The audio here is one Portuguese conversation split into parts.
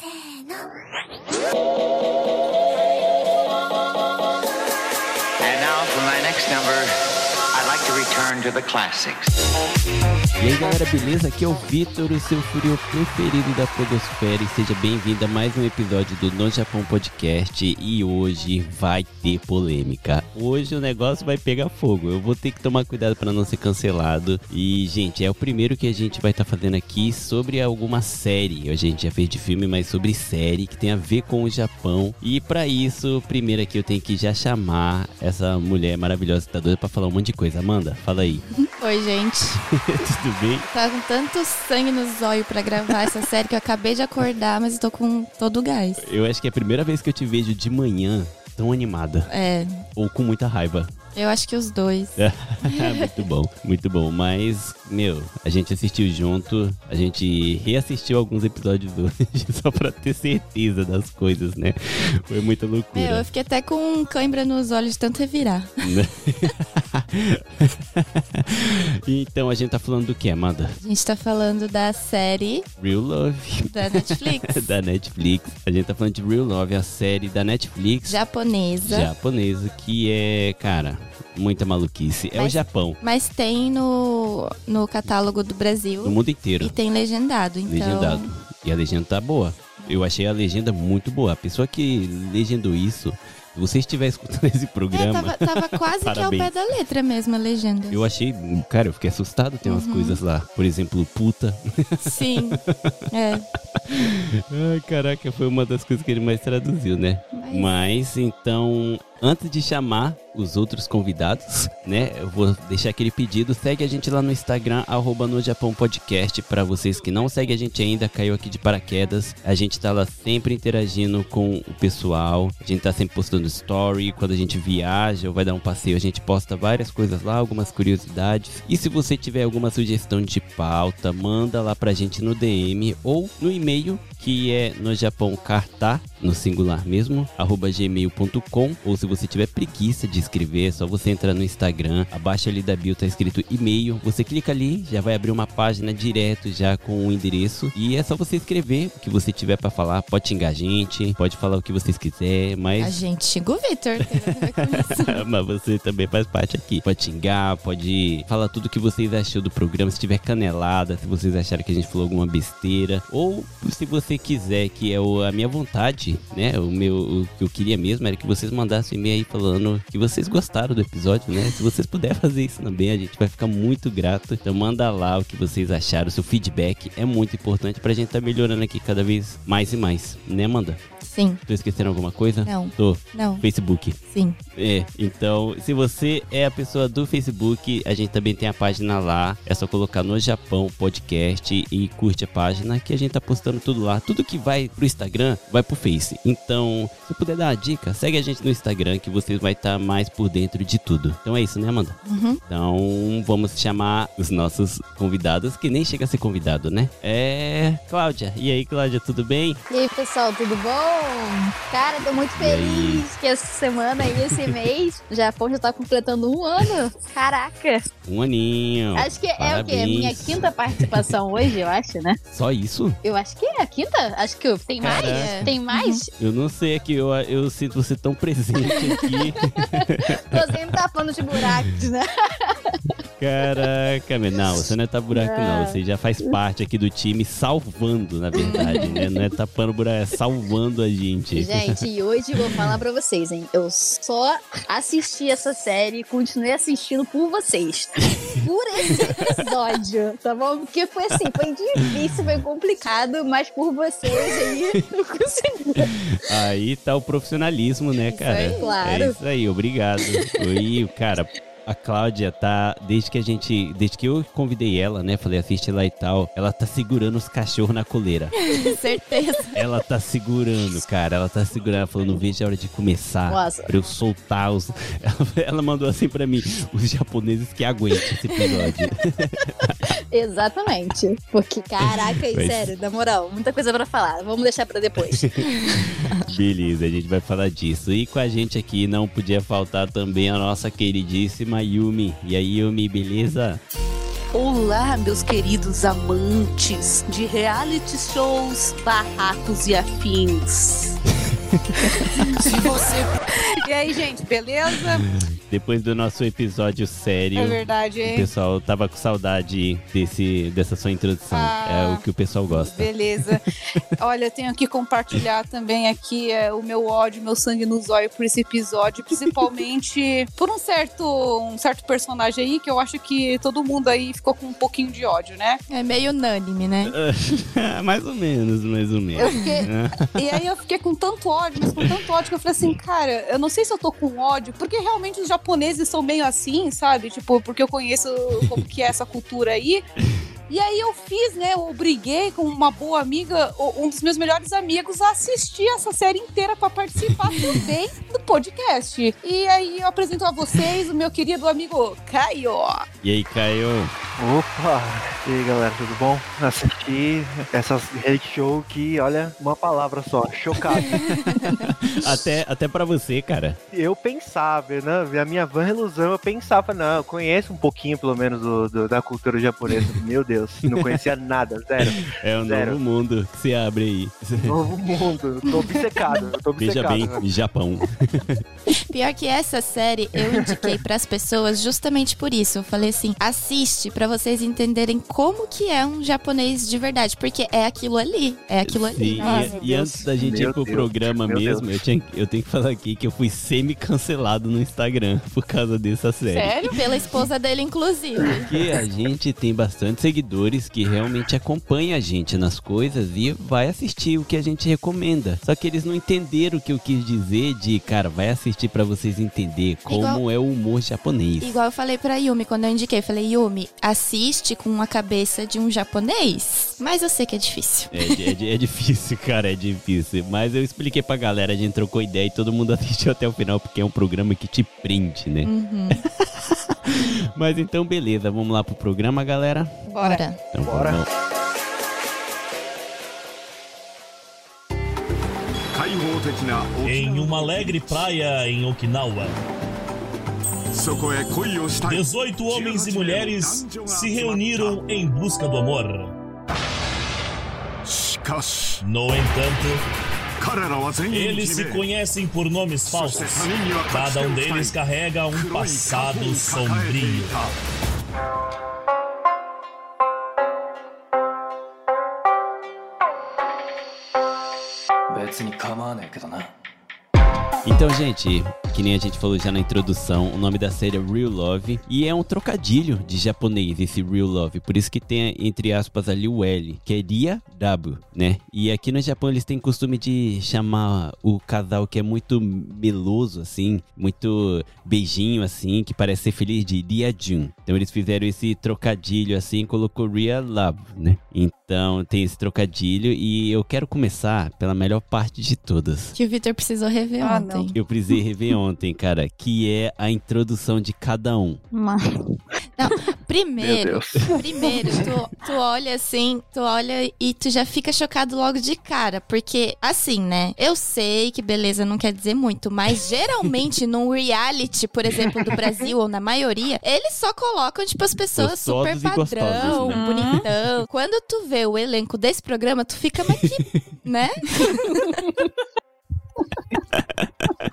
せーの。And now for my next number. E aí galera, beleza? Aqui é o Vitor, o seu furio preferido da Podosfera e seja bem-vindo a mais um episódio do No Japão Podcast e hoje vai ter polêmica. Hoje o negócio vai pegar fogo, eu vou ter que tomar cuidado para não ser cancelado e gente, é o primeiro que a gente vai estar tá fazendo aqui sobre alguma série. A gente já fez de filme, mas sobre série que tem a ver com o Japão e para isso, primeiro aqui eu tenho que já chamar essa mulher maravilhosa que tá doida pra falar um monte de coisa. Amanda, fala aí. Oi, gente. Tudo bem? Tá com tanto sangue nos olhos pra gravar essa série que eu acabei de acordar, mas estou com todo o gás. Eu acho que é a primeira vez que eu te vejo de manhã tão animada. É, Ou com muita raiva. Eu acho que os dois. muito bom, muito bom. Mas, meu, a gente assistiu junto, a gente reassistiu alguns episódios hoje só pra ter certeza das coisas, né? Foi muita Meu, loucura. eu fiquei até com cãibra nos olhos de tanto revirar. então a gente tá falando do que, Amanda? A gente tá falando da série Real Love. da Netflix, da Netflix. A gente tá falando de Real Love, a série da Netflix japonesa. japonesa, que é, cara, muita maluquice. É o Mas- Japão, Mas tem no, no catálogo do no Brasil mundo inteiro. e tem legendado, então. Legendado. E a legenda tá boa. Eu achei a legenda muito boa. A pessoa que legendou isso, se você estiver escutando esse É, programa, tava, tava quase que ao pé da letra mesmo a legenda. eu achei. Cara, eu fiquei assustado. Tem Uhum. umas coisas lá. Por exemplo, puta. Sim. É. Ai, caraca, foi uma das coisas que ele mais traduziu, né? Mas- Mas então, antes de chamar os outros convidados, né? Eu vou deixar aquele pedido. Segue a gente lá no Instagram, arroba no Japão Podcast. Pra vocês que não seguem a gente ainda, caiu aqui de paraquedas. A gente tá lá sempre interagindo com o pessoal. A gente tá sempre postando story. Quando a gente viaja ou vai dar um passeio, a gente posta várias coisas lá, algumas curiosidades. E se você tiver alguma sugestão de pauta, manda lá pra gente no DM ou no e-mail que é no Japão Cartá, no singular mesmo, arroba gmail.com. Ou se você tiver preguiça de escrever, é só você entrar no Instagram, abaixo ali da bio tá escrito e-mail. Você clica ali, já vai abrir uma página direto já com o endereço. E é só você escrever o que você tiver pra falar. Pode xingar a gente, pode falar o que vocês quiser, A mas. gente xinga o a isso. Mas você também faz parte aqui. Pode xingar, pode falar tudo que vocês achou do programa. Se tiver canelada, se vocês acharam que a gente falou alguma besteira. Ou se você quiser, que é o- a minha vontade, né? O meu, o que eu queria mesmo era que vocês mandassem e-mail aí falando que vocês gostaram do episódio, né? Se vocês puderem fazer isso também, a gente vai ficar muito grato. Então manda lá o que vocês acharam. Seu feedback é muito importante pra gente tá melhorando aqui cada vez mais e mais. Né, Amanda? Sim. Tô esquecendo alguma coisa? Não. Tô. Não. Facebook. Sim. É, então, se você é a pessoa do Facebook, a gente também tem a página lá. É só colocar no Japão Podcast e curte a página que a gente tá postando tudo lá. Tudo que vai pro Instagram, vai pro Face. Então, se puder dar uma dica, segue a gente no Instagram que vocês vai estar mais por dentro de tudo. Então é isso, né, Amanda? Uhum. Então, vamos chamar os nossos convidados, que nem chega a ser convidado, né? É. Cláudia. E aí, Cláudia, tudo bem? E aí, pessoal, tudo bom? Cara, tô muito feliz que essa semana e esse mês o Japão já tá completando um ano. Caraca! Um aninho. Acho que é o quê? Parabéns. Minha quinta participação hoje, eu acho, né? Só isso? Eu acho que é a quinta. Acho que tem mais? Caraca. Tem mais? Eu não sei, é que eu, eu sinto você tão presente aqui. Tô sempre tapando os buracos, né? Caraca, meu. Não, você não é buraco, não. Você já faz parte aqui do time salvando, na verdade, né? Não é tapando buraco, é salvando a gente. Gente, e hoje eu vou falar pra vocês, hein? Eu só assisti essa série e continuei assistindo por vocês. Por esse episódio, tá bom? Porque foi assim, foi difícil, foi complicado, mas por vocês aí eu consegui. Aí tá o profissionalismo, né, cara? aí. Claro. É isso aí, obrigado. Oi, cara. A Cláudia tá, desde que a gente, desde que eu convidei ela, né, falei assiste lá e tal, ela tá segurando os cachorros na coleira. Certeza. Ela tá segurando, cara. Ela tá segurando. Ela falou, não vejo a hora de começar. Nossa. Pra eu soltar os. Ela, ela mandou assim pra mim: os japoneses que aguentam esse episódio. Exatamente. Porque, caraca, e Mas- sério, na moral, muita coisa pra falar. Vamos deixar pra depois. Beleza, a gente vai falar disso. E com a gente aqui não podia faltar também a nossa queridíssima Yumi. E aí, Yumi, beleza? Olá, meus queridos amantes de reality shows, barracos e afins. Se você E aí, gente, beleza? Depois do nosso episódio sério, É verdade, o hein? pessoal tava com saudade desse, dessa sua introdução. Ah. é o que o pessoal gosta. Beleza. Olha, eu tenho que compartilhar também aqui é, o meu ódio, meu sangue no zóio por esse episódio, principalmente por um certo, um certo personagem aí que eu acho que todo mundo aí ficou com um pouquinho de ódio, né? É meio unânime, né? mais ou menos, mais ou menos. Eu fiquei, e aí eu fiquei com tanto ódio, mas com tanto ódio que eu falei assim, cara, eu não sei se eu tô com ódio, porque realmente os japoneses são meio assim, sabe? Tipo, porque eu conheço como que é essa cultura aí. E aí eu fiz, né? Eu obriguei com uma boa amiga, um dos meus melhores amigos, a assistir essa série inteira pra participar também do podcast. E aí eu apresento a vocês o meu querido amigo Caio. E aí, Caio? Opa! E aí galera, tudo bom? Assisti essas reality show que, olha, uma palavra só, chocado. Até, até pra você, cara. eu pensava, né? A minha van ilusão, eu pensava, não, eu conheço um pouquinho pelo menos do, do- da cultura japonesa. Meu Deus, não conhecia nada, zero. É um Zero. novo mundo que você abre aí. Novo mundo, eu tô obcecado, eu tô Veja obcecado. bem, Japão. Pior que essa série eu indiquei pras pessoas justamente por isso. Eu falei assim: assiste pra vocês entenderem como que é um japonês de verdade, porque é aquilo ali, é aquilo ali. Sim, Ai, e- e, Deus. antes da gente Meu ir pro Deus, programa meu mesmo, Deus. eu, tinha, eu tenho que falar aqui que eu fui semi-cancelado no Instagram por causa dessa série. Sério? Pela esposa dele, inclusive. Porque a gente tem bastante seguidores que realmente acompanham a gente nas coisas e vai assistir o que a gente recomenda. Só que eles não entenderam o que eu quis dizer de, cara, vai assistir pra vocês entender como Igual- é o humor japonês. Igual eu falei pra Yumi quando eu indiquei. Eu falei, Yumi, assiste com a cabeça de um japonês. Mas eu sei que é difícil. É, é di- é difícil, cara, é difícil. Mas eu expliquei pra galera, a gente trocou ideia e todo mundo assistiu até o final, porque é um programa que te prende, né? Uhum. Mas então, beleza, vamos lá pro programa, galera? Bora. Bora. Então, Bora. Vamos. Em uma alegre praia em Okinawa, 18 homens e mulheres se reuniram em busca do amor. No entanto, eles se conhecem por nomes falsos. Cada um deles carrega um passado sombrio. 別に構わねえけどな。た Então, gente, que nem a gente falou já na introdução, o nome da série é Real Love e é um trocadilho de japonês esse Real Love, por isso que tem entre aspas ali o L, que é Ria W, né? E aqui no Japão eles têm costume de chamar o casal que é muito meloso assim, muito beijinho assim, que parece ser feliz de Ria Jun. Então eles fizeram esse trocadilho assim, colocou Real Love, né? Então tem esse trocadilho e eu quero começar pela melhor parte de todas. Que o Victor precisou rever Ah, ontem. Eu precisei rever ontem, cara, que é a introdução de cada um. Mano, Primeiro, Meu Deus. primeiro, tu, tu olha assim, tu olha e tu já fica chocado logo de cara. Porque, assim, né? Eu sei que beleza não quer dizer muito, mas geralmente num reality, por exemplo, do Brasil, ou na maioria, eles só colocam, tipo, as pessoas Gostosos super gostosos, padrão, né? bonitão. Quando tu vê o elenco desse programa, tu fica, mas que, né?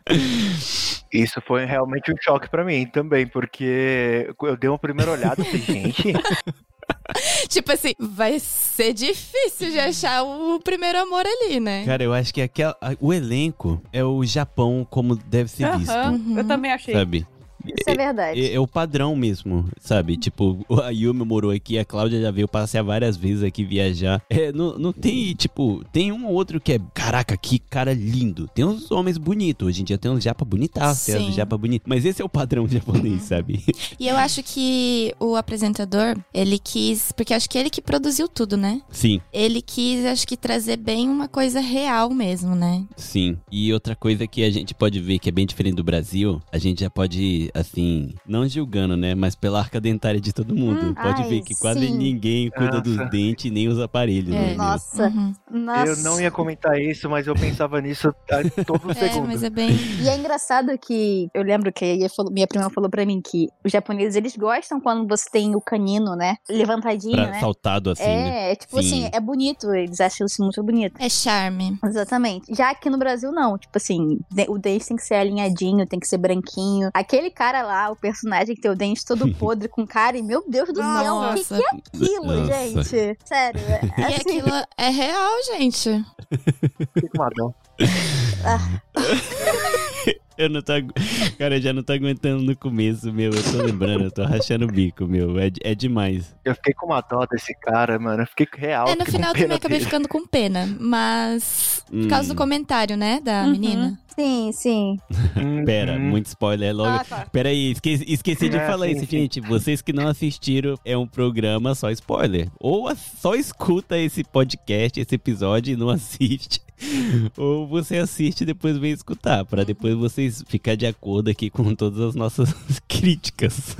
Isso foi realmente um choque pra mim também, porque eu dei uma primeira olhada e falei, gente, tipo assim, vai ser difícil de achar o primeiro amor ali, né? Cara, eu acho que aquela, o elenco é o Japão como deve ser visto, Aham, Eu também achei. sabe? Isso é verdade. É, é o padrão mesmo, sabe? Tipo, a Yumi morou aqui, a Cláudia já veio passear várias vezes aqui viajar. É, não, não tem, tipo, tem um ou outro que é, caraca, que cara lindo. Tem uns homens bonitos, hoje em dia tem uns japa bonitaços, tem uns japa bonito. Mas esse é o padrão japonês, sabe? E eu acho que o apresentador, ele quis. Porque acho que ele que produziu tudo, né? Sim, Ele quis, acho que, trazer bem uma coisa real mesmo, né? sim. E outra coisa que a gente pode ver que é bem diferente do Brasil, a gente já pode assim, não julgando, né? Mas pela arca dentária de todo mundo. Hum, Pode ai, ver que quase sim. ninguém cuida dos dentes nem os aparelhos. É. né? Nossa, Uhum. nossa. Eu não ia comentar isso, mas eu pensava nisso a todo É, segundo. mas é bem. E é engraçado que eu lembro que falou- minha prima falou pra mim que os japoneses eles gostam quando você tem o canino, né? Levantadinho, Pra né? saltado assim, né? é, é tipo Sim. assim, é bonito, eles acham isso muito bonito. É charme. Exatamente. Já aqui no Brasil, não. Tipo assim, o dente tem que ser alinhadinho, tem que ser branquinho. Aquele cara lá, o personagem que tem o dente todo podre com cara, e meu Deus do céu, o que, Nossa. que é aquilo, Nossa. gente? Sério. é- E assim, aquilo é real, gente. Com uma dó. Eu não tô. agu- Cara, eu já não tô aguentando no começo, meu. Eu tô lembrando, eu tô rachando o bico, meu. É, é demais. Eu fiquei com uma dó desse cara, mano. Eu fiquei real. É, no final também acabei ficando com pena. Mas. Por causa do Hum. comentário, né? Da Uhum. menina. Sim, sim. Pera, Uhum. muito spoiler logo. Ah, tá. Pera aí, esqueci, esqueci de É, falar sim, isso, sim. gente. Vocês que não assistiram, é um programa só spoiler. Ou só escuta esse podcast, esse episódio e não assiste. Ou você assiste e depois vem escutar, pra depois ficar de acordo aqui com todas as nossas críticas.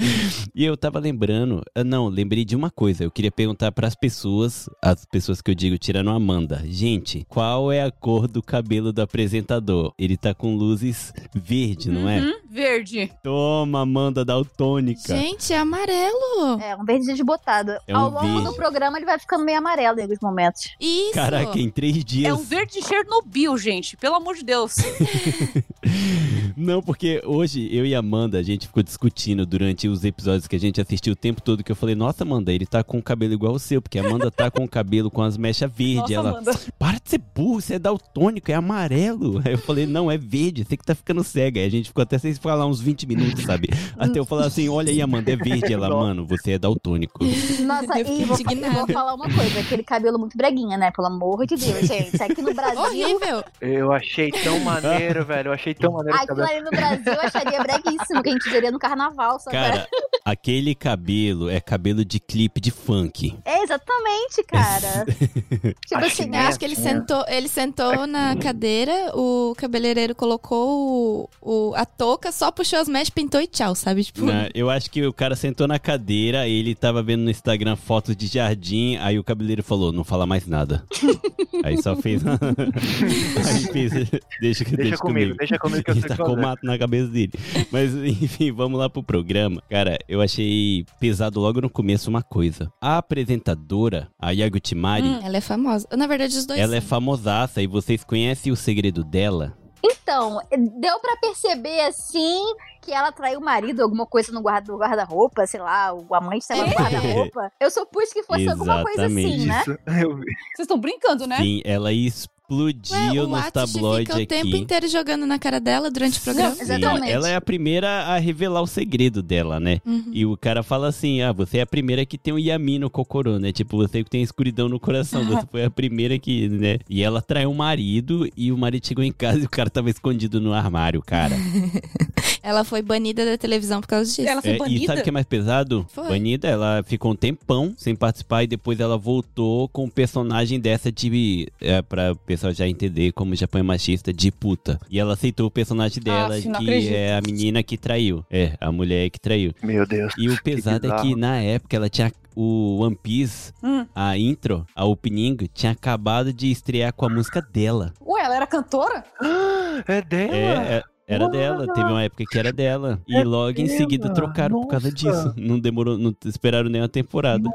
e eu tava lembrando, ah, não, lembrei de uma coisa. Eu queria perguntar pras pessoas, as pessoas que eu digo tirando a Amanda. Gente, qual é a cor do cabelo do apresentador? Ele tá com luzes verde, não é? Uhum, Verde. Toma, Amanda Daltônica. Gente, é amarelo. É, um verde desbotado. É um Ao longo verde. do programa ele vai ficando meio amarelo em alguns momentos. Isso. Caraca, em três dias. É um verde Chernobyl, gente. Pelo amor de Deus. Não, porque hoje eu e a Amanda, a gente ficou discutindo durante os episódios que a gente assistiu o tempo todo, que eu falei, nossa, Amanda, ele tá com o cabelo igual o seu, porque a Amanda tá com o cabelo com as mechas verdes. Ela, Amanda. para de ser burro, você é daltônico, é amarelo. Aí eu falei, não, é verde, você que tá ficando cega. Aí a gente ficou até sem falar uns 20 minutos, sabe? Até eu falar assim, olha aí, Amanda, é verde. Ela, mano, você é daltônico. Nossa, Eu e vou, e indignada. vou falar uma coisa: aquele cabelo muito breguinha, né? Pelo amor de Deus, gente. Aqui no Brasil. Horrível. Eu achei tão maneiro, velho. Eu achei tão maneiro Aquilo cabelo. ali no Brasil eu acharia breguíssimo, que a gente veria no carnaval, sabe? Cara, aquele cabelo é cabelo de clipe de funk. É exatamente, cara. tipo Acho assim, que Eu É, acho que ele sentou, ele sentou na cadeira, o cabeleireiro colocou o, o- a touca, só puxou as mechas, pintou e tchau, sabe? Tipo, Né? Eu acho que o cara sentou na cadeira, ele tava vendo no Instagram fotos de jardim, aí o cabeleireiro falou, não fala mais nada. aí só fez. aí fez. Deixa, que- deixa comigo, deixa comigo que eu sei o tacou fazer. mato na cabeça dele. Mas, enfim, vamos lá pro programa. Cara, eu achei pesado logo no começo uma coisa. A apresentadora, a Yagutimari, hum, ela é famosa. Na verdade, os dois. ela é famosaça e vocês conhecem o segredo dela? Então, deu pra perceber assim que ela traiu o marido, alguma coisa no guarda- guarda-roupa, sei lá, o amante estava no É. guarda-roupa. Eu supus que fosse alguma coisa assim, né? Vocês estão brincando, né? Sim, ela Ué, explodiu o nos Atsushi tabloides fica o tempo aqui. inteiro jogando na cara dela durante o programa. Sim, Exatamente. ela é a primeira a revelar o segredo dela, né? Uhum. E o cara fala assim: ah, você é a primeira que tem o Yami no Kokoro, né? Tipo, você que tem escuridão no coração, você foi a primeira que, né? E ela traiu o marido e o marido chegou em casa e o cara tava escondido no armário, cara. Ela foi banida da televisão por causa disso. Ela foi É, e banida. sabe o que é mais pesado? Foi. Banida, ela ficou um tempão sem participar e depois ela voltou com o personagem dessa de. É, pra o pessoal já entender como o Japão é machista, de puta. E ela aceitou o personagem dela, Aff, não que acredito. é a menina que traiu. É, a mulher que traiu. Meu Deus. E o pesado é que na época ela tinha. O One Piece, Hum. a intro, a opening, tinha acabado de estrear com a música dela. Ué, ela era cantora? É dela? É, é, era dela, teve uma época que era dela. E logo em seguida trocaram por causa nossa. disso. Não demorou, não esperaram nem uma temporada.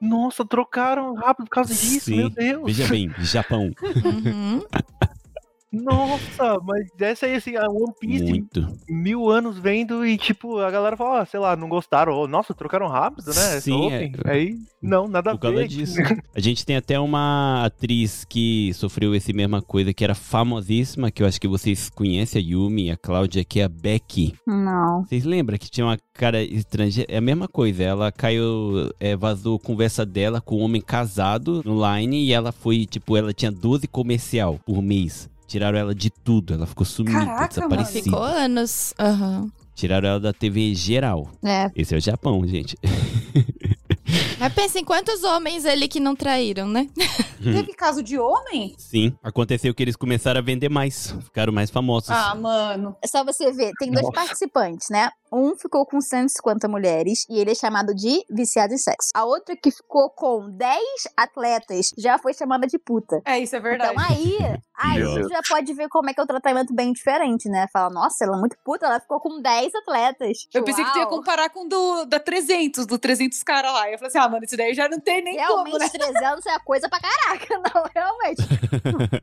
Nossa, trocaram rápido por causa disso, Sim. meu Deus. Veja bem, Japão, Uhum. Nossa, mas dessa aí, assim, a One Piece, muito. mil anos vendo e, tipo, a galera fala, ó, sei lá, não gostaram, ou, nossa, trocaram rápido, né? Sim, Open. é. Aí, não, nada Por a causa ver. disso. A gente tem até uma atriz que sofreu esse mesma coisa, que era famosíssima, que eu acho que vocês conhecem, a Yumi, a Cláudia, que é a Becky. Não. Vocês lembram que tinha uma cara estrangeira? É a mesma coisa. Ela caiu, é, vazou conversa dela com um homem casado no Line e ela foi, tipo, ela tinha 12 comercial por mês. Tiraram ela de tudo, ela ficou sumida, Caraca, mano. desaparecida. Ficou anos. Aham. Tiraram ela da TV geral. É. Esse é o Japão, gente. Mas pensa em quantos homens ali que não traíram, né? Teve caso de homem? Sim, aconteceu que eles começaram a vender mais, ficaram mais famosos. Ah, mano. É só você ver, tem dois Nossa. participantes, né? Um ficou com 150 mulheres e ele é chamado de viciado em sexo. A outra que ficou com 10 atletas já foi chamada de puta. É, isso é verdade. Então aí, aí Meu você já pode ver como é que é o tratamento bem diferente, né? Fala, nossa, ela é muito puta, ela ficou com 10 atletas. Eu pensei que tu ia Uau. comparar com o do, da 300, do 300 caras lá. Eu falei assim, ah, mano, esse daí já não tem nem Realmente, como, né? 300 é coisa pra caraca. Não, realmente.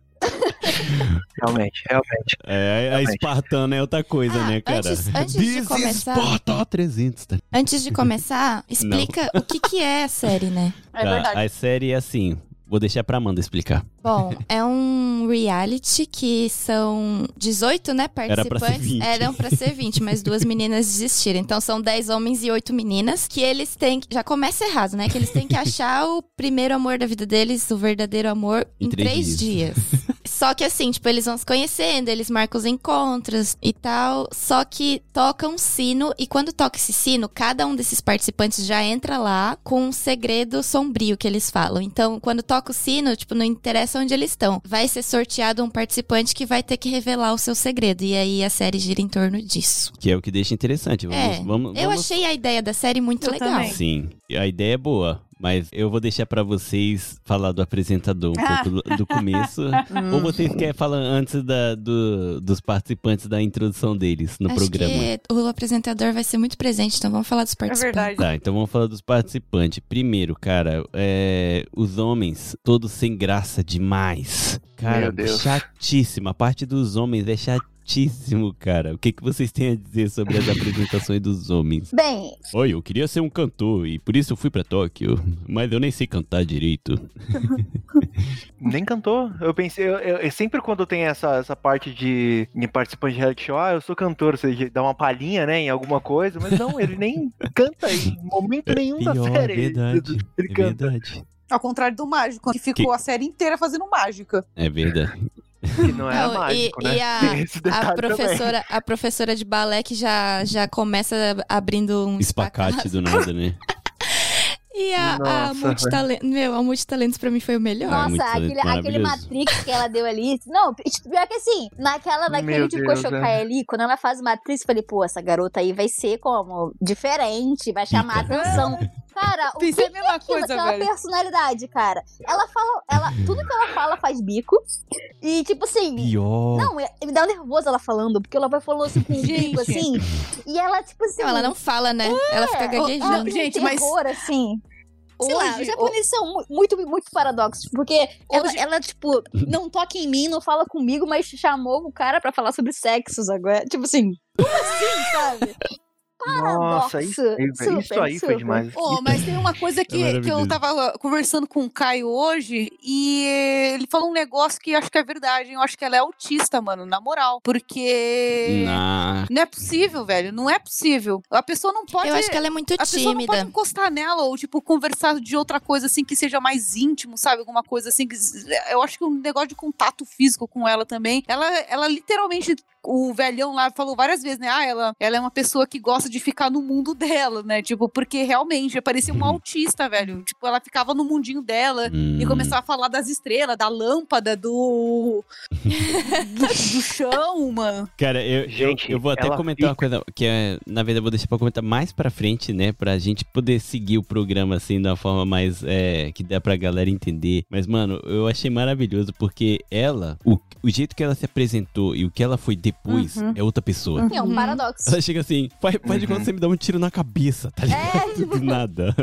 Realmente, realmente. É, a Realmente. espartana é outra coisa, Ah, né, cara? antes- antes de começar- Sparta 300, tá? Antes de começar, explica o que, que é a série, né? É Tá, verdade. A série é assim, vou deixar pra Amanda explicar. Bom, é um reality que são 18, né, ser participantes. 20. Eram pra ser 20, mas duas meninas desistiram. Então são 10 homens e 8 meninas que eles têm. Já começa errado, né? Que eles têm que achar o primeiro amor da vida deles, o verdadeiro amor, Em em, três três dias. dias. Só que assim, tipo, eles vão se conhecendo, eles marcam os encontros e tal. Só que toca um sino, e quando toca esse sino, cada um desses participantes já entra lá com um segredo sombrio que eles falam. Então, quando toca o sino, tipo, não interessa onde eles estão. Vai ser sorteado um participante que vai ter que revelar o seu segredo. E aí a série gira em torno disso. Que é o que deixa interessante. Vamos, é. vamos, eu vamos- achei a ideia da série muito Eu legal. também. Sim, a ideia é boa. Mas eu vou deixar pra vocês falar do apresentador um pouco do, do começo. Ou vocês querem falar antes da, do- dos participantes da introdução deles no Acho programa? que o apresentador vai ser muito presente, então vamos falar dos É participantes. verdade. Tá, então vamos falar dos participantes. Primeiro, cara, é, os homens, todos sem graça demais. Cara, Meu Deus. chatíssimo. A parte dos homens é chatíssimo, cara. O que, que vocês têm a dizer sobre as apresentações dos homens? Bem, Oi, eu queria ser um cantor e por isso eu fui pra Tóquio, mas eu nem sei cantar direito. Nem cantou. Eu pensei, eu, eu- eu sempre quando tem essa, essa parte de, de participante de reality show, ah, eu sou cantor, ou seja, dá uma palhinha, né, em alguma coisa, mas não, ele nem canta em momento nenhum da Pior, série. é verdade. Ele É canta. verdade. Ao contrário do Mágico, que ficou a série inteira fazendo mágica. É verdade. Que não é Não, mágico, e, né? e a, a também. professora, a professora de balé que já, já começa abrindo um Espacate do nada, né? E a, a multitalento, meu, a multitalentos pra mim foi o melhor. Muito nossa, aquele, aquele maravilhoso. Matrix que ela deu ali. Não, tipo, pior que assim, naquela, naquele de Deus, Kochokai ali, quando ela faz o Matrix, eu falei, pô, essa garota aí vai ser como? Diferente, vai chamar Pica. atenção. Cara, o que, Pensei a que é aquilo? coisa, Aquela velho. personalidade, cara. Ela fala, ela, tudo que ela fala faz bico. E, tipo assim, Pior. Não, é- me dá nervoso ela falando, porque ela vai falando assim com um bico, assim. E ela, tipo assim. Não, ela não fala, né? ela fica é, gaguejando. ela Gente, um mas- terror, assim. Sei lá, Hoje- os japoneses são mu- muito, muito paradoxos, porque ela, Hoje- ela, tipo, não toca em mim, não fala comigo, mas chamou o cara pra falar sobre sexos agora. Tipo assim, como assim, sabe? Nossa, isso, isso Super, aí foi super. demais. Oh, mas tem uma coisa que, que eu tava conversando com o Caio hoje e ele falou um negócio que eu acho que é verdade. Eu acho que ela é autista, mano, na moral. Porque. Não é possível, velho. Não é possível. A pessoa não pode. Eu acho que ela é muito A pessoa não pode tímida. encostar nela ou, tipo, conversar de outra coisa, assim, que seja mais íntimo, sabe? Alguma coisa assim. que- Eu acho que um negócio de contato físico com ela também. Ela, ela literalmente, o velhão lá falou várias vezes, né? Ah, ela, ela é uma pessoa que gosta de ficar no mundo dela, né? Tipo, porque realmente parecia uma autista, velho. Tipo, ela ficava no mundinho dela. E Hum. começava a falar das estrelas, da lâmpada, do. do, do chão, mano. Cara, eu, Gente, eu, eu vou até comentar uma coisa que é, na verdade, eu vou deixar pra comentar mais pra frente, né? Pra gente poder seguir o programa assim de uma forma mais é, que dá pra galera entender. Mas, mano, eu achei maravilhoso porque ela, o, o jeito que ela se apresentou e o que ela foi depois Uhum. é outra pessoa. É um Uhum. paradoxo. Ela chega assim, faz, faz de Uhum. que você me dá um tiro na cabeça, tá ligado? É, tipo, Do nada.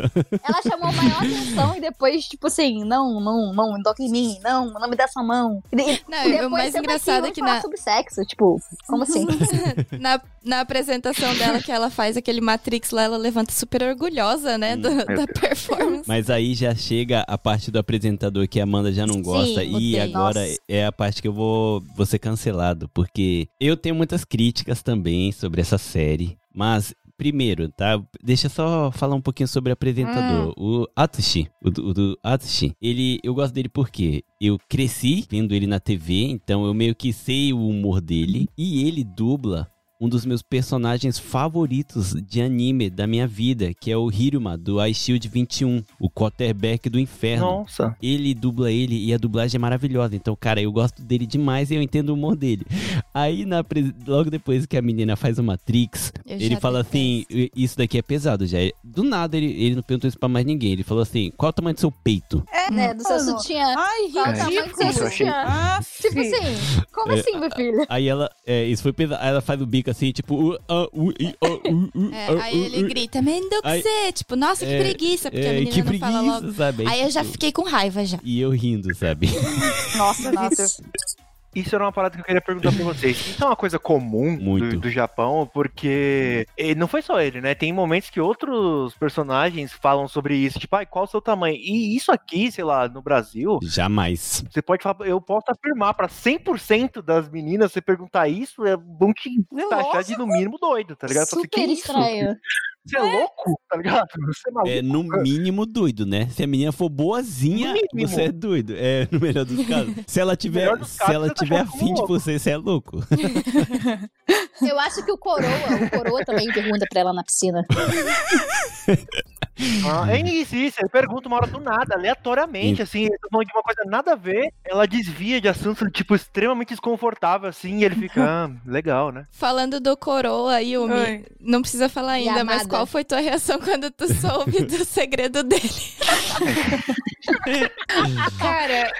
ela chamou maior atenção e depois, tipo assim, não, não, não, toca em mim, não, não me dá sua mão. E, e Não, e o depois mais engraçado é que na, sobre sexo, tipo, como assim? na, na apresentação dela que ela faz aquele Matrix lá, ela levanta super orgulhosa, né? do- Meu da Deus. performance. Mas aí já chega a parte do apresentador que a Amanda já não gosta. e odeio. agora Nossa. é a parte que eu vou, vou ser cancelado. Porque eu tenho muitas críticas também sobre essa série. Mas, primeiro, tá? Deixa eu só falar um pouquinho sobre o apresentador. O Atsushi. O do, o do Atsushi. Ele, eu gosto dele porque eu cresci vendo ele na TV. Então eu meio que sei o humor dele. E ele dubla um dos meus personagens favoritos de anime da minha vida, que é o Hiruma, do Ice Shield 21, o quarterback do inferno. Nossa. Ele dubla ele e a dublagem é maravilhosa. Então, cara, eu gosto dele demais e eu entendo o humor dele. Aí, na, logo depois que a menina faz o Matrix, Eu ele fala assim: isso daqui é pesado já. Do nada, ele, ele não perguntou isso pra mais ninguém. Ele falou assim: qual é o tamanho do seu peito? É, né? Do seu sutiã. Ai, Qual o tamanho do seu isso eu achei- sutiã? Ah, Tipo assim, como É, assim, meu filho? Aí ela, é, isso foi pesado. Aí ela faz o bico assim, tipo, uh, uh, uh, É, aí ele grita, Mendoxê, tipo, nossa, que É, preguiça, porque a É, menina que não fala logo. preguiça, sabe? Aí eu já tipo, fiquei com raiva já. E eu rindo, sabe? Nossa, Vitor. Isso era uma parada que eu queria perguntar pra vocês. Isso é uma coisa comum Muito. do, do Japão, porque e não foi só ele, né? Tem momentos que outros personagens falam sobre isso, tipo, ai, qual o seu tamanho? E isso aqui, sei lá, no Brasil, Jamais. você pode falar, eu posso afirmar pra 100% das meninas, você perguntar isso, é bom te taxar de no mínimo doido, tá ligado? Assim, Super "Que isso? Você é louco, tá ligado? Você é maluco. É no mínimo doido, né? Se a menina for boazinha, você é doido. É, no melhor dos casos. Se ela tiver, dos se casos, ela tá tiver achando afim de você, você é louco. Eu acho que o Coroa, o Coroa também pergunta pra ela na piscina. Ah, é isso, isso. Ele pergunta uma hora do nada, aleatoriamente, assim, ele tá falando de uma coisa nada a ver, ela desvia de assunto, tipo, extremamente desconfortável, assim, e ele fica, ah, legal, né? Falando do coroa, Yumi, Oi. não precisa falar ainda, mas qual foi tua reação quando tu soube do segredo dele? Cara,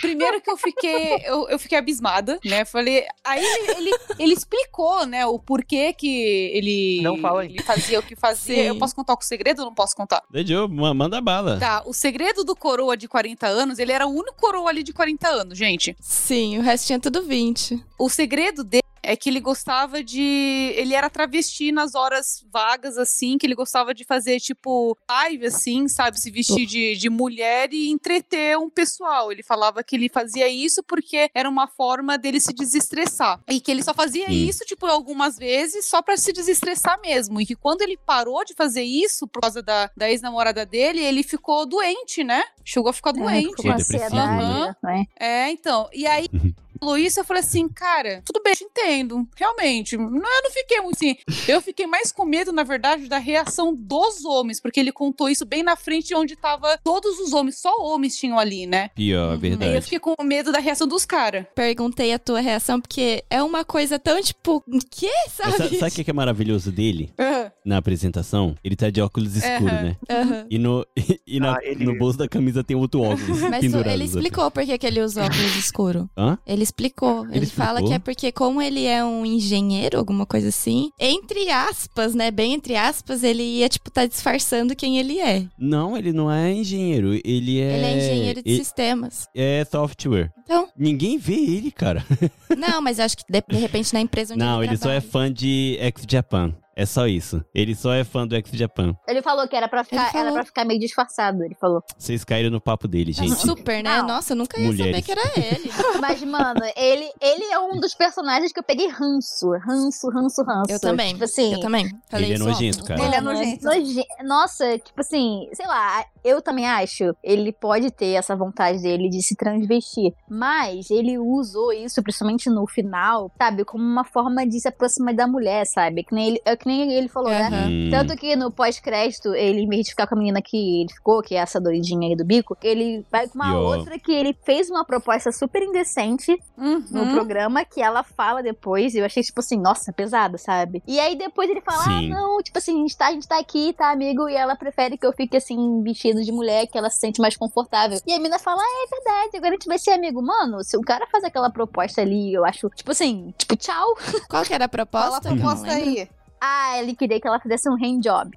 primeiro que eu fiquei, eu, eu fiquei abismada, né? Falei, aí ele, ele, ele explicou, né, o porquê que ele, Não fala aí. ele fazia o que fazia. Sim. Eu posso contar o segredo não posso contar? Deixa manda bala. Tá, o segredo do coroa de 40 anos, ele era o único coroa ali de 40 anos, gente. Sim, o resto tinha tudo 20. O segredo dele é que ele gostava de. Ele era travesti nas horas vagas, assim, que ele gostava de fazer, tipo, live, assim, sabe? Se vestir de, de mulher e entreter um pessoal. Ele falava que ele fazia isso porque era uma forma dele se desestressar. E que ele só fazia Hum. isso, tipo, algumas vezes, só pra se desestressar mesmo. E que quando ele parou de fazer isso, por causa da, da ex-namorada dele, ele ficou doente, né? Chegou a ficar doente. ficou com Depressivo, ansiedade, né? É, então. E aí, falou isso, eu falei assim, cara, tudo bem, eu te entendo. Realmente. Não, eu não fiquei muito assim. Eu fiquei mais com medo, na verdade, da reação dos homens, porque ele contou isso bem na frente onde tava todos os homens, só homens tinham ali, né? Pior, Aí eu verdade. fiquei com medo da reação dos caras. Perguntei a tua reação, porque é uma coisa tão, tipo, que, Mas sabe? sa- sabe o que que é maravilhoso dele na apresentação? Ele tá de óculos escuros, Aham. né? E, no, e na- Ah, ele- no bolso da camisa tem outro óculos Mas ele explicou por que que ele usa óculos escuro. Hã? Ele explicou. Ele, Ele fala explicou? que é porque, como ele é um engenheiro, alguma coisa assim, entre aspas, né? Bem entre aspas, ele ia, tipo, tá disfarçando quem ele é. Não, ele não é engenheiro. Ele é. Ele é engenheiro de ele sistemas. É software. Então, Ninguém vê ele, cara. não, mas eu acho que de, de repente na empresa onde Não, ele ele só é fã de X-Japan. É só isso. Ele só é fã do X-Japan. Ele falou que era pra, ficar, falou. era pra ficar meio disfarçado, ele falou. Vocês caíram no papo dele, gente. Super, né? Não. Nossa, eu nunca ia saber Mulheres. que era ele. Mas, mano, ele, ele é um dos personagens que eu peguei ranço. Ranço, ranço, ranço. Eu também. Tipo assim. Eu também. Falei Ele é nojento, ontem. cara. Ele é Mano, nojento. noje- Nossa, tipo assim, sei lá, eu também acho, ele pode ter essa vontade dele de se transvestir, mas ele usou isso, principalmente no final, sabe, como uma forma de se aproximar da mulher, sabe? Que nem ele, é que nem ele falou, né? Aham. Hum. Tanto que no pós-crédito, ele, em vez de ficar com a menina que ele ficou, que é essa doidinha aí do bico, ele vai com uma ó. outra que ele fez uma proposta super indecente no Uhum. programa que ela fala depois. e Eu achei, tipo assim, nossa, pesado, sabe? E aí depois ele fala: Sim. Ah, não, tipo assim, a gente, tá, a gente tá aqui, tá, amigo? E ela prefere que eu fique assim, de mulher, que ela se sente mais confortável. E a mina fala: Ah, é verdade, agora a gente vai ser amigo. Mano, se o cara faz aquela proposta ali, eu acho, tipo assim, tipo, tchau. Qual que era a proposta? Fala a não proposta aí. Ah, ele queria que ela fizesse um handjob.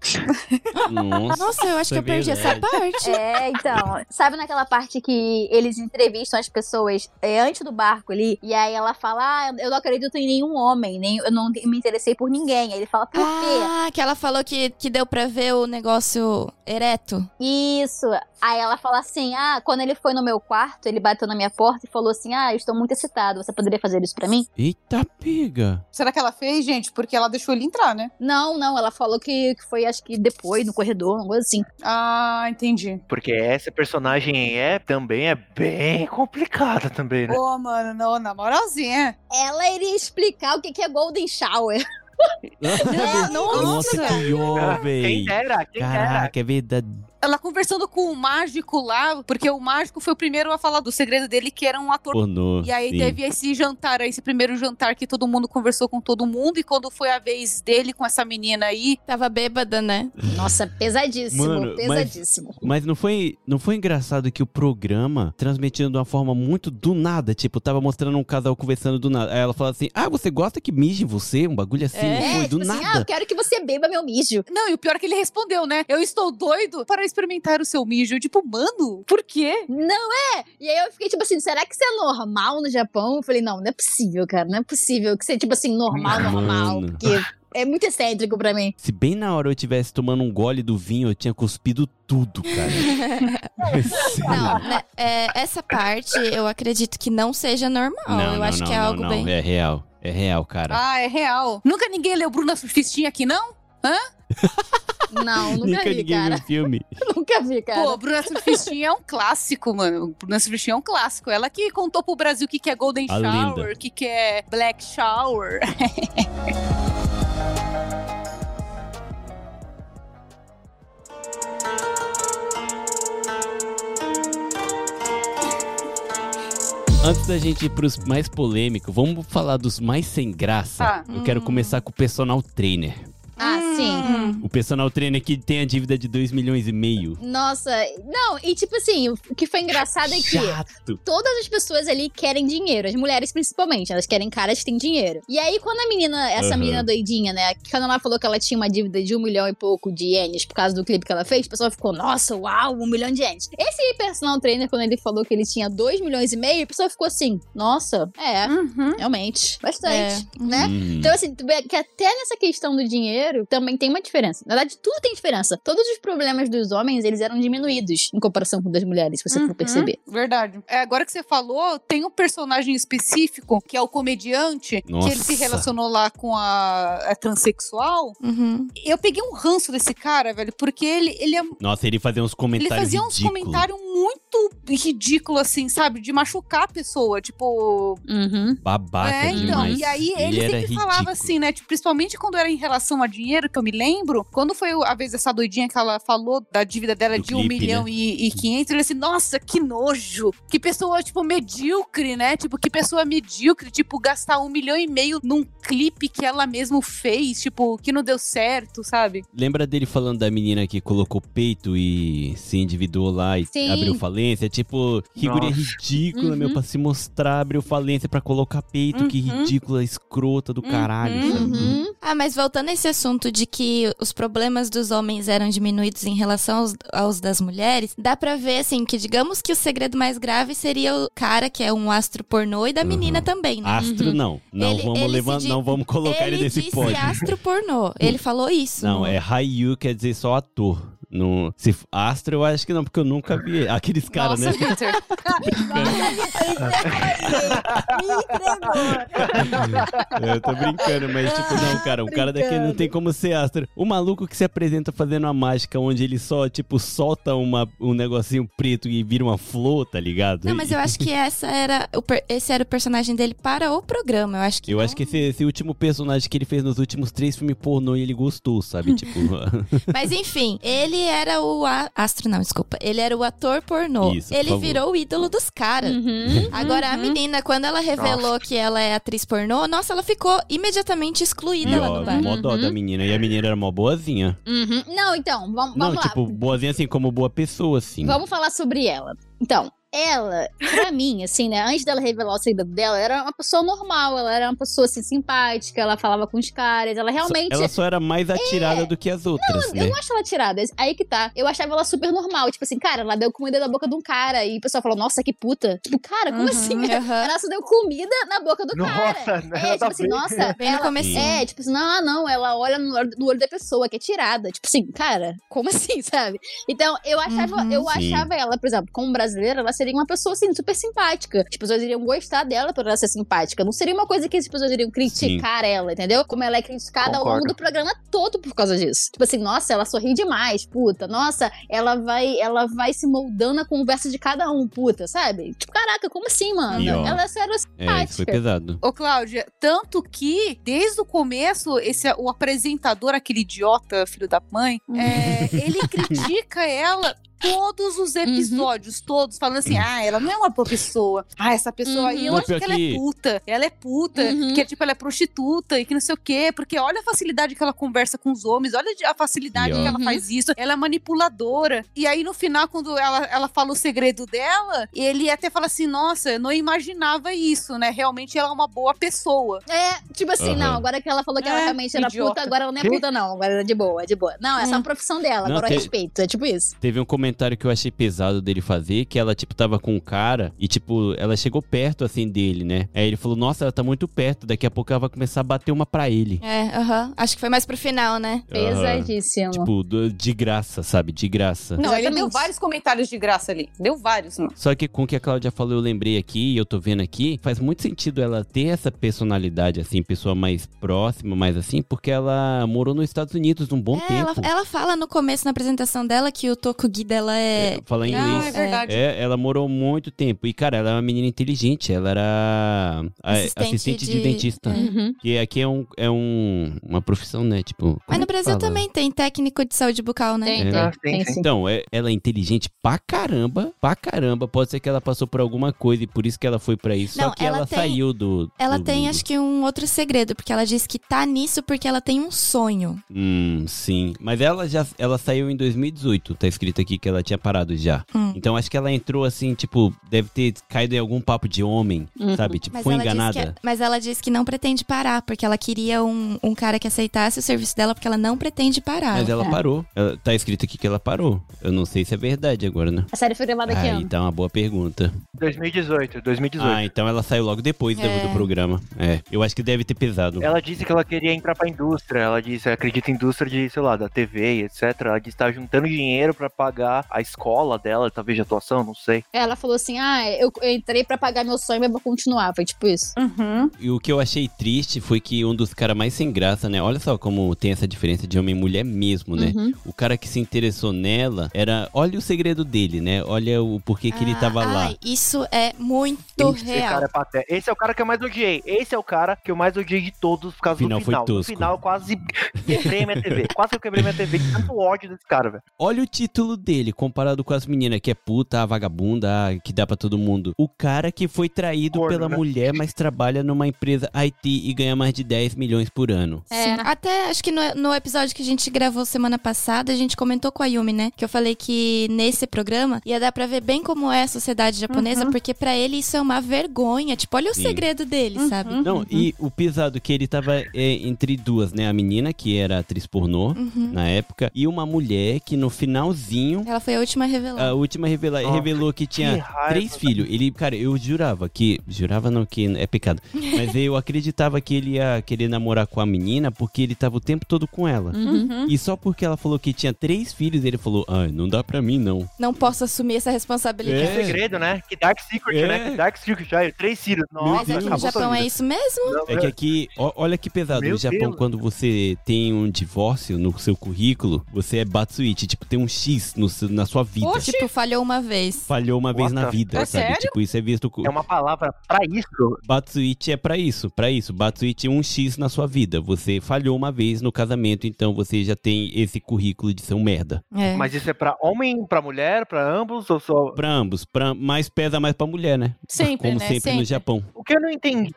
Nossa, Nossa, eu acho que eu perdi essa parte. É, então, sabe naquela parte que eles entrevistam as pessoas é, antes do barco ali, e aí ela fala, ah, eu não acredito em nenhum homem, nem, eu não me interessei por ninguém. Aí ele fala, por quê? Ah, que ela falou que, que deu pra ver o negócio ereto. Isso. Aí ela fala assim, ah, quando ele foi no meu quarto, ele bateu na minha porta e falou assim, ah, eu estou muito excitado, você poderia fazer isso pra mim? Eita pega. Será que ela fez, gente? Porque ela deixou ele entrar, né? Não, não, ela falou que, que foi, acho que depois, no corredor, uma coisa assim. Ah, entendi. Porque essa personagem é também é bem complicada também, né? Ô, mano, não, na moralzinha. Ela iria explicar o que que é Golden Shower. Nossa, nossa, que Ah, Quem dera, quem. Caraca, é verdade. Ela conversando com o mágico lá, porque o mágico foi o primeiro a falar do segredo dele, que era um ator. Pornô. E aí sim. teve esse jantar, aí, esse primeiro jantar que todo mundo conversou com todo mundo, e quando foi a vez dele com essa menina aí, Tava bêbada, né? Nossa, pesadíssimo, Mano, mas- pesadíssimo. Mas não foi, não foi engraçado que o programa transmitindo de uma forma muito do nada, tipo, tava mostrando um casal conversando do nada. Aí ela fala assim: "Ah, você gosta que mije você?" Um bagulho assim, É, não foi tipo do assim, ah, nada. eu quero que você beba meu mijo. Não, e o pior é que ele respondeu, né? Eu estou doido para experimentar o seu mijo. Eu, Tipo, mano, por quê? Não é! E aí eu fiquei tipo assim, será que isso é normal no Japão? Eu falei, não, não é possível, cara, não é possível que seja tipo assim, normal, normal. Mano. Porque é muito excêntrico pra mim. Se bem na hora eu tivesse tomando um gole do vinho, eu tinha cuspido tudo, cara. Não, né, é, essa parte eu acredito que não seja normal. eu acho que é algo não, bem. É real. É real, cara. Ah, é real. Nunca ninguém leu Bruna Surfistinha aqui, não? Não, nunca Nunca vi, cara. viu filme. Nunca vi, cara. Pô, Bruna Surfistinha é um clássico, mano. Bruna Surfistinha é um clássico. Ela que contou pro Brasil o que, que é Golden A Shower, o que, que é Black Shower. Antes da gente ir pros mais polêmicos, vamos falar dos mais sem graça. Tá. Eu quero começar com o personal trainer. Ah, sim. Hum. O personal trainer que tem a dívida de 2 milhões e meio. Nossa, não, e tipo assim, o que foi engraçado é que Chato. todas as pessoas ali querem dinheiro, as mulheres principalmente, elas querem caras que têm dinheiro. E aí, quando a menina, essa Aham. menina doidinha, né, quando ela falou que ela tinha uma dívida de um milhão e pouco de ienes por causa do clipe que ela fez, o pessoal ficou, nossa, uau, um milhão de ienes. Esse personal trainer, quando ele falou que ele tinha dois milhões e meio, o pessoal ficou assim, nossa, é, Uhum. realmente, bastante, É. né? Hum. Então, assim, tu vê que até nessa questão do dinheiro também tem uma diferença. Na verdade, tudo tem diferença. Todos os problemas dos homens, eles eram diminuídos em comparação com os das mulheres, se você Uhum, for perceber. Verdade. É, agora que você falou, tem um personagem específico, que é o comediante, que ele se Nossa. relacionou lá com a, a transexual. Uhum. Eu peguei um ranço desse cara, velho, porque ele, ele, é- Nossa, ele fazia uns ele comentários fazia uns comentários muito ridículos, assim, sabe? De machucar a pessoa. Tipo, Uhum. Babaca é, então. demais. E aí ele, era sempre falava ridículo. assim, né? Tipo, principalmente quando era em relação a dinheiro, que eu me lembro. Quando foi a vez dessa doidinha que ela falou da dívida dela Do de um clipe, milhão né? e, e 500, ele assim, nossa, que nojo. Que pessoa, tipo, medíocre, né? Tipo, que pessoa medíocre. Tipo, gastar um milhão e meio num clipe que ela mesmo fez. Tipo, que não deu certo, sabe? Lembra dele falando da menina que colocou peito e se endividou lá e Sim. abriu falência? Tipo, figurinha Nossa. ridícula, meu, Uhum. pra se mostrar, abriu falência pra colocar peito. Que Uhum. ridícula, escrota do caralho, Uhum. sabe? Uhum. Ah, mas voltando a esse assunto de que os problemas dos homens eram diminuídos em relação aos, aos das mulheres, dá pra ver, assim, que digamos que o segredo mais grave seria o cara que é um astro pornô e da Uhum. menina também, né? Astro não. Não Ele- vamos ele levar, não vamos colocar ele, ele nesse disse pódio. astro pornô. Ele falou isso. Não, no- é Haiyu quer dizer só ator. No, se astro eu acho que não, porque eu nunca vi aqueles caras, né? Nossa, Victor. Me entregou. Eu tô brincando, mas tipo, não, cara, um cara daquele não tem como ser astro. O maluco que se apresenta fazendo uma mágica onde ele só, tipo, solta uma, um negocinho preto e vira uma flor, tá ligado? Não, mas eu acho que essa era o esse era o personagem dele para o programa. Eu acho que Eu não- acho que esse, esse último personagem que ele fez nos últimos três filmes pornô e ele gostou, sabe? Tipo, Mas enfim, ele era o a- astro, não, desculpa. Ele era o ator pornô. Isso, ele favor. virou o ídolo dos caras. Uhum. Agora, a menina, quando ela revelou que ela é atriz pornô, nossa, ela ficou imediatamente excluída e lá ó, no bar. mó dó da menina. E a menina era mó boazinha. Uhum. Não, então, vamos, Não, vamos lá. tipo, boazinha assim como boa pessoa, assim. Vamos falar sobre ela. Então, ela, pra mim, assim, né, antes dela revelar o segredo dela, era uma pessoa normal, ela era uma pessoa, assim, simpática, ela falava com os caras, ela realmente... Ela só era mais atirada do que as outras, Eu né? não acho ela tirada, aí que tá. Eu achava ela super normal, tipo assim, cara, ela deu comida na boca de um cara, e o pessoal falou, nossa, que puta. Tipo, cara, como Uhum, assim? aham. Ela só deu comida na boca do cara. Nossa, É, tipo a assim, ver. nossa, Bem no ela, comecinho. é, tipo assim, não, não, ela olha no olho, no olho da pessoa, que é tirada. Tipo assim, cara, como assim, sabe? Então, eu achava, Uhum. eu Sim. achava ela, por exemplo, como brasileira, ela seria seria uma pessoa, assim, super simpática. As pessoas iriam gostar dela por ela ser simpática. Não seria uma coisa que as pessoas iriam criticar ela, entendeu? Como ela é criticada ao Concordo. longo do programa todo por causa disso. Tipo assim, nossa, ela sorri demais, puta. Nossa, ela vai, ela vai se moldando na conversa de cada um, puta, sabe? Tipo, caraca, como assim, mano? E, ó, ela era É, isso foi simpática. pesado. Ô, Cláudia, tanto que, desde o começo, esse, o apresentador, aquele idiota, filho da mãe, é, ele critica ela todos os episódios, todos, falando assim, ah, ela não é uma boa pessoa. Ah, essa pessoa aí, eu Não, acho que ela é puta. Ela é puta, Uhum. que tipo, ela é prostituta e que não sei o quê. Porque olha a facilidade que ela conversa com os homens, olha a facilidade E, que ela Uhum. faz isso. Ela é manipuladora. E aí, no final, quando ela, ela fala o segredo dela, ele até fala assim, nossa, eu não imaginava isso, né? Realmente ela é uma boa pessoa. É, tipo assim, não, agora que ela falou que ela É, realmente era idiota. puta, agora ela não é puta, não. Agora ela é de boa, é de boa. Não, essa é uma profissão dela, Não, agora eu tem- respeito. É tipo isso. Teve um comentário que eu achei pesado dele fazer, que ela, tipo, tava com um cara e, tipo, ela chegou perto, assim, dele, né? Aí ele falou, nossa, ela tá muito perto, daqui a pouco ela vai começar a bater uma pra ele. É, aham. Acho que foi mais pro final, né? Pesadíssimo. Tipo, do- de graça, sabe? De graça. Não, ele Exatamente. deu vários comentários de graça ali. Deu vários, mano. Só que com o que a Cláudia falou, eu lembrei aqui, e eu tô vendo aqui, faz muito sentido ela ter essa personalidade, assim, pessoa mais próxima, mais assim, porque ela morou nos Estados Unidos um bom É, ela, tempo. ela fala no começo, na apresentação dela, que o Tokugi dela é. Fala Ah, é inglês. verdade. É, ela morou muito tempo. E, cara, ela é uma menina inteligente. Ela era a- Assistente assistente, de... de- dentista. é. Uhum. Que aqui é, um, é um, uma profissão, né? Tipo. Mas é no Brasil fala? também tem técnico de saúde bucal, né? Tem, É. tem, Ah. Então, é, ela é inteligente pra caramba, pra caramba. Pode ser que ela passou por alguma coisa e por isso que ela foi pra isso. Não, Só que ela ela, tem- saiu do. Ela do tem, mundo. acho que, um outro segredo, porque ela diz que tá nisso porque ela tem um sonho. Hum, sim. Mas ela já ela saiu em 2018. Tá escrito aqui que ela tinha parado já. Hum. Então acho que ela entrou assim, tipo, deve ter caído em algum papo de homem, Uhum. sabe? Tipo, Mas foi enganada. Que, é, mas ela disse que não pretende parar, porque ela queria um, um cara que aceitasse o serviço dela, porque ela não pretende parar. Mas ela É. parou. Ela- tá escrito aqui que ela parou. Eu não sei se é verdade agora, né? A série foi gravada aqui, Aí ó. tá uma boa pergunta. 2018, 2018. Ah, então ela saiu logo depois do- É. do programa. É, eu acho que deve ter pesado. Ela disse que ela queria entrar pra indústria. Ela disse, acredita em indústria de, sei lá, da TV, etc. Ela disse que tá juntando dinheiro pra pagar a escola dela, talvez de atuação, não sei. Ela falou assim: ah, eu, eu entrei pra pagar meu sonho, mas vou continuar. Foi tipo isso. Uhum. E o que eu achei triste foi que um dos caras mais sem graça, né? Olha só como tem essa diferença de homem e mulher mesmo, né? Uhum. O cara que se interessou nela era. Olha o segredo dele, né? Olha o porquê que ele Ah, tava lá. ai, isso é muito Esse real. cara é. Esse é o cara que eu mais odiei. Esse é o cara que eu mais odiei de todos por causa Final do foi final. No tosco. final, eu quase quebrei a minha TV. quase que eu quebrei minha TV de tanto ódio desse cara, velho. Olha o título dele, comparado com as meninas que é puta, a vagabunda, que dá pra todo mundo. O cara que foi traído Corno, pela né? mulher, mas trabalha numa empresa IT e ganha mais de 10 milhões por ano. Sim, até acho que no, no episódio que a gente gravou semana passada, a gente comentou com a Yumi, né? Que eu falei que nesse programa ia dar pra ver bem como é a sociedade japonesa, porque pra ele isso é uma vergonha. Tipo, olha o Sim. segredo dele, sabe? Não, e o pesado que ele tava é, entre duas, né? A menina, que era atriz pornô Uhum. na época, e uma mulher que no finalzinho. Ela foi a última a revelar. A última revela, Nossa, revelou que tinha que três filhos. Ele, cara, eu jurava que. Jurava não, que é pecado. Mas eu acreditava que ele ia querer namorar com a menina porque ele tava o tempo todo com ela. Uhum. E só porque ela falou que tinha três filhos, ele falou: ai, não dá pra mim não. Não posso assumir essa responsabilidade. É. Segredo, né? Que Dark Secret, É. né? Que Dark Secret, já, três filhos. Nossa, Mas aqui no Japão é isso mesmo? Não, É que aqui, ó- olha que pesado. Meu no Japão, Deus. quando você tem um divórcio no seu currículo, você é Batsuichi. Tipo, tem um X no seu- na sua vida. Oxi. Tipo, falhou uma vez. Falhou uma vez What na the- vida, É sabe? sério? Tipo, isso é visto. É uma palavra pra isso. Batsuichi é pra isso, pra isso. Batsuichi é um X na sua vida. Você falhou uma vez no casamento, então você já tem esse currículo de ser um merda. É. Mas isso é pra homem, pra mulher, pra ambos ou só... Pra ambos, pra, mas pesa mais pra mulher, né? Sempre, Como né? sempre, Sempre. no Japão. O que eu não entendi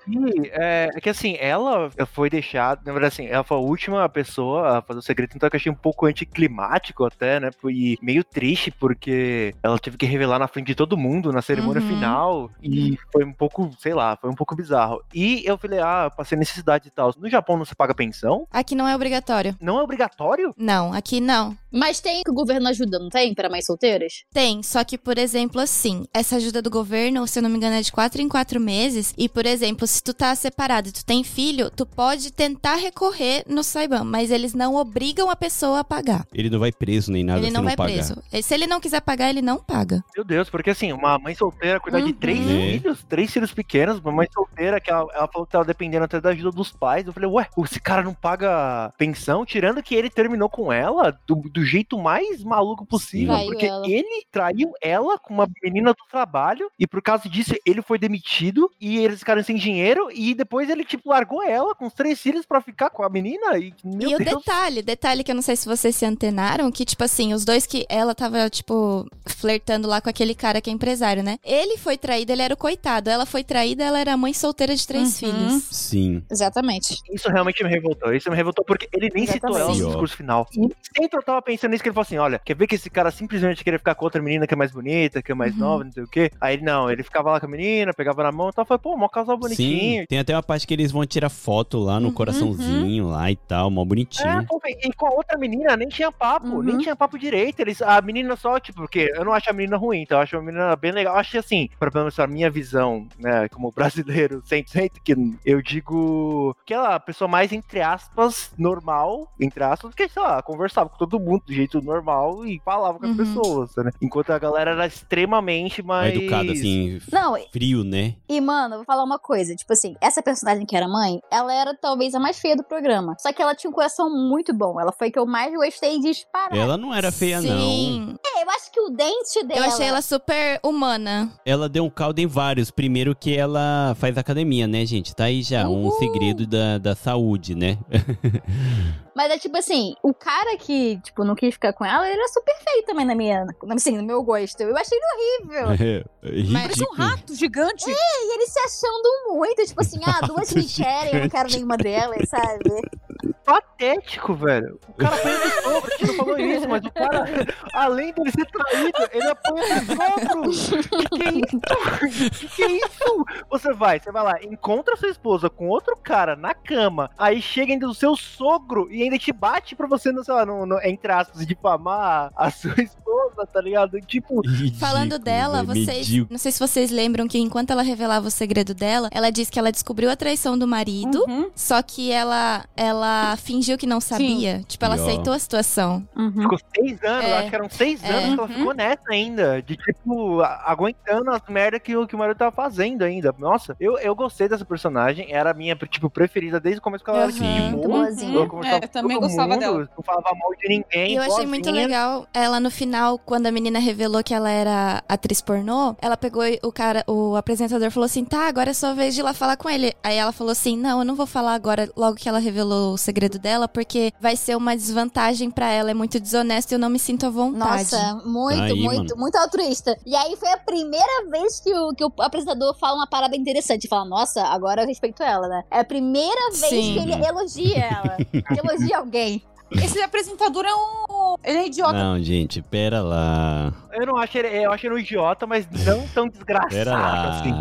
é, é que assim, ela foi deixada, na verdade assim, ela foi a última pessoa a fazer o segredo, então eu achei um pouco anticlimático até, né? E meio triste, porque ela teve que revelar na frente de todo mundo na cerimônia Uhum. final. E foi um pouco, sei lá, foi um pouco bizarro. E eu falei, ah, passei necessidade e tal. No Japão não se paga pensão? Aqui não é obrigatório. Não é obrigatório? Não, aqui não. Mas tem que o governo ajuda, não tem? Para mães solteiras? Tem, só que, por exemplo, assim, essa ajuda do governo, se eu não me engano, é de quatro em quatro meses. E, por exemplo, se tu tá separado e tu tem filho, tu pode tentar recorrer no Saiban, mas eles não obrigam a pessoa a pagar. Ele não vai preso nem nada ele se não não vai pagar. preso. E Se ele não quiser pagar, ele não paga. Meu Deus, porque assim, uma mãe solteira cuidar de Uhum. três É. filhos, três filhos pequenos, uma mãe solteira que ela, ela falou que tava dependendo até da ajuda dos pais. Eu falei, ué, esse cara não paga pensão, tirando que ele terminou com ela do, do jeito mais maluco possível, Traiu porque ela. ele traiu ela com uma menina do trabalho e por causa disso ele foi demitido e eles ficaram sem dinheiro e depois ele, tipo, largou ela com os três filhos pra ficar com a menina e, meu e o Deus. detalhe, detalhe que eu não sei se vocês se antenaram, que, tipo assim, os dois que ela tava, tipo, flertando lá com aquele cara que é empresário, né? Ele foi traído, ele era o coitado. Ela foi traída, ela era mãe solteira de três Uhum. filhos. Sim. Exatamente. Isso realmente me revoltou. Isso me revoltou porque ele nem citou ela no Exatamente. discurso final. E sempre eu tava pensando nisso, que ele falou assim: olha, quer ver que esse cara simplesmente queria ficar com outra menina que é mais bonita, que é mais Uhum. nova, não sei o quê. Aí ele não, ele ficava lá com a menina, pegava na mão e tal. Foi, pô, mó casal bonitinho. Sim. Tem até uma parte que eles vão tirar foto lá no Uhum, coraçãozinho lá e tal, mó bonitinho. É, pô, e com a outra menina nem tinha papo, Uhum. nem tinha papo direito. Eles, a menina só, tipo, porque eu não acho a menina ruim, então eu acho a menina bem legal. Eu acho assim, pra pelo menos a minha visão, né, como brasileiro 100%, que eu digo que ela é a pessoa mais, entre aspas, normal, entre aspas, que, sei lá, conversava com todo mundo do jeito normal e falava com as Uhum. pessoas, né? Enquanto a galera era extremamente mais. Educado, assim, Não, frio, né? E, mano, vou falar uma coisa. Tipo assim, essa personagem que era mãe, ela era talvez a mais feia do programa. Só que ela tinha um coração muito bom. Ela foi que eu mais gostei de disparar. Ela não era feia, não. Sim. É, eu acho que o dente dela. Eu achei ela super humana. Ela deu um caldo em vários. Primeiro que ela faz academia, né, gente? Tá aí já um Uhul. segredo da, da saúde, né? Mas é tipo assim, o cara que, tipo, não quis ficar com ela, ele era super feio também na minha. Assim, no meu gosto. Eu achei ele horrível. Parece um Ridículo. rato gigante. E ele se achando muito, tipo assim, ah, duas me querem, eu não quero nenhuma delas, sabe? Patético, velho. O cara apanha dos outros, a gente não falou isso, mas o cara, além dele ser traído, ele apanha dos outros. Que que é isso? Que que é isso? Você vai, você vai lá, encontra sua esposa com outro cara na cama, aí chega ainda o seu sogro e ainda te bate pra você, não sei lá, no, no, entre aspas, difamar a sua esposa, tá ligado? Tipo, Falando Ridículo, dela, velho, vocês. medíocre. Não sei se vocês lembram que enquanto ela revelava o segredo dela, ela disse que ela descobriu a traição do marido, Uhum. só que ela, ela fingiu que não sabia. Tipo, ela ó. aceitou a situação. Uhum. ficou seis anos, É. acho que eram seis É. anos que ela Uhum. ficou nessa ainda, de tipo, aguentando as merdas que, o- que o marido tava fazendo ainda. Nossa, eu, eu gostei dessa personagem, era a minha, tipo, preferida desde o começo que ela era Sim. muito Boazinha. eu É, com também gostava mundo, dela. Não falava mal de ninguém. E eu achei muito boazinha. legal ela no final, quando a menina revelou que ela era atriz pornô, ela pegou e o cara, o apresentador falou assim: tá, agora é sua vez de ir lá falar com ele. Aí ela falou assim: não, eu não vou falar agora, logo que ela revelou segredo dela, porque vai ser uma desvantagem pra ela, é muito desonesto e eu não me sinto à vontade. Nossa, muito, Aí, muito, muito altruísta. E aí foi a primeira vez que o, que o apresentador fala uma parada interessante. Fala, nossa, agora eu respeito ela, né? É a primeira vez Sim. que ele elogia ela. elogia alguém. Esse apresentador é um. Ele é idiota. Não, gente, pera lá. Eu não acho ele, eu acho ele um idiota, mas não tão desgraçado Pera lá. assim.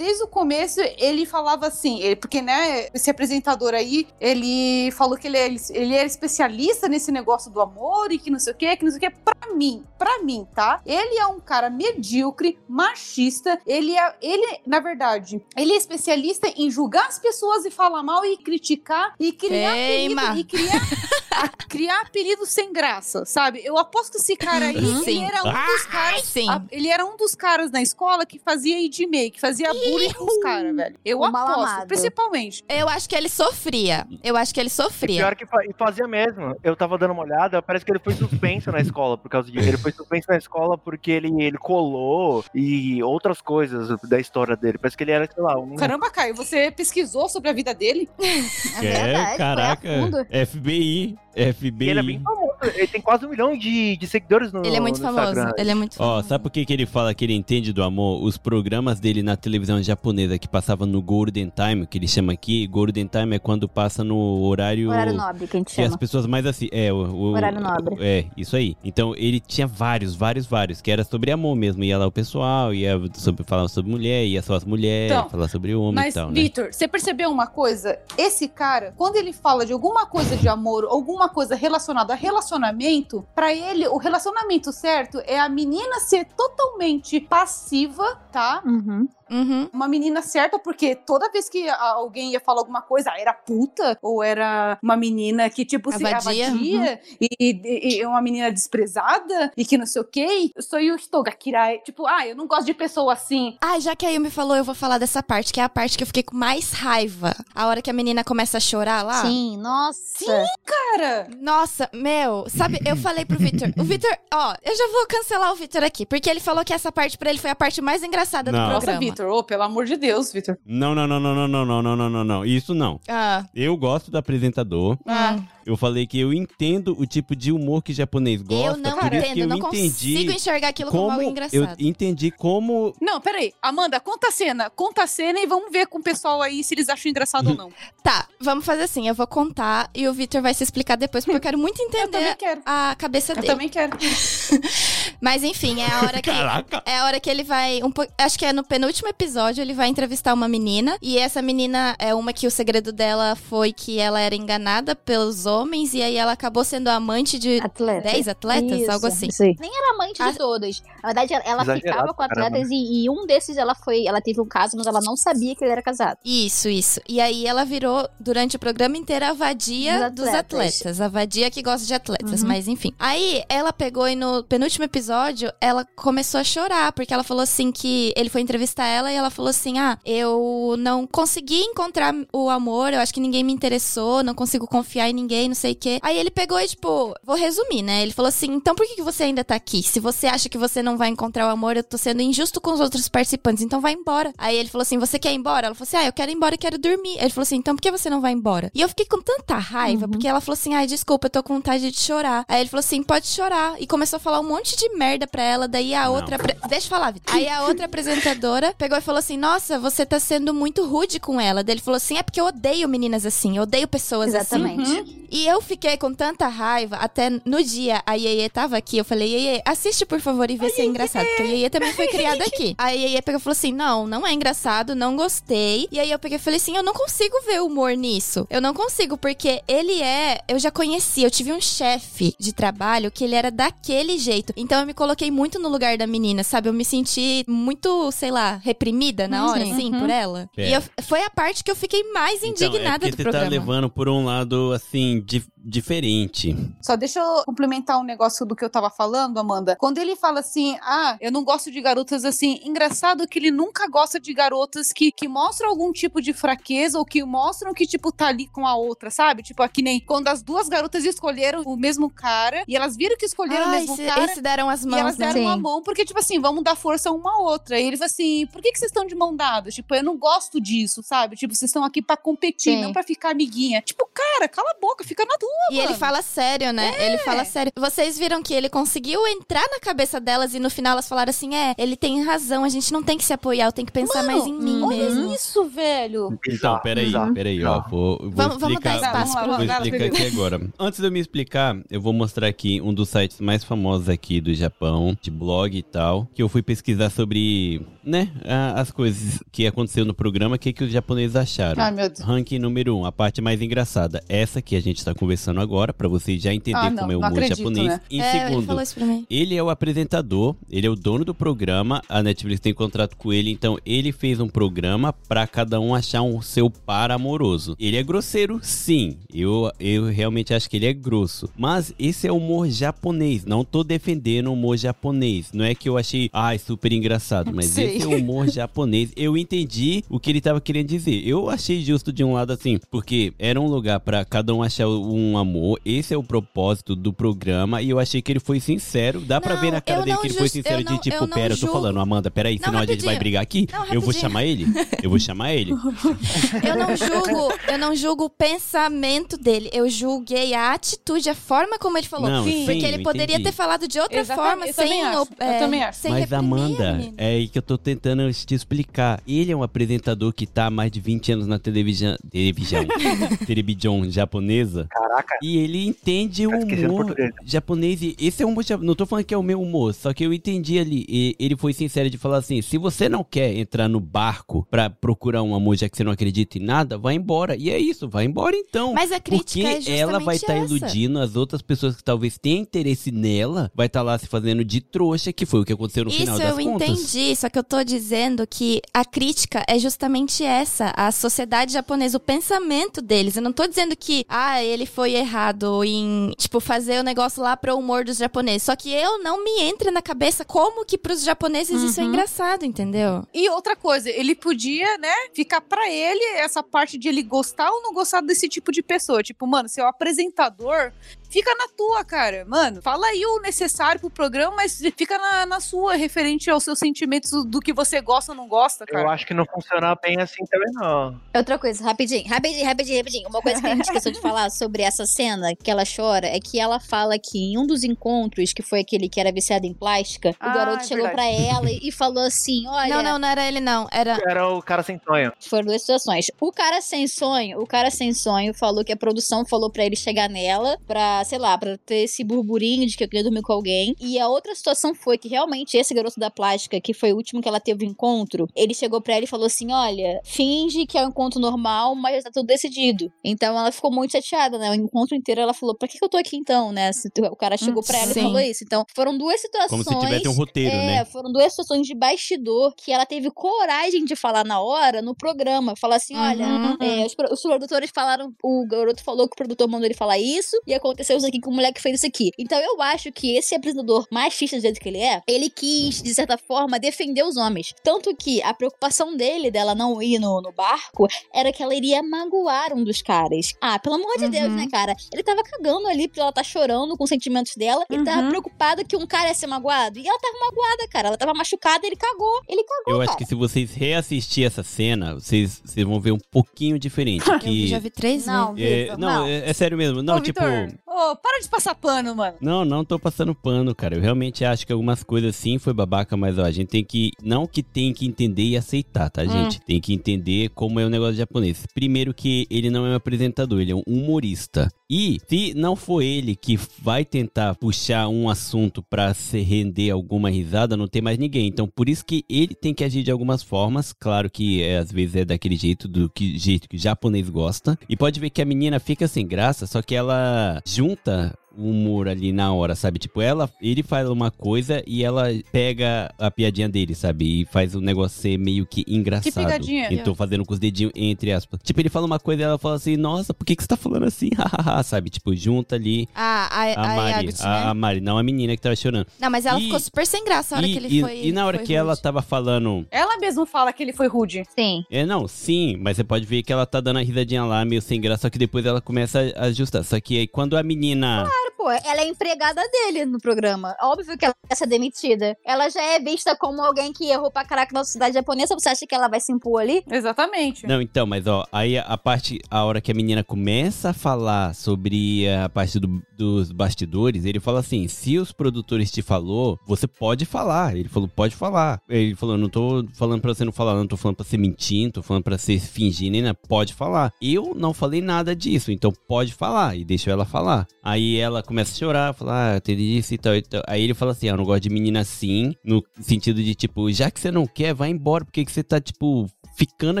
Desde o começo, ele falava assim, ele- porque, né, esse apresentador aí, ele falou que ele, é- ele era especialista nesse negócio do amor e que não sei o que, que não sei o que. Pra mim, pra mim, tá? Ele é um cara medíocre, machista, ele é, ele, na verdade, ele é especialista em julgar as pessoas e falar mal e criticar e criar Queima. apelido, e criar, a- criar apelidos sem graça, sabe? Eu aposto que esse cara aí, Uhum. ele Sim. era um dos caras Sim. a- ele era um dos caras na escola que fazia IDMA, que fazia bullying com os caras, velho. Eu O aposto, amado. principalmente. Eu acho que ele sofria. Eu acho que ele E sofria. pior que fa- e fazia mesmo. Eu tava dando uma olhada, parece que ele foi suspenso na escola por causa disso. Ele foi suspenso na escola porque ele, ele colou e outras coisas da história dele. Parece que ele era, sei lá, um. Caramba, Caio, você pesquisou sobre a vida dele? É verdade, foi a caraca. fundo. FBI. E FBI. ele é bem famoso. Ele tem quase um milhão de, de seguidores no Ele é muito famoso. Instagram. Ele é muito Ó, famoso. sabe por que, que ele fala que ele entende do amor? Os programas dele na televisão japonesa que passava no Golden Time, que ele chama aqui, Golden Time é quando passa no horário. Horário nobre, que a gente Que as chama. pessoas mais assim. É, o, o- Horário nobre. É, isso aí. Então ele tinha vários, vários, vários, que era sobre amor mesmo. Ia lá o pessoal, ia sobre, falar sobre mulher, ia só as mulheres, Então, falar sobre homem Mas, e tal, né? Vitor, você percebeu uma coisa? Esse cara, quando ele fala de alguma coisa de amor, alguma coisa relacionada a relacionamento relacionamento, pra ele, o relacionamento certo é a menina ser totalmente passiva, tá? Uhum. Uhum. Uma menina certa, porque toda vez que alguém ia falar alguma coisa, ah, era puta, ou era uma menina que, tipo, se Avadia, avadia, e, e, e uma menina desprezada, e que não sei o quê. Eu sou Gakirai. Tipo, ah, eu não gosto de pessoa assim. Ah, já que a Yumi falou, eu vou falar dessa parte, que é a parte que eu fiquei com mais raiva. A hora que a menina começa a chorar lá. Sim, nossa. Cara, Nossa, meu, sabe, eu falei pro Victor. O Victor, ó, eu já vou cancelar o Victor aqui, porque ele falou que essa parte pra ele foi a parte mais engraçada Não. do nossa, programa. Vitor, ô, pelo amor de Deus, Vitor. Não, não, não, não, não, não, não, não, não, não, não. Isso não. Ah, Eu gosto do apresentador. Ah, Eu falei que eu entendo o tipo de humor que japonês gosta. eu não por isso entendo, que eu não entendi consigo enxergar aquilo como, como algo eu engraçado. entendi como Não, peraí. Amanda, conta a cena. Conta a cena e vamos ver com o pessoal aí se eles acham engraçado ou não. Tá, vamos fazer assim, eu vou contar e o Victor vai se explicar depois, porque eu quero muito Eu também entender quero. a cabeça Eu dele. também quero. Mas enfim, é a hora que Caraca. é a hora que ele vai um po- acho que é no penúltimo episódio, ele vai entrevistar uma menina e essa menina é uma que o segredo dela foi que ela era enganada pelos homens e aí ela acabou sendo amante de Atleta. 10 atletas, Isso, algo assim. aí. Nem era amante Ah. de todas. Na verdade, ela- Exagerado ficava com atletas e, e um desses ela foi. Ela teve um caso, mas ela não sabia que ele era casado. Isso, isso. E aí ela virou, durante o programa inteiro, a vadia Dos dos atletas. atletas. A vadia que gosta de atletas, Uhum. mas enfim. Aí ela pegou e no penúltimo episódio, ela começou a chorar, porque ela falou assim que ele foi entrevistar ela e ela falou assim: Ah, eu não consegui encontrar o amor, eu acho que ninguém me interessou, não consigo confiar em ninguém, não sei o quê. Aí ele pegou e, tipo, vou resumir, né? Ele falou assim: então por que, que você ainda tá aqui? Se você acha que você não vai encontrar o amor, eu tô sendo injusto com os outros participantes, então vai embora. Aí ele falou assim: você quer ir embora? Ela falou assim: ah, eu quero ir embora e quero dormir. Ele falou assim: então por que você não vai embora? E eu fiquei com tanta raiva, porque ela falou assim: ai, desculpa, eu tô com vontade de chorar. Aí ele falou assim: pode chorar. E começou a falar um monte de merda pra ela. Daí a outra. apre- Deixa eu falar, Vitor. Aí a outra apresentadora pegou e falou assim: nossa, você tá sendo muito rude com ela. Daí ele falou assim: é porque eu odeio meninas assim, eu odeio pessoas assim. Exatamente. E eu fiquei com tanta raiva, até no dia a Yeye tava aqui, eu falei, Yeye, assiste por favor e vê se é engraçado, porque a Yeye também foi criada aqui. Aí a Yeye pegou e falou assim, não, não é engraçado, não gostei. E aí eu peguei e falei assim, eu não consigo ver humor nisso. Eu não consigo, porque ele é, eu já conheci, eu tive um chefe de trabalho que ele era daquele jeito. Então eu me coloquei muito no lugar da menina, sabe? Eu me senti muito, sei lá, reprimida na hora, Sim. assim, por ela. É. E eu- foi a parte que eu fiquei mais Então, é indignada do você programa. tá levando por um lado, assim, dif- diferente. Só deixa eu complementar um negócio do que eu tava falando, Amanda. Quando ele fala assim, ah, eu não gosto de garotas assim, engraçado que ele nunca gosta de garotas que, que mostram algum tipo de fraqueza ou que mostram que, tipo, tá ali com a outra, sabe? Tipo, aqui nem quando as duas garotas escolheram o mesmo cara e elas viram que escolheram o Ah, mesmo esse, cara. esse deram as E mãos, elas né? deram a Sim. mão porque, tipo assim, vamos dar força uma à outra. E ele falou assim: por que, que vocês estão de mão dadas? Tipo, eu não gosto disso, sabe? Tipo, vocês estão aqui pra competir, Sim. não pra ficar amiguinha. Tipo, cara, cala a boca, fica na tua. E ele mano. fala sério, né? É. Ele fala sério. Vocês viram que ele conseguiu entrar na cabeça delas e no final elas falaram assim: é, ele tem razão, a gente não tem que se apoiar, eu tenho que pensar Mano, mais em mim Olha mesmo. isso, velho. Então, peraí, peraí, ó. Vou, vou Vamos- vamos dar explicar, espaço vou, pro- vou explicar aqui agora. Antes de eu me explicar, eu vou mostrar aqui um dos sites mais famosos aqui do Japão, de blog e tal, que eu fui pesquisar sobre, né, a- as coisas que aconteceu no programa, o que, que os japoneses acharam. Ai, meu Deus. Ranking número 1, um, a parte mais engraçada. Essa que a gente tá conversando agora, pra vocês já entenderem Ah, não, como é o humor acredito, japonês. né? Em é, ele segundo, falou isso pra mim. ele é o apresentador, ele é o dono do programa, a Netflix tem contrato com ele, então ele fez um programa pra cada um achar um seu par amoroso. Ele é grosseiro, sim, eu, eu realmente acho que ele é grosso, mas esse é o humor japonês, não tô defendendo o humor japonês, não é que eu achei, ai, super engraçado, mas Sei. Esse é o humor japonês, eu entendi o que ele tava querendo dizer, eu achei justo de um lado assim, porque era um lugar pra cada um achar um amor, esse é o propósito do programa, e eu achei que ele foi sincero, dá pra Não, ver na cara dele que ele foi just- sincero eu não- de tipo, eu não pera, eu tô falando, Amanda, peraí, Não, senão a gente vai rapidinho. brigar aqui, Não, eu vou rapidinho. chamar ele, eu vou chamar ele. Eu não julgo, eu não julgo o pensamento dele. Eu julguei a atitude, a forma como ele falou. Não, sim, Porque ele poderia entendi. ter falado de outra Exatamente, forma, eu sem, também acho, o- eu é, também acho. sem Mas Amanda, é aí que eu tô tentando te explicar. Ele é um apresentador que tá há mais de 20 anos na televisão, televisão, televisão japonesa. Caraca. E ele entende o Tá esquecendo humor português. japonês. E esse é um humor japonês. Não tô falando que é o meu humor, só que eu entendi ali. E ele foi sincero de falar assim: se você não quer entrar no barco pra procurar um amor, já que você não acredita em nada, vai embora. E é isso, vai embora então. Mas a crítica Porque é ela vai estar essa. iludindo as outras pessoas que talvez tenham interesse nela, vai estar lá se fazendo de trouxa, que foi o que aconteceu no final Isso das eu contas. entendi, só que eu tô dizendo que a crítica é justamente essa, a sociedade japonesa, o pensamento deles. Eu não tô dizendo que, ah, ele foi errado em, tipo, fazer o negócio lá pro humor dos japoneses. Só que eu não me entre na cabeça como que pros japoneses isso é Uhum. engraçado, entendeu? E outra coisa, ele podia, né, ficar pra ele essa parte de ele gostar ou não gostar desse tipo de pessoa. Tipo, mano, seu apresentador, fica na tua, cara. Mano, fala aí o necessário pro programa, mas fica na, na sua, referente aos seus sentimentos do que você gosta ou não gosta, cara. Eu acho que não funciona bem assim também, não. Outra coisa, rapidinho, rapidinho, rapidinho, rapidinho. Uma coisa que a gente esqueceu de falar sobre essa cena que ela chora é que ela fala que em um dos encontros, que foi aquele que era viciado em plástica, o Ah, garoto é chegou pra ela e falou assim: Olha, Não, não, não era ele não, era... Era o cara sem sonho. Foram duas situações. O cara sem sonho, o cara sem sonho falou que a produção falou pra ele chegar nela pra, sei lá, pra ter esse burburinho de que eu queria dormir com alguém. E a outra situação foi que realmente esse garoto da plástica, que foi o último que ela teve encontro, ele chegou pra ela e falou assim: Olha, finge que é um encontro normal, mas já tá tudo decidido. Então ela ficou muito chateada, né? O encontro inteiro ela falou: Pra que, que eu tô aqui então, né? Se tu- o cara chegou pra ela sim. e falou isso. Então foram duas situações. Como se tivesse um roteiro, é, né? foram duas situações de bastidor que ela teve coragem de falar na hora no programa. Falar assim: olha, Uhum. é, os, os produtores falaram, o garoto falou que o produtor mandou ele falar isso, e aconteceu isso aqui com o moleque fez isso aqui. Então eu acho que esse apresentador machista do jeito que ele é, ele quis, de certa forma, defender os homens. Tanto que a preocupação dele, dela não ir no, no barco, era que ela iria magoar um dos caras. Ah, pelo amor de Deus, Uhum. né, cara? Ele tava cagando ali pra ela tá chorando com os sentimentos dela, e tava Uhum. preocupado que um cara ia ser magoado. E ela tava magoada, cara. Ela tava machucada, ele cagou. Ele cagou, Eu cara. acho que se vocês reassistir essa cena, vocês, vocês vão ver um pouquinho diferente. Eu Que, já vi três Não, vezes. é, não, não. É, é sério mesmo. Não, Ô, tipo. Vitor, para de passar pano, mano. Não, não tô passando pano, cara. Eu realmente acho que algumas coisas sim foi babaca, mas ó, a gente tem que. Não que tem que entender e aceitar, tá, gente? Tem que entender como é o negócio japonês. Primeiro que ele não é um apresentador, ele é um humorista. E se não for ele que vai tentar puxar um assunto pra se render alguma risada, não tem mais ninguém. Então por isso que ele tem que agir de algumas formas. Claro que é, às vezes é daquele jeito, do que, jeito que o japonês gosta. E pode ver que a menina fica sem graça, só que ela junta pergunta o humor ali na hora, sabe? Tipo, ela, ele faz uma coisa e ela pega a piadinha dele, sabe? E faz o negócio ser meio que engraçado. pegadinha. Então, fazendo com os dedinhos entre aspas. Tipo, ele fala uma coisa e ela fala assim, nossa, por que, que você tá falando assim? Hahaha, sabe? Tipo, junta ali Ah, a, a, a, Mari, Yaguchi, a, né? a Mari, não a menina que tava chorando. Não, mas ela E- ficou super sem graça a hora E, que ele e- foi e na hora que ela rude. tava falando, Ela mesma fala que ele foi rude. Sim. é, não, sim, mas você pode ver que ela tá dando a risadinha lá, meio sem graça, só que depois ela começa a ajustar. Só que aí quando a menina. Pô, ela é empregada dele no programa. Óbvio que ela vai ser demitida. Ela já é vista como alguém que errou pra caraca na sociedade japonesa. Você acha que ela vai se impor ali? Exatamente. Não, então, mas ó, aí a, a parte, a hora que a menina começa a falar sobre a parte do- dos bastidores, ele fala assim: se os produtores te falou, você pode falar. Ele falou, pode falar. Ele falou, não tô falando pra você não falar, não tô falando pra você mentir, não tô falando pra você fingir, nem nada. Pode falar. Eu não falei nada disso, então pode falar. E deixou ela falar. Aí ela começa a chorar, falar, ah, entendi isso e tal, e tal. Aí ele fala assim: ah, eu não gosto de menina assim, no sentido de tipo, já que você não quer, vai embora, porque que você tá, tipo, ficando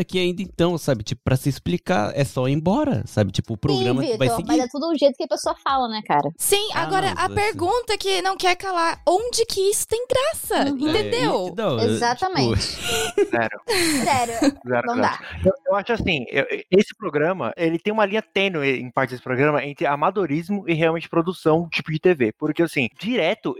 aqui ainda então, sabe? Tipo, pra se explicar, é só ir embora, sabe? Tipo, o programa Sim, vai Vitor, seguir. mas é tudo o jeito que a pessoa fala, né, cara? Sim, Ah, agora não, a isso- pergunta que não quer calar, onde que isso tem graça? Uhum. Entendeu? É, não, Exatamente. tipo, Zero. Sério, Zero, não zero. dá. Eu, eu acho assim, eu- esse programa, ele tem uma linha tênue em parte desse programa entre amadorismo e realmente produção tipo de TV. Porque assim, direto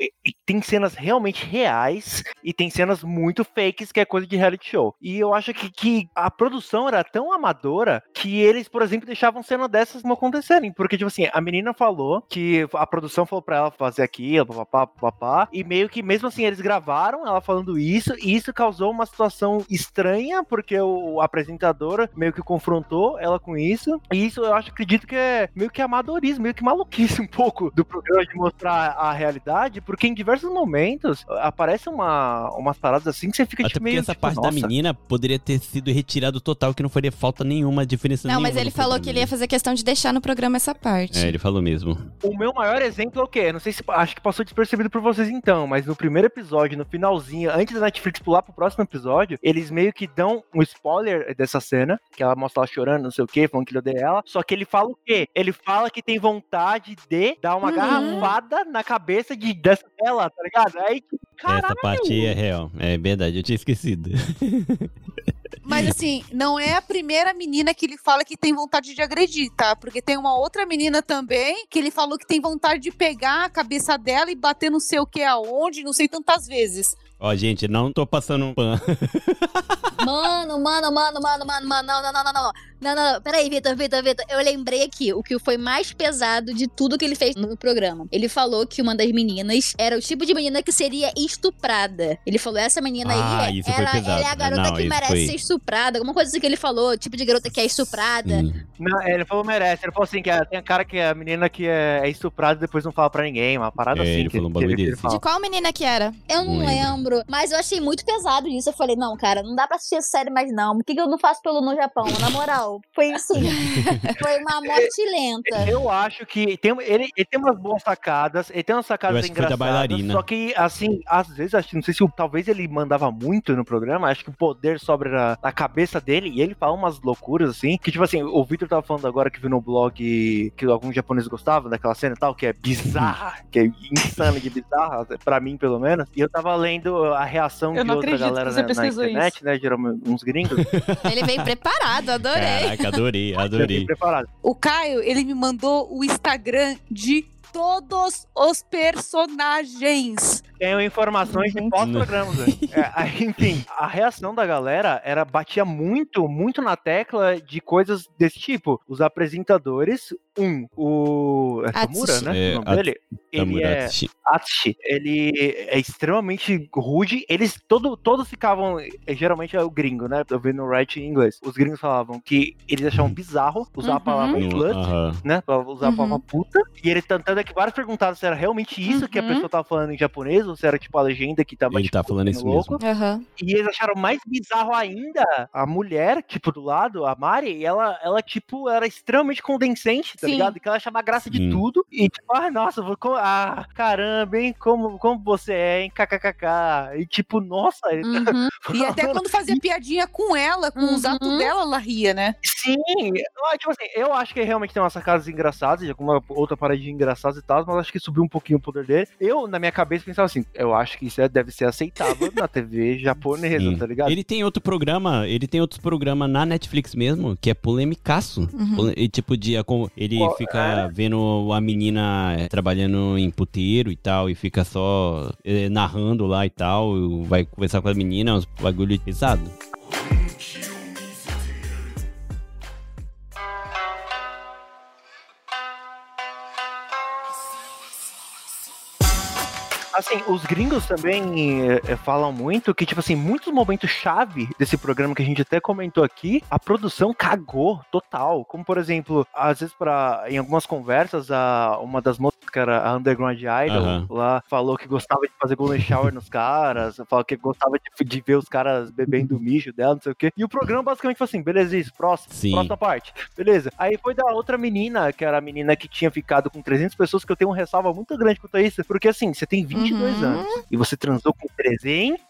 tem cenas realmente reais e tem cenas muito fakes que é coisa de reality show. E eu acho que, que a produção era tão amadora que eles, por exemplo, deixavam cena dessas não acontecerem. Porque, tipo assim, a menina falou que a produção falou pra ela fazer aquilo, papapá, papapá, e meio que mesmo assim eles gravaram ela falando isso, e isso causou uma situação estranha, porque o apresentador meio que confrontou ela com isso, e isso eu acho, acredito que é meio que amadorismo, meio que maluquice um pouco do programa de mostrar a realidade, porque em diversos momentos aparecem uma, umas paradas assim que você fica Até tipo, meio essa tipo, parte da "Nossa". menina poderia ter sido retirado total, que não faria falta nenhuma diferença Não, nenhuma mas ele falou programa, que ele ia fazer questão de deixar no programa essa parte. É, ele falou mesmo. O meu maior exemplo é o quê? Não sei se acho que passou despercebido por vocês então, mas no primeiro episódio, no finalzinho, antes da Netflix pular pro próximo episódio, eles meio que dão um spoiler dessa cena, que ela mostra ela chorando, não sei o quê, falando que ele odeia ela. Só que ele fala o quê? Ele fala que tem vontade de dar uma Uhum. garrafada na cabeça de, dessa dela, tá ligado? Aí, tipo, caralho. Essa parte aí é real. É verdade, eu tinha esquecido. Mas assim, não é a primeira menina que ele fala que tem vontade de agredir, tá? Porque tem uma outra menina também que ele falou que tem vontade de pegar a cabeça dela e bater não sei o que aonde, não sei tantas vezes. Ó, gente, não tô passando um pan. Mano, mano, mano, mano, mano, mano, não, não, não, não, não. Não, não, não. Peraí, Vitor, Vitor, Vitor. Eu lembrei aqui o que foi mais pesado de tudo que ele fez no programa. Ele falou que uma das meninas era o tipo de menina que seria estuprada. Ele falou, essa menina Ah, aí, isso foi ela, pesado. ela é a garota Não, que merece foi- ser estuprada. Alguma coisa assim que ele falou, tipo de garota que é estuprada. Sim. Não, é, ele falou merece. Ele falou assim: que é- tem a cara que é a menina que é, é estuprada e depois não fala pra ninguém. Uma parada É, assim. ele que falou um bagulho que ele desse. fala. De qual menina que era? Eu não Não lembro. Lembro, mas eu achei muito pesado isso. Eu falei, não, cara, não dá pra assistir essa série mais não. Por que, que eu não faço pelo no Japão? Na moral, foi assim, foi uma morte lenta. Eu acho que tem, ele, ele tem umas boas sacadas, ele tem umas sacadas foi da engraçadas. bailarina. Só que, assim, às vezes, acho, não sei se o- talvez ele mandava muito no programa, acho que o poder sobra na, na cabeça dele e ele fala umas loucuras, assim. Que, tipo assim, o Victor tava falando agora que viu no blog que alguns japoneses gostavam daquela cena e tal, que é bizarra, que é insana de bizarra, pra mim, pelo menos. E eu tava lendo a reação Eu de outra galera na, na internet, né? Geralmente uns gringos. Ele veio preparado, adorei. Caraca, adorei, adorei. preparado. O Caio, ele me mandou o Instagram de todos os personagens. Tenho informações de Gente. pós-programas. É, enfim, a reação da galera era batia muito, muito na tecla de coisas desse tipo. Os apresentadores, um, o é Tamura, né? É, o nome dele. Ele é Atsushi. Ele é extremamente rude. Eles todo, todos ficavam, eh, geralmente é o gringo, né? Eu vi no Write em inglês. Os gringos falavam que eles achavam bizarro usar a Uhum. palavra No- slut aham. né? Pra usar a Uhum. palavra puta. E ele tentando é que vários perguntaram se era realmente isso que a Uhum. pessoa tava falando em japonês, ou se era tipo a legenda que tava Ele tipo, tá falando isso louco. mesmo. Aham. E eles acharam mais bizarro ainda a mulher, tipo, do lado, a Mari, ela, ela tipo, era extremamente condescendente, tá Sim. ligado? Que ela achava graça de Sim. tudo. E tipo, ah, nossa, vou ah, caramba, hein? Como, como você é, hein? KKKK. E tipo, nossa, ele- Uhum. E até quando fazia piadinha com ela, com os Uhum. atos dela, ela ria, né? Sim, eu, tipo assim, eu acho que realmente tem umas sacadas engraçadas, alguma outra paradinha engraçada e tal, mas acho que subiu um pouquinho o poder dele. Eu, na minha cabeça, pensava assim, eu acho que isso é- deve ser aceitável na TV japonesa, Sim. tá ligado? Ele tem outro programa, ele tem outros programas na Netflix mesmo, que é polemicaço. Uhum. E tipo, dia com ele Qual- fica vendo a menina eh, trabalhando em puteiro e tal, e fica só eh, narrando lá e tal, e vai conversar com a menina, uns bagulho pesado. Assim, os gringos também eh, falam muito que, tipo assim, muitos momentos chave desse programa que a gente até comentou aqui, a produção cagou total. Como, por exemplo, às vezes pra, em algumas conversas, a, uma das moças, que era a Underground Idol, Aham. lá, falou que gostava de fazer golden shower nos caras, falou que gostava de, de ver os caras bebendo o mijo dela, não sei o quê. E o programa basicamente foi assim, beleza, isso, próximo, Sim. próxima parte. Beleza. Aí foi da outra menina, que era a menina que tinha ficado com 300 pessoas, que eu tenho uma ressalva muito grande quanto a isso, porque assim, você tem 22 Uhum. anos e você transou com 300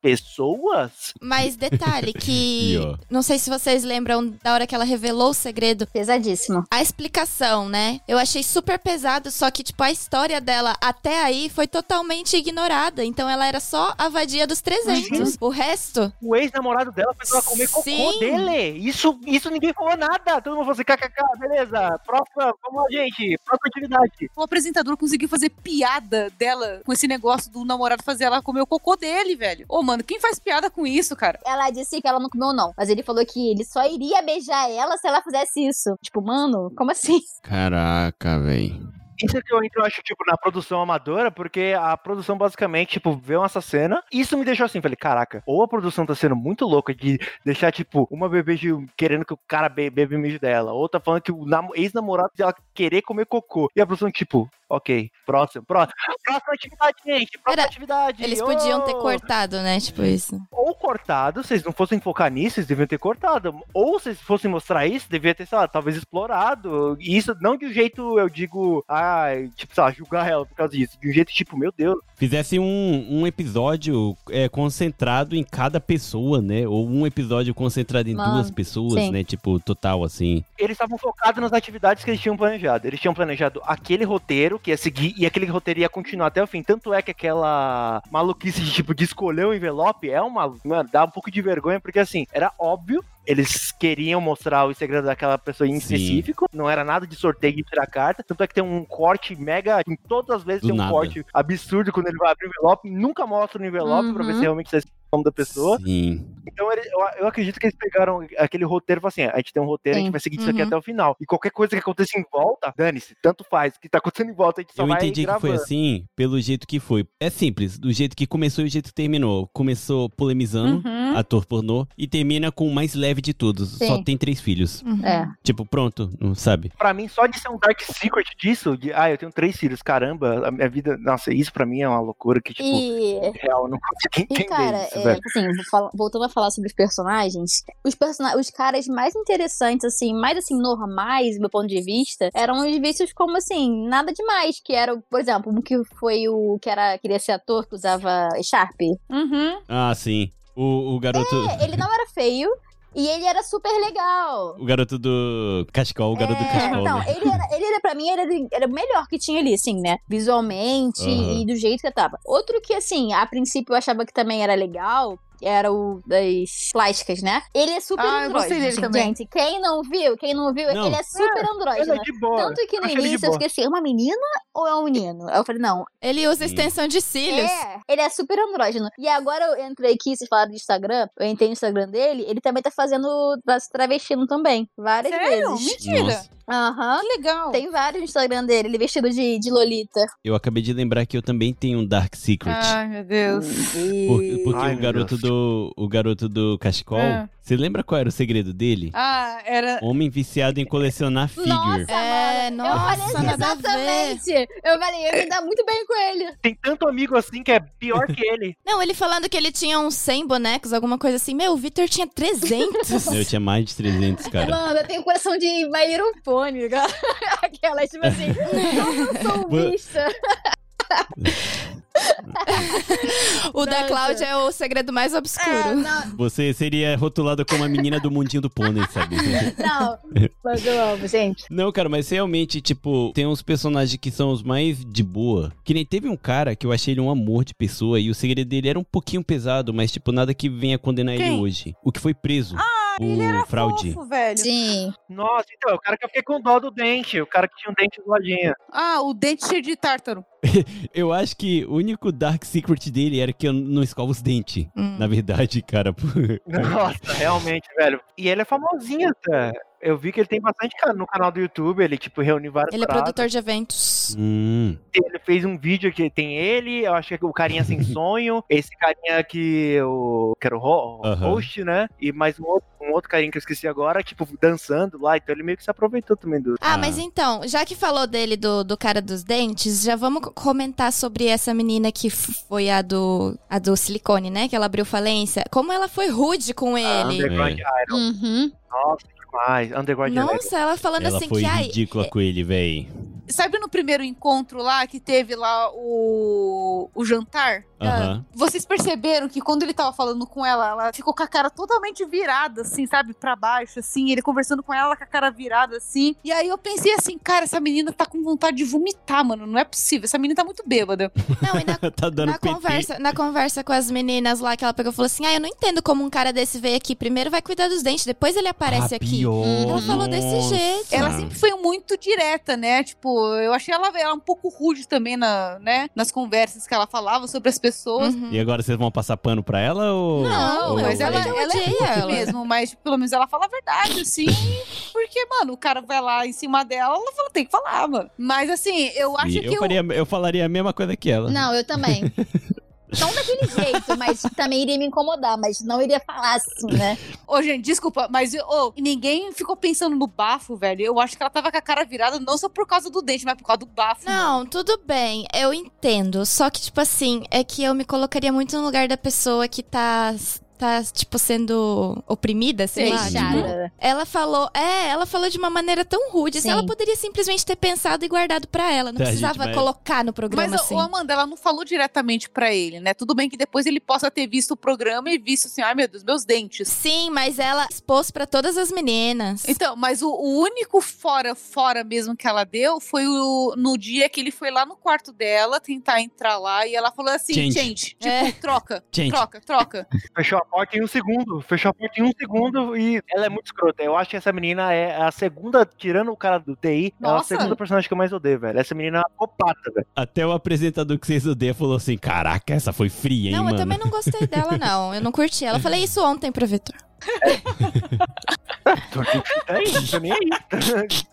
pessoas? Mas detalhe que. E, não sei se vocês lembram da hora que ela revelou o segredo. Pesadíssimo. A explicação, né? Eu achei super pesado, só que, tipo, a história dela até aí foi totalmente ignorada. Então ela era só a vadia dos 300. O resto. O ex-namorado dela fez ela comer cocô Sim. dele. Isso, isso ninguém falou nada. Todo mundo falou assim, kkk, beleza. Próxima, vamos lá, gente. Próxima atividade. O apresentador conseguiu fazer piada dela com esse negócio do namorado fazer ela comer o cocô dele, velho. Ô, mano, quem faz piada com isso, cara? Ela disse que ela não comeu, não. Mas ele falou que ele só iria beijar ela se ela fizesse isso. Tipo, mano, como assim? Caraca, velho. Isso é que eu entro, eu acho, tipo, na produção amadora, porque a produção basicamente, tipo, vê essa cena. E isso me deixou assim, falei, caraca, ou a produção tá sendo muito louca de deixar, tipo, uma bebê de- querendo que o cara be bebe o mijo dela, ou tá falando que o namo- ex-namorado dela querer comer cocô. E a produção, tipo, Ok, próximo, próximo. Próxima atividade, gente. Próxima Era- atividade. Eles podiam ter cortado, né? Tipo isso. Ou cortado, se eles não fossem focar nisso, eles deviam ter cortado. Ou se eles fossem mostrar isso, devia ter, sei lá, talvez explorado. E isso não de um jeito, eu digo, ah, tipo, sei lá, julgar ela por causa disso. De um jeito tipo, meu Deus. Fizesse um, um episódio é, concentrado em cada pessoa, né? Ou um episódio concentrado em Mano, duas pessoas, sim. né? Tipo, total, assim. Eles estavam focados nas atividades que eles tinham planejado. Eles tinham planejado aquele roteiro que ia seguir e aquele roteiro ia continuar até o fim. Tanto é que aquela maluquice de tipo de escolher o envelope é uma. Mano, dá um pouco de vergonha, porque assim, era óbvio. Eles queriam mostrar o segredo daquela pessoa em Sim. específico. Não era nada de sorteio de tirar carta. Tanto é que tem um corte mega. Em todas as vezes Do tem um nada. corte absurdo quando ele vai abrir o envelope. Nunca mostra o envelope pra ver Uhum. se realmente o nome da pessoa. Sim. Então ele- eu, eu acredito que eles pegaram aquele roteiro e falaram assim: a gente tem um roteiro, a gente Sim. vai seguir isso aqui Uhum. até o final. E qualquer coisa que aconteça em volta, dane-se, tanto faz. O que tá acontecendo em volta, a gente só Eu vai entendi que foi assim, pelo jeito que foi. É simples, do jeito que começou e o jeito que terminou. Começou polemizando, Uhum. ator pornô, e termina com o mais leve de todos. Sim. Só tem três filhos. Uhum. É. Tipo, pronto, não sabe? Pra mim, só de ser um Dark Secret disso, de, ah, eu tenho três filhos, caramba, a minha vida, nossa, isso pra mim é uma loucura que, tipo, E, real, eu não consigo e entender cara, isso, é, velho. assim, voltando a falar sobre os personagens, os, persona os caras mais interessantes, assim, mais assim, normais, do meu ponto de vista, eram os vistos como assim, nada demais. Que era, por exemplo, um que foi o que era, queria ser ator, que usava Sharp. Uhum. Ah, sim. O, o garoto. É, ele não era feio. E ele era super legal. O garoto do Cascol, o garoto do É, Cascol, Não, né? ele era, ele era, pra mim, ele era, era o melhor que tinha ali, assim, né? Visualmente Aham. e do jeito que tava. Outro que, assim, a princípio eu achava que também era legal. Era o das plásticas, né? Ele é super Ah, eu gostei andrógeno, dele gente. também. Gente, quem não viu, quem não viu, Não. ele é super Ele andrógeno. é boa. Tanto que no Acho de início eu assim, é uma menina ou é um menino? Eu falei, não, Ele usa extensão de cílios. é, ele é super andrógeno. E agora eu entrei aqui, vocês falaram de Instagram, eu entrei no Instagram dele, ele também tá fazendo, tá se travestindo também, várias Sério? vezes. Mentira. Nossa. Aham. Que legal. Tem vários no Instagram dele, ele vestido de, de Lolita. Eu acabei de lembrar que eu também tenho um Dark Secret. Ai, meu Deus. Por- porque Ai, o garoto Deus. do. O garoto do Cascol. É. Você lembra qual era o segredo dele? Ah, era. Homem viciado em colecionar figure. Nossa, É, mano. eu nossa, falei a ver. exatamente. Eu falei, eu me dá muito bem com ele. Tem tanto amigo assim que é pior que ele. Não, ele falando que ele tinha uns 100 bonecos, alguma coisa assim. Meu, o Victor tinha 300. Eu tinha mais de 300, cara. Mano, eu tenho coração de My Little Pony. Aquela, tipo assim, eu sou um Bo- bicha. o da. Cláudia é o segredo mais obscuro. É, não, Você seria rotulado como a menina do mundinho do pônei, sabe? não, mas eu amo, gente. Não, cara, mas realmente, tipo, tem uns personagens que são os mais de boa. Que nem teve um cara que eu achei ele um amor de pessoa e o segredo dele era um pouquinho pesado, mas, tipo, nada que venha condenar ele Quem? hoje. O que foi preso. o Ele era fraude. fofo, velho. Sim. Nossa, então, o cara que eu fiquei com dó do dente, o cara que tinha um dente zoadinho. Ah, o dente cheio de tártaro. Eu acho que o único Dark Secret dele era que eu não escovo os dentes. Hum. Na verdade, cara. Nossa, realmente, velho. E ele é famosinho, tá? Eu vi que ele tem bastante cara no canal do YouTube, ele, tipo, reúne várias Ele é produtor de eventos. hum. Ele fez um vídeo que tem ele, eu acho que é o carinha sem sonho, esse carinha que era o ho- Aham. host, né? E mais um outro, um outro carinha que eu esqueci agora, tipo, dançando lá, então ele meio que se aproveitou também do. Ah, Ah. mas então, já que falou dele, do, do cara dos dentes, já vamos co- comentar sobre essa menina que foi a do, a do silicone, né? Que ela abriu falência. Como ela foi rude com Ah, ele. Underground Iron. Uhum. Nossa, demais. Underground. Nossa, ela falando Ela assim foi que. Ai, ridícula com ele, véi. Sabe no primeiro encontro lá que teve lá o, o jantar? Aham. Vocês perceberam que quando ele tava falando com ela, ela ficou com a cara totalmente virada, assim, sabe? Pra baixo, assim. Ele conversando com ela com a cara virada, assim. E aí eu pensei assim, cara, essa menina tá com vontade de vomitar, mano. Não é possível. Essa menina tá muito bêbada. não, e na, tá dando na PT. conversa, na conversa com as meninas lá, que ela pegou e falou assim: Ah, eu não entendo como um cara desse veio aqui. Primeiro vai cuidar dos dentes, depois ele aparece Ah, aqui. pior, Ela falou desse jeito. Ela sempre foi muito direta, né? Tipo, eu achei ela, ela um pouco rude também na, né? nas conversas que ela falava sobre as pessoas. Uhum. E agora vocês vão passar pano pra ela ou. Não, ou- mas ela, eu ela é rude ela. mesmo, mas pelo menos ela fala a verdade, assim. porque, mano, o cara vai lá em cima dela, ela fala, tem que falar, mano. Mas assim, eu acho eu, que o- faria, eu falaria a mesma coisa que ela. Não, eu também. Não daquele jeito, mas também iria me incomodar, mas não iria falar assim, né? Ô, gente, desculpa, mas ô, ninguém ficou pensando no bafo, velho. Eu acho que ela tava com a cara virada não só por causa do dente, mas por causa do bafo. mano. Não, tudo bem, eu entendo. Só que, tipo assim, é que eu me colocaria muito no lugar da pessoa que tá. Tá, tipo, sendo oprimida, sei lá. Fechada. tipo, ela falou. É, ela falou de uma maneira tão rude. assim, Sim. ela poderia simplesmente ter pensado e guardado pra ela. Não Tá, precisava colocar no programa Mas, assim. ô, Amanda, ela não falou diretamente pra ele, né? Tudo bem que depois ele possa ter visto o programa e visto assim, ai meu Deus, meus dentes. Sim, mas ela expôs pra todas as meninas. Então, mas o, o único fora, fora mesmo que ela deu foi o, no dia que ele foi lá no quarto dela tentar entrar lá e ela falou assim, Gente. gente, tipo, É. troca, Gente. troca, troca. Fechou a porta em um segundo. Fechou a porta em um segundo e ela é muito escrota. Eu acho que essa menina é a segunda, tirando o cara do TI, ela é a Nossa. segunda personagem que eu mais odeio, velho. Essa menina é uma copata, velho. Até o apresentador que vocês odeiam falou assim: Caraca, essa foi fria, hein, Não, mano? eu também não gostei dela, não. Eu não curti ela. Eu falei isso ontem pro Vitor. Tô nem aí, não tô nem aí.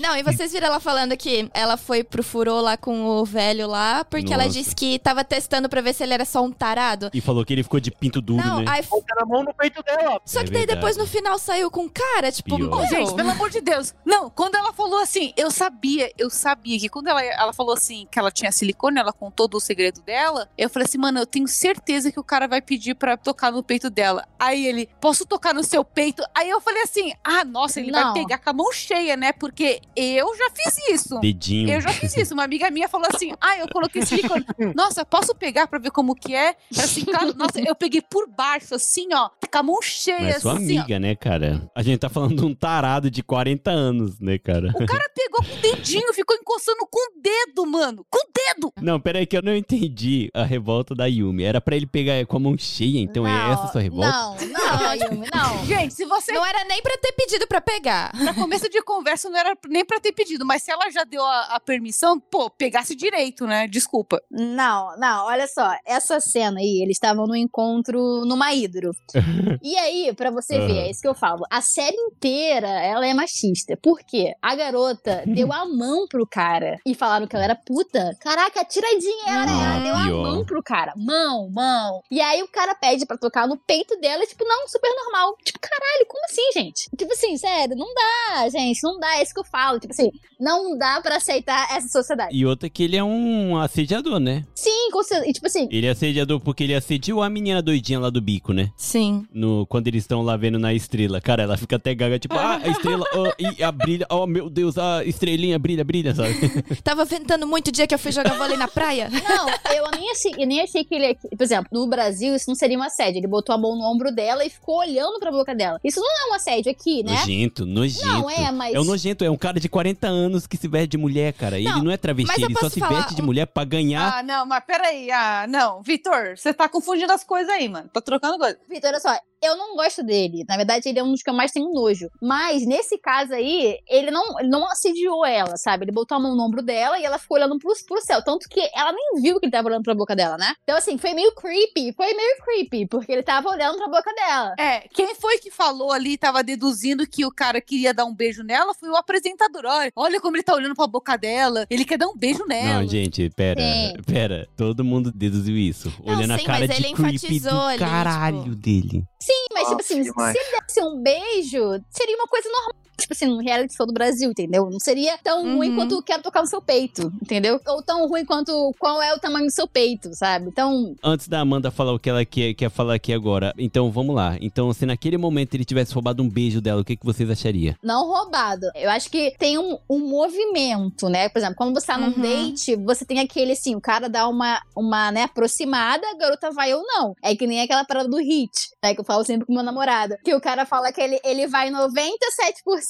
Não, e vocês viram ela falando que ela foi pro furô lá com o velho lá, porque ela Nossa. disse que tava testando pra ver se ele era só um tarado. E falou que ele ficou de pinto duro, não, né? aí. Botando a mão no peito dela. Só É que daí verdade. depois no final saiu com cara, tipo, Pior. Ô, gente, pelo amor de Deus. Não, quando ela falou assim, eu sabia, eu sabia que quando ela, ela falou assim que ela tinha silicone, ela contou do segredo dela, eu falei assim, mano, eu tenho certeza que o cara vai pedir pra tocar no peito dela. Aí ele, posso tocar no seu peito? Aí eu falei assim, ah, nossa, ele Não. vai pegar com a mão cheia, né? Porque eu já fiz isso. Dedinho. Eu já fiz isso. Uma amiga minha falou assim: Ah, eu coloquei silicone. Nossa, posso pegar pra ver como que é? Eu assim, claro, nossa, eu peguei por baixo, assim, ó, com a mão cheia, Mas é sua assim, ó. amiga, né, cara? A gente tá falando de um tarado de 40 anos, né, cara? O cara pegou com o dedinho, ficou encostando com o dedo, mano. Com o dedo! Não, peraí que eu não entendi a revolta da Yumi. Era pra ele pegar com a mão cheia, então é Não, essa a sua revolta? Não, não, Yumi, não. Gente, se você. não era nem pra ter pedido pra pegar. Pra começo de conversa não era nem pra ter pedido, mas se ela já deu a, a permissão, pô, pegasse direito, né? Desculpa. Não, não, olha só, essa cena aí, eles estavam no encontro numa hidro. e aí, pra você ver, é isso que eu falo, a série inteira, ela é machista. Por quê? A garota deu a mão pro cara e falaram que ela era puta. Caraca, tiradinha ela, né? Ela deu a mão pro cara. Mão, mão. E aí o cara pede pra tocar no peito dela, e, tipo, não, super normal. Tipo, caralho, como assim, gente? Tipo assim, sério, não dá, gente, não dá, é isso que eu falo. Tipo assim, não dá pra aceitar essa sociedade. E outra que ele é um assediador, né? Sim, com certeza. E, tipo assim, Ele é assediador porque ele assediou a menina doidinha lá do bico, né? Sim. No, quando eles estão lá vendo na estrela. Cara, ela fica até gaga, tipo, ah, a estrela, oh, e a brilha, oh meu Deus, a estrelinha brilha, brilha, sabe? Tava ventando muito o dia que eu fui jogar vôlei na praia. Não, eu nem achei, eu nem achei que ele. Por exemplo, no Brasil, isso não seria um assédio. Ele botou a mão no ombro dela e ficou olhando pra boca dela. Isso não é um assédio aqui, né? Nojento, nojento. Não, é, mas. É um nojento, é um cara de 40 anos que se veste de mulher, cara. Não, ele não é travesti, ele só se falar veste de mulher pra ganhar. Ah, não, mas peraí. Ah, não. Vitor, você tá confundindo as coisas aí, mano. Tá trocando coisa. Vitor, olha só, eu não gosto dele. Na verdade, ele é um dos que eu mais tenho nojo. Mas nesse caso aí, ele não, ele não assediou ela, sabe? Ele botou a mão no ombro dela e ela ficou olhando pro, pro céu. Tanto que ela nem viu que ele tava olhando pra boca dela, né? Então, assim, foi meio creepy. Foi meio creepy, porque ele tava olhando pra boca dela. É, quem foi que falou ali, tava deduzindo que o cara queria dar um beijo nela, foi o apresentador. Olha, olha como ele tá olhando pra boca dela. Ele quer dar um beijo nela. Não, gente, pera, Sim. pera. Todo mundo deduziu isso. Não, Olhando a sim, cara mas de ele creepy do enfatizou ali, caralho tipo- dele. Sim, mas, tipo Nossa, assim, demais. se ele desse um beijo, seria uma coisa normal. Tipo assim, num reality show do Brasil, entendeu? Não seria tão Uhum. ruim quanto quero tocar no seu peito, entendeu? Ou tão ruim quanto qual é o tamanho do seu peito, sabe? Então, Antes da Amanda falar o que ela quer, quer falar aqui agora, então vamos lá. Então, se naquele momento ele tivesse roubado um beijo dela, o que, que vocês achariam? não roubado. Eu acho que tem um, um movimento, né? Por exemplo, quando você tá num Uhum. date, você tem aquele assim, o cara dá uma, uma né, aproximada, a garota vai ou não. É que nem aquela parada do hit, né? Que eu falo sempre com meu namorado. Que o cara fala que ele, ele vai 97%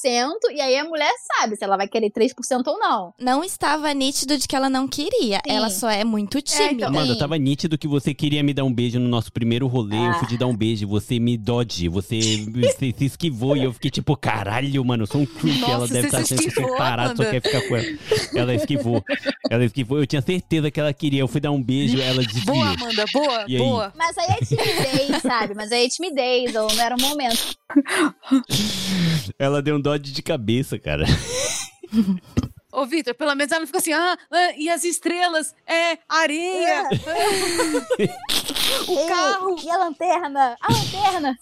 e aí a mulher sabe se ela vai querer 3% ou não. Não estava nítido de que ela não queria. Sim. Ela só é muito tímida. então. Amanda, Sim. tava nítido que você queria me dar um beijo no nosso primeiro rolê. Eu fui te dar um beijo, você me dodge, você, você se esquivou e eu fiquei tipo, caralho, mano, eu sou um creep. Nossa, ela deve você estar se achando que eu parado, só quer ficar com ela. Ela esquivou. Ela esquivou. Eu tinha certeza que ela queria. Eu fui dar um beijo, ela desviou. Boa, Amanda, boa, E aí? boa. Mas aí é timidez, sabe? Mas aí é timidez, ou não era o momento. Ela deu um dodge de cabeça, cara. Ô, Vitor, pelo menos ela não fica assim, ah, ah, e as estrelas? É, areia. o Ei, carro. E a lanterna? A lanterna!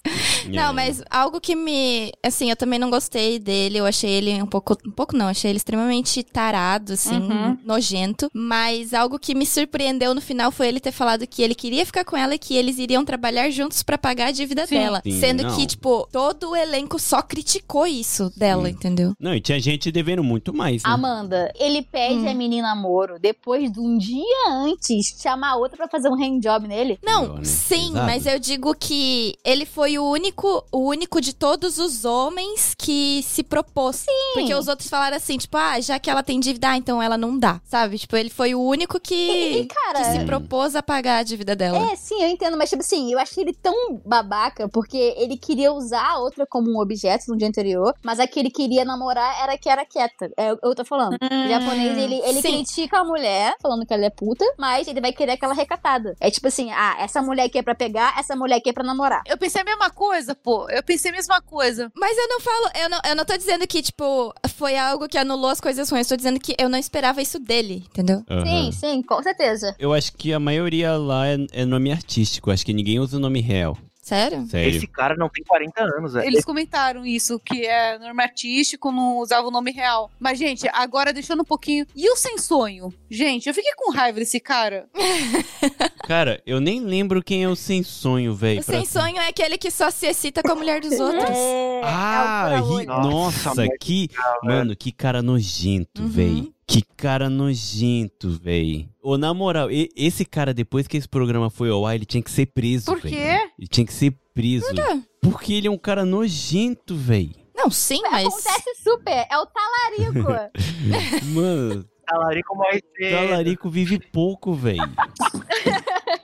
Não, mas algo que me. Assim, eu também não gostei dele. Eu achei ele um pouco. Um pouco não, achei ele extremamente tarado, assim, Uhum. nojento. Mas algo que me surpreendeu no final foi ele ter falado que ele queria ficar com ela e que eles iriam trabalhar juntos pra pagar a dívida Sim. dela. Sim, Sendo não. que, tipo, todo o elenco só criticou isso dela, entendeu? Não, e tinha gente devendo muito mais, né? Amanda, ele pede Hum. a menina namoro depois de um dia antes chamar a outra pra fazer um handjob nele. Não, né? sim, Pesado. mas eu digo que ele foi o único, o único de todos os homens que se propôs. Sim. Porque os outros falaram assim, tipo, ah, já que ela tem dívida, ah, então ela não dá, sabe? Tipo, ele foi o único que, E, e, cara, que se propôs a pagar a dívida dela. É, sim, eu entendo, mas tipo assim, eu achei ele tão babaca porque ele queria usar a outra como um objeto no dia anterior, mas a que ele queria namorar era a que era quieta. É o que eu tô falando. O japonês, ele, ele sim. critica a mulher, falando que ela é puta, mas ele vai querer aquela recatada. É tipo assim, ah, essa mulher aqui é pra pegar, essa mulher aqui é pra namorar. Eu pensei a mesma coisa, pô. Eu pensei a mesma coisa. Mas eu não falo, eu não, eu não tô dizendo que, tipo, foi algo que anulou as coisas ruins. Eu tô dizendo que eu não esperava isso dele, entendeu? Aham. Sim, sim, com certeza. Eu acho que a maioria lá é, é nome artístico. Acho que ninguém usa o nome real. Sério? Sério. Esse cara não tem 40 anos, velho. Eles comentaram isso, que é nome artístico, não usava o nome real. Mas, gente, agora deixando um pouquinho. E o sem sonho? Gente, eu fiquei com raiva desse cara. Cara, eu nem lembro quem é o sem sonho, velho. O sem sonho é aquele que só se excita com a mulher dos outros. É, Ah, é ri- Nossa, nossa, que. Ah, Mano, que cara nojento, Uhum. véi. Que cara nojento, véi. Ô, na moral, e- esse cara, depois que esse programa foi ao ar, ele tinha que ser preso, Por véi. quê? Ele tinha que ser preso. Porque ele é um cara nojento, véi. Não, sim, mas. Acontece super, é o talarico. Mano, Talarico morre cedo. talarico vive pouco, véi.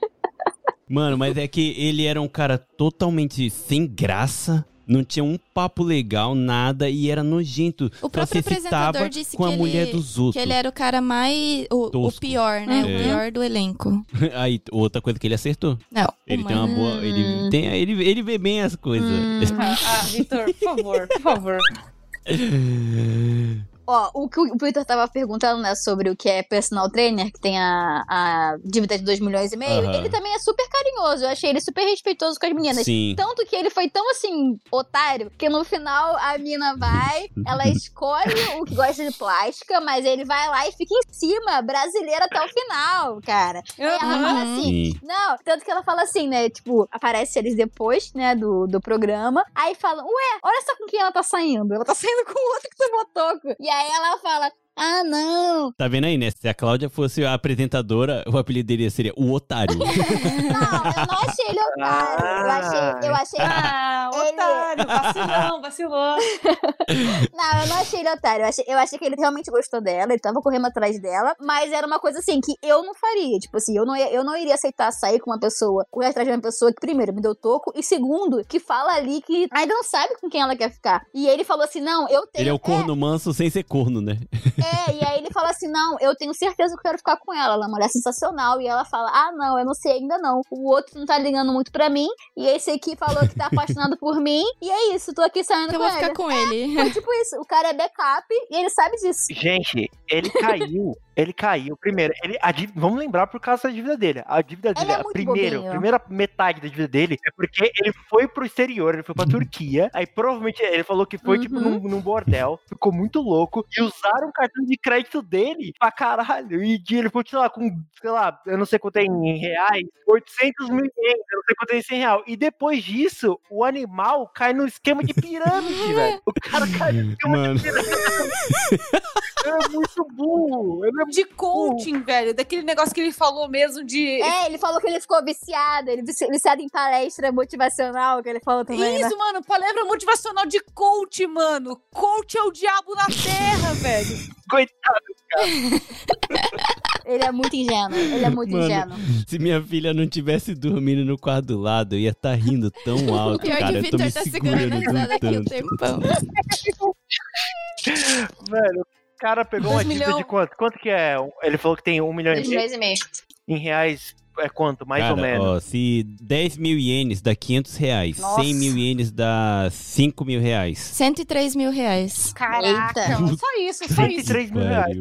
Mano, mas é que ele era um cara totalmente sem graça. Não tinha um papo legal, nada, e era nojento. O Só próprio apresentador disse com que a mulher ele- dos outros. Que ele era o cara mais. O, o pior, né? É. O pior do elenco. Aí, outra coisa que ele acertou. Não. Ele o tem uma boa. Ele, tem, ele, ele vê bem as coisas. Ah, ah, Vitor, por favor, por favor. Ó, o que o Victor tava perguntando, né, sobre o que é personal trainer, que tem a, a dívida de 2 milhões e meio, Aham. ele também é super carinhoso. Eu achei ele super respeitoso com as meninas. Sim. Tanto que ele foi tão assim, otário, que no final a mina vai, ela escolhe o que gosta de plástica, mas ele vai lá e fica em cima, brasileira até o final, cara. Aí ela fala Uhum. assim, Sim. não, tanto que ela fala assim, né? Tipo, aparece eles depois, né, do, do programa. Aí fala, ué, olha só com quem ela tá saindo. Ela tá saindo com o outro que tomou toco. E aí ela fala, ah, não. Tá vendo aí, né? Se a Cláudia fosse a apresentadora, o apelido dele seria o Otário. Não, eu não achei ele otário. Eu achei, eu achei. Ah, Ele- otário, vacilão, vacilou. Não, eu não achei ele otário. Eu achei, eu achei que ele realmente gostou dela, ele tava correndo atrás dela, mas era uma coisa assim que eu não faria. Tipo assim, eu não, ia, eu não iria aceitar sair com uma pessoa, correr atrás de uma pessoa que, primeiro, me deu toco, e segundo, que fala ali que ainda não sabe com quem ela quer ficar. E ele falou assim: não, eu tenho. ele é o corno manso sem ser corno, né? É, e aí ele fala assim: não, eu tenho certeza que eu quero ficar com ela. Ela é uma mulher sensacional. E ela fala: ah, não, eu não sei ainda não. O outro não tá ligando muito pra mim. E esse aqui falou que tá apaixonado por mim. E é isso, tô aqui saindo eu com vou ele. ficar com ele. Foi tipo isso. O cara é backup e ele sabe disso. Gente, ele caiu. Ele caiu. Primeiro, ele, a dívida- vamos lembrar por causa da dívida dele. A dívida dele, é a primeiro, bobinho. primeira metade da dívida dele é porque ele foi pro exterior, ele foi pra Turquia. Aí provavelmente ele falou que foi, tipo, Uhum. num, num bordel. Ficou muito louco. E usaram o cartão de crédito dele pra caralho. E ele foi, sei lá, com, sei lá, eu não sei quanto é em reais, 800 mil ienes, eu não sei quanto é em real. E depois disso, o animal cai no esquema de pirâmide, velho. O cara cai no esquema Mano. de pirâmide. é muito burro. Ele é De coaching, velho. Daquele negócio que ele falou mesmo de. É, ele falou que ele ficou viciado. Ele vici- viciado em palestra motivacional, que ele falou também, né? Isso, mano, palavra motivacional de coach, mano. Coach é o diabo na terra, velho. Coitado. Ele é muito ingênuo. Ele é muito Mano, ingênuo. Se minha filha não tivesse dormindo no quarto do lado, eu ia estar rindo tão alto, Pior cara. que o eu tô me Victor tá segurando a risada aqui um tanto. tempão. Velho, o cara pegou uma dívida milhão. de quanto? Quanto que é? Ele falou que tem um milhão e Dois meio e em reais. é quanto, mais Cara, ou menos? ó, se 10 mil ienes dá 500 reais, Nossa. 100 mil ienes dá 5 mil reais. 103 mil reais. Caraca, Eita. só isso, só isso. 103 mil reais.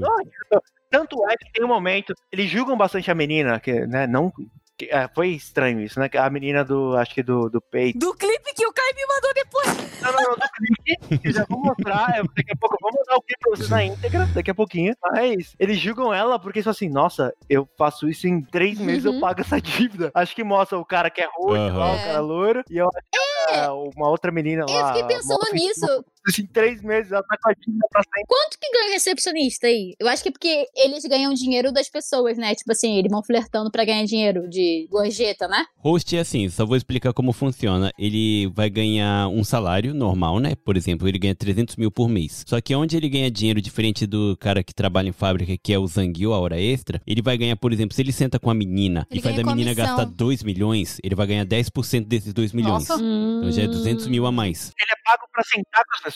Tanto é que tem um momento, eles julgam bastante a menina, que, né, não... que, é, foi estranho isso, né? A menina do, acho que do, do peito. Do clipe que o Caio me mandou depois. Não, não, não, do clipe, eu já vou mostrar, eu- daqui a pouco eu vou mandar o clipe pra vocês na íntegra, daqui a pouquinho. Mas eles julgam ela porque são assim, nossa, eu faço isso em três meses, eu Uhum. pago essa dívida. Acho que mostra o cara que é roxo Aham. lá, o É. cara loiro, e eu acho que a- uma outra menina Eu lá. fiquei pensando nisso. Em três meses, ela tá com a dívida pra sempre. Quanto que ganha o recepcionista aí? Eu acho que é porque eles ganham dinheiro das pessoas, né? Tipo assim, eles vão flertando pra ganhar dinheiro de gorjeta, né? Host é assim, só vou explicar como funciona. Ele vai ganhar um salário normal, né? Por exemplo, ele ganha 300 mil por mês. Só que onde ele ganha dinheiro diferente do cara que trabalha em fábrica, que é o zanguil, a hora extra, ele vai ganhar, por exemplo, se ele senta com a menina Ele e faz a menina comissão. gastar 2 milhões, ele vai ganhar 10% desses 2 milhões. Nossa. Então já é 200 mil a mais. Ele é pago pra sentar com as pessoas,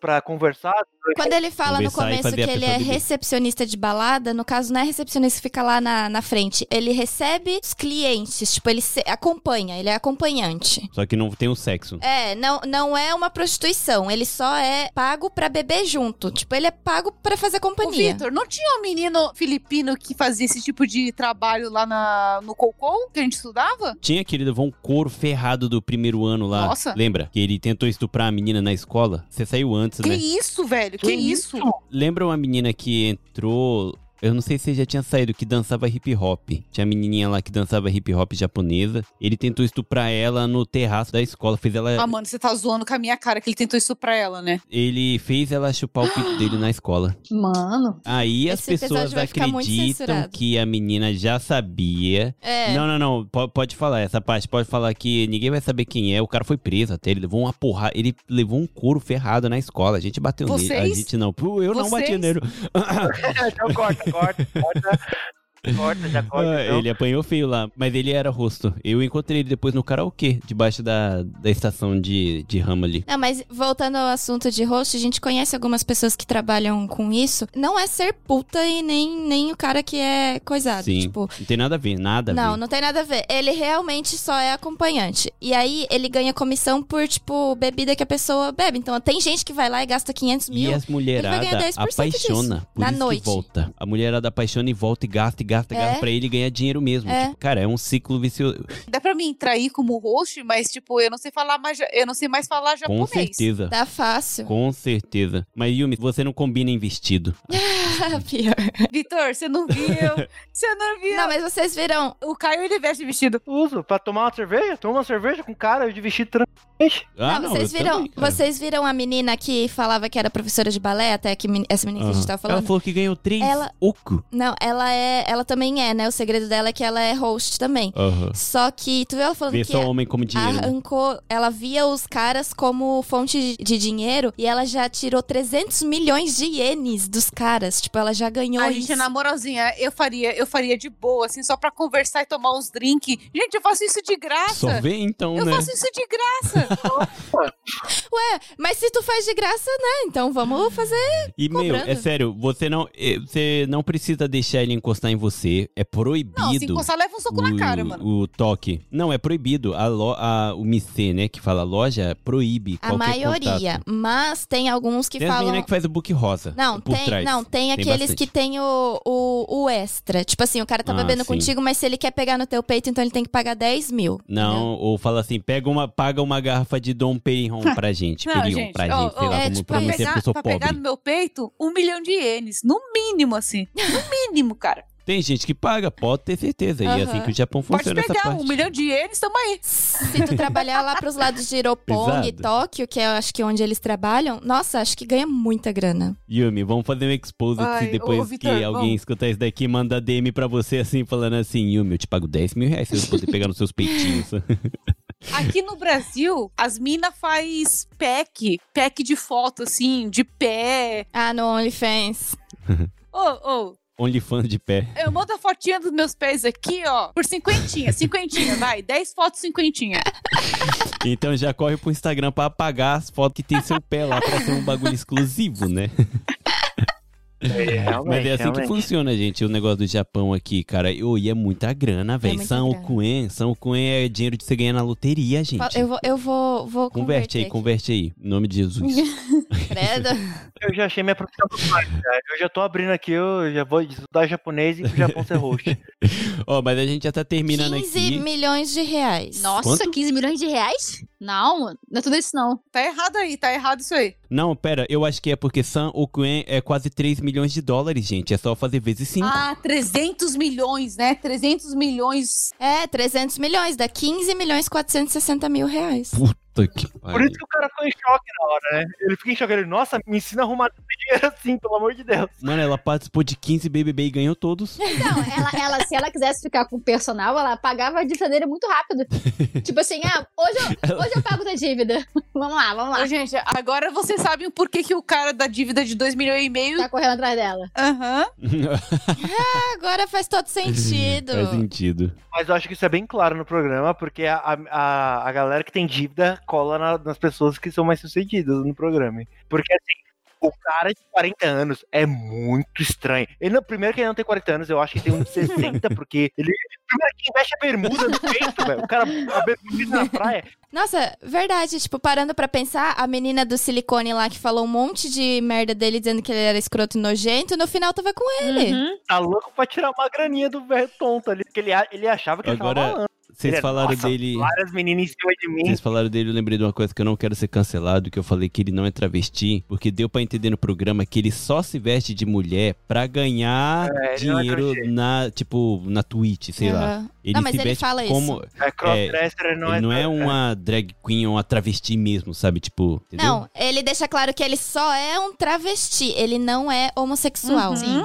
pra conversar. Quando ele fala no Conversar e começo que ele é recepcionista de balada, no caso não é recepcionista que fica lá na, na frente. Ele recebe os clientes, tipo, ele se- acompanha, ele é acompanhante. Só que não tem o sexo. É, não, não é uma prostituição, ele só é pago pra beber junto. Tipo, ele é pago pra fazer companhia. Vitor, não tinha um menino filipino que fazia esse tipo de trabalho lá na, no Cocom, que a gente estudava? Tinha que ele levou um couro ferrado do primeiro ano lá. Nossa. Lembra? Que ele tentou estuprar a menina na escola? Você saiu antes, Que né? isso, velho? Que, isso? Lembra uma menina que entrou. Eu não sei se já tinha saído, que dançava hip hop. Tinha a menininha lá que dançava hip hop japonesa. Ele tentou estuprar ela no terraço da escola. Fez ela. Ah, mano, você tá zoando com a minha cara que ele tentou isso pra ela, né? Ele fez ela chupar o pito dele na escola. Mano. Aí as pessoas vai ficar muito acreditam que a menina já sabia. É. Não, não, não. po- Pode falar essa parte. Pode falar que ninguém vai saber quem é. O cara foi preso até. Ele levou uma porrada. Ele levou um couro ferrado na escola. A gente bateu nele. A Vocês? gente não. Eu não bati Vocês? nele. então corta, corta, corta. Corta, já corta. Ah, então. ele apanhou feio lá, mas ele era rosto. Eu encontrei ele depois no karaokê, debaixo da, da estação de, de rama ali. Não, mas voltando ao assunto de host, a gente conhece algumas pessoas que trabalham com isso. Não é ser puta e nem, nem o cara que é coisado. Sim. Tipo, Não tem nada a ver, nada a não, ver. não tem nada a ver. Ele realmente só é acompanhante. E aí ele ganha comissão por, tipo, bebida que a pessoa bebe. Então tem gente que vai lá e gasta 500 E mil. as mulheradas ele vai ganhar 10% apaixona. disso, Por na isso noite. que volta. A mulherada apaixona e volta e gasta e gasta e É. gasta pra ele ganhar dinheiro mesmo. É. Tipo, cara, é um ciclo vicioso. Dá pra mim entrar aí como host, mas, tipo, eu não sei falar mais. Eu não sei mais falar Com japonês. certeza. Tá fácil. Com certeza. Mas Yumi, você não combina em vestido. Pior. Vitor, você não viu? Você não viu? Não, mas vocês viram. O Caio, ele veste vestido. Uso pra tomar uma cerveja? Toma uma cerveja com cara de vestido tranquilamente. Ah, não, não, vocês viram. também, vocês viram a menina que falava que era professora de balé, até que essa menina que a gente Aham. tava falando? Ela falou que ganhou três Ela- oco. Não, ela é. Ela também é, né? O segredo dela é que ela é host também. Só que tu viu ela falando Vê que só homem como dinheiro. né? arrancou, ela via os caras como fonte de- de dinheiro e ela já tirou 300 milhões de ienes dos caras. Tipo, ela já ganhou A isso. gente, na moralzinha, eu faria, eu faria de boa, assim, só pra conversar e tomar uns drinks. Gente, eu faço isso de graça. Só vê então, eu né? faço isso de graça. Ué, mas se tu faz de graça, né? Então vamos fazer. E, meu, cobrando. é sério, você não, eh, você não precisa deixar ele encostar em você. É proibido. Não, se encostar, leva um soco na cara, mano. O toque. Não, é proibido. A lo, a, o MIC, né, que fala loja, proíbe A qualquer maioria. contato. Mas tem alguns que Tem falam. meninas que faz o book rosa. Não, por tem, trás. não, tem Tem aqueles bastante. que tem o, o, o extra. Tipo assim, o cara tá Ah, bebendo sim. contigo, mas se ele quer pegar no teu peito, então ele tem que pagar 10 mil. Não, ou fala assim, pega uma, paga uma garrafa de Dom Perignon pra gente. Não, Perignon gente, pra ó, gente, sei ó, lá é, como tipo, pra pegar, porque eu sou pra pobre. pegar no meu peito, um milhão de ienes. No mínimo, assim. No mínimo, cara. Tem gente que paga, pode ter certeza. E é assim que o Japão Pode funciona essa pegar parte. um milhão de ienes, tamo aí. Se tu trabalhar lá pros lados de Iropong e. Tóquio, que é acho que onde eles trabalham, nossa, acho que ganha muita grana. Yumi, vamos fazer um expose Ai, depois ô, Vitor, que alguém vamos. escutar isso daqui manda DM pra você assim, falando assim, Yumi, eu te pago 10 mil reais se eu poder pegar nos seus peitinhos. Aqui no Brasil, as minas faz pack, pack de foto, assim, de pé. Ah, no OnlyFans. Ô, ô, OnlyFans de pé. eu mando a fotinha dos meus pés aqui, ó, por cinquentinha, cinquentinha, vai, 10 fotos, cinquentinha. Então já corre pro Instagram pra apagar as fotos que tem seu pé lá pra ser um bagulho exclusivo, né? Realmente, Mas é assim que funciona, gente, o negócio do Japão aqui, cara. Ô, E é muita grana, velho. muita São. Okuen, São Okuen é dinheiro de você ganhar na loteria, gente. Eu vou, eu vou, vou Converte aí, converter converte aí. Em nome de Jesus. aqui. Credo. Eu já achei minha profissão do pai, cara. Eu já tô abrindo aqui, eu já vou estudar japonês e pro Japão ser host. Ó, mas a gente já tá terminando 15 aqui. milhões de reais. Nossa, Quanto? 15 milhões de reais? Não, não é tudo isso não. Tá errado aí, tá errado isso aí. Não, pera, eu acho que é porque San Okuen é quase 3 milhões de dólares, gente. É só fazer vezes 5. Ah, 300 milhões, né? 300 milhões. É, 300 milhões, dá 15 milhões 460 mil reais. Puta que Por isso que o cara ficou em choque na hora, né? Ele fica em choque. Ele, nossa, me ensina a arrumar tanto dinheiro assim, pelo amor de Deus. Mano, ela participou de 15 BBB e ganhou todos. Não, ela, ela, se ela quisesse ficar com o personal, ela pagava a dívida dele muito rápido. tipo assim, ah, hoje eu, hoje eu pago tua dívida. vamos lá, vamos lá. Ô, gente, agora vocês sabem o porquê que o cara da dívida de 2 milhões e meio. Tá correndo atrás dela. Aham. Agora faz todo sentido. Faz sentido. Mas eu acho que isso é bem claro no programa, porque a, a, a galera que tem dívida cola na- nas pessoas que são mais sucedidas no programa. Porque assim, o cara de 40 anos é muito estranho. Ele, não- primeiro que ele não tem 40 anos, eu acho que tem uns 60, porque ele. Primeiro que investe a bermuda no peito, velho. O cara, a bermuda na praia. Nossa, verdade. Tipo, parando pra pensar, a menina do silicone lá que falou um monte de merda dele dizendo que ele era escroto e nojento, no final tava com ele. Uhum. Tá louco pra tirar uma graninha do velho tonto ali. Porque ele, ele achava que ele tava Agora, malandro. Vocês falaram "Nossa, dele. Várias meninas em cima de mim. Vocês falaram dele, eu lembrei de uma coisa que eu não quero ser cancelado, que eu falei que ele não é travesti, porque deu pra entender no programa que ele só se veste de mulher pra ganhar É, é dinheiro travesti. na, tipo, na Twitch, sei lá. Aham. Ele Não, mas se ele veste fala como É crossdresser, não ele é. não é uma drag queen ou uma travesti mesmo, sabe? Tipo, entendeu? Não, ele deixa claro que ele só é um travesti, ele não é homossexual. Sim.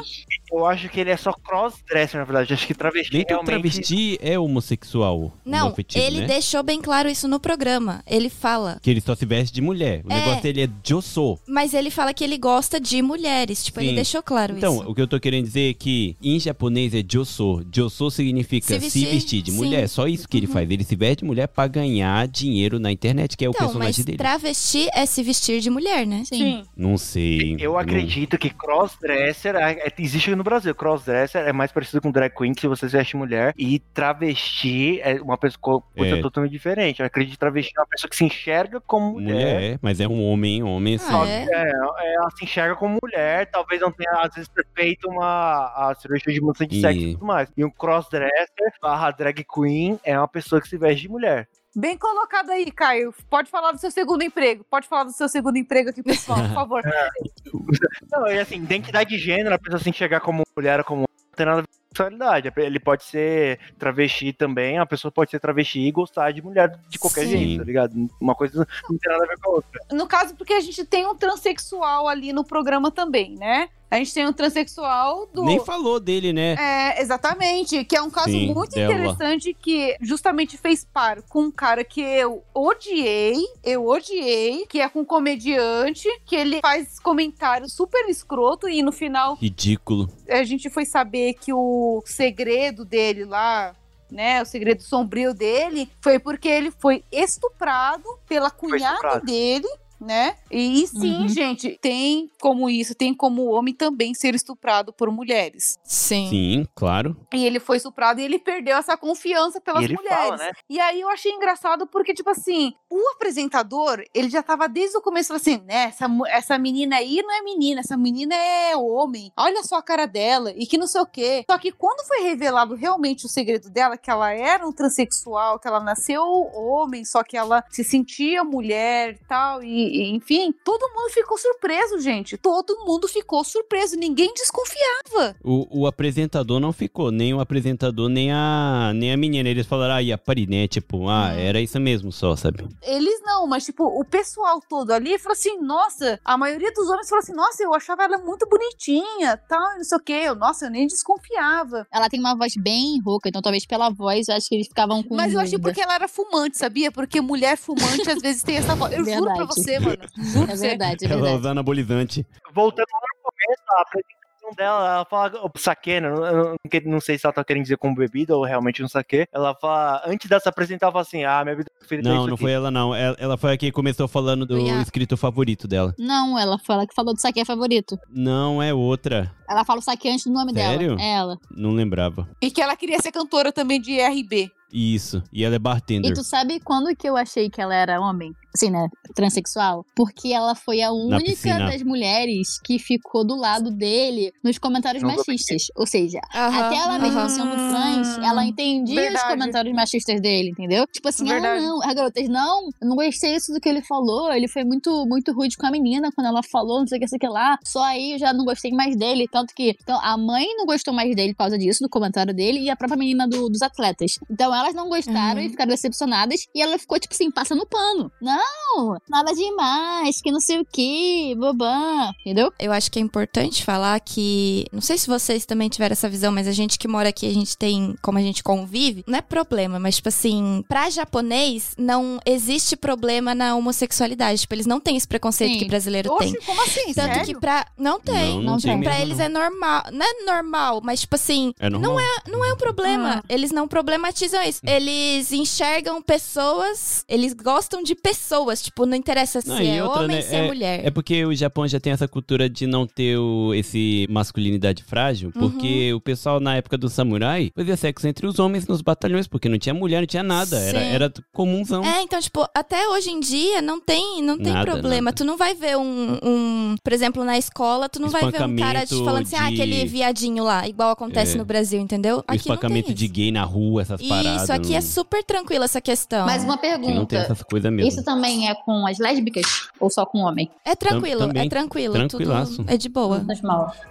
Eu acho que ele é só crossdresser, na verdade. Acho que travesti Nem realmente. travesti é homossexual. Não, afetivo, ele né? deixou bem claro isso no programa. Ele fala. Que ele só se veste de mulher. O É. negócio dele é Jossô. Mas ele fala que ele gosta de mulheres. Tipo, ele Sim. deixou claro Então, isso. o que eu tô querendo dizer é que em japonês é Jossô. Jossô significa Se se vestir, vestir, de sim. mulher. Só isso que ele faz. Ele se veste de mulher pra ganhar dinheiro na internet, que é o Então, mas personagem dele. travesti é se vestir de mulher, né? Sim. Não sei. Eu não- acredito que crossdresser é- é- existe no Brasil. Crossdresser é mais parecido com drag queen, que se você se veste mulher. E travesti é uma pessoa, coisa É. totalmente diferente. Eu acredito que travesti é uma pessoa que se enxerga como mulher. Mulher, mas é um homem, homem assim. Ah, é? É, é, ela se enxerga como mulher, talvez não tenha, às vezes, feito uma a cirurgia de mudança de E- sexo e tudo mais. E um crossdresser barra drag queen é uma pessoa que se veste de mulher. Bem colocado aí, Caio. Pode falar do seu segundo emprego. Pode falar do seu segundo emprego aqui, pessoal, por favor. Não, e assim, identidade de gênero, a pessoa se enxergar como mulher ou como homem, não tem nada a ver com sexualidade. Ele pode ser travesti também, a pessoa pode ser travesti e gostar de mulher de qualquer Sim. jeito, tá ligado? Uma coisa não tem nada a ver com a outra. No caso, porque a gente tem um transexual ali no programa também, né? A gente tem um transexual do. Nem falou dele, né? É, exatamente. Que é um caso Sim, muito dela. interessante que justamente fez par com um cara que eu odiei, eu odiei, que é com um comediante, que ele faz comentários super escroto e no final Ridículo. a gente foi saber que o segredo dele lá, né, o segredo sombrio dele, foi porque ele foi estuprado pela cunhada estuprado. dele. Né? E sim, Uhum. gente, tem como isso, tem como o homem também ser estuprado por mulheres. Sim. Sim, claro. E ele foi estuprado e ele perdeu essa confiança pelas E ele mulheres. fala, né? E aí eu achei engraçado porque, tipo assim, o apresentador, ele já tava desde o começo falando assim, né? Essa, essa menina aí não é menina, essa menina é homem. Olha só a cara dela e que não sei o quê. Só que quando foi revelado realmente o segredo dela, que ela era um transexual, que ela nasceu homem, só que ela se sentia mulher e tal, e, e, enfim, todo mundo ficou surpreso, gente. Todo mundo ficou surpreso, ninguém desconfiava. O, o apresentador não ficou, nem o apresentador, nem a, nem a menina. Eles falaram, ah, e a Pariné, tipo, ah, Hum. era isso mesmo só, sabe? Eles não, mas tipo, o pessoal todo ali falou assim: nossa, a maioria dos homens falou assim: nossa, eu achava ela muito bonitinha, tal, e não sei o quê. Eu, nossa, eu nem desconfiava. Ela tem uma voz bem rouca, então talvez pela voz eu acho que eles ficavam com Mas eu achei dúvida. porque ela era fumante, sabia? Porque mulher fumante às vezes tem essa voz. Eu juro pra Verdade. você, mano. Juro É verdade, é Ela verdade. usa anabolizante. Voltando lá no começo, a apresentação dela, ela fala o saque, né? Eu não, não- sei se ela tá querendo dizer como bebida ou realmente um saque. Ela fala, antes dela se apresentar, ela fala assim: ah, minha bebida preferida é Não, isso não aqui. foi ela, não. Ela, ela foi a que começou falando do escrito favorito dela. Não, ela foi ela que falou do saque favorito. Não, é outra. Ela fala o saque antes do nome Sério? dela. É ela. Não lembrava. E que ela queria ser cantora também de RB. Isso. E ela é bartender. E tu sabe quando que eu achei que ela era homem? Assim, né? Transexual? Porque ela foi a única das mulheres que ficou do lado dele nos comentários Não machistas. Ou seja, Aham, até ela mesma sendo trans, ela entendia os Verdade. comentários machistas dele, entendeu? Tipo assim, Verdade. ah, não, as garotas, não, eu não gostei isso do que ele falou, ele foi muito, muito rude com a menina quando ela falou, não sei o que, sei o que lá. Só aí eu já não gostei mais dele, tanto que então, a mãe não gostou mais dele por causa disso, do comentário dele, e a própria menina do- dos atletas. Então elas não gostaram Uhum. e ficaram decepcionadas, e ela ficou, tipo assim, passando pano. Não, nada demais, que não sei o que, bobã, entendeu? Eu acho que é importante falar que. Não sei se vocês também tiveram essa visão, mas a gente que mora aqui, a gente tem. Como a gente convive, não é problema, mas, tipo assim, pra japonês, não existe problema na homossexualidade. Tipo, eles não têm esse preconceito Sim. que brasileiro Oxe, tem. como assim? Tanto Sério? que pra. Não tem. Não, não não tem tem. Pra mesmo, eles não. é normal. Não é normal, mas, tipo assim. É normal. Não é, não é um problema. Ah. Eles não problematizam isso. Eles enxergam pessoas. Eles gostam de pessoas. Tipo, não interessa se Não, e é outra, homem, né, se é, mulher. É porque o Japão já tem essa cultura de não ter o, esse masculinidade frágil, Uhum. porque o pessoal na época do samurai fazia sexo entre os homens nos batalhões, porque não tinha mulher, não tinha nada, era, Sim. era comunzão. É, então, tipo, até hoje em dia não tem, não tem Nada, problema. nada. Tu não vai ver um, um- por exemplo, na escola, tu não vai ver um cara te Espancamento falando assim, ah, de- aquele viadinho lá, igual acontece É. no Brasil, entendeu? o Aqui não espancamento de isso. gay na rua, essas paradas. Isso, aqui é não, super tranquila essa questão. Mas uma aqui não tem pergunta. essas coisas mesmo. Isso também é com as lésbicas ou só com homem? É tranquilo, também, é tranquilo. tranquilaço. Tudo é de boa.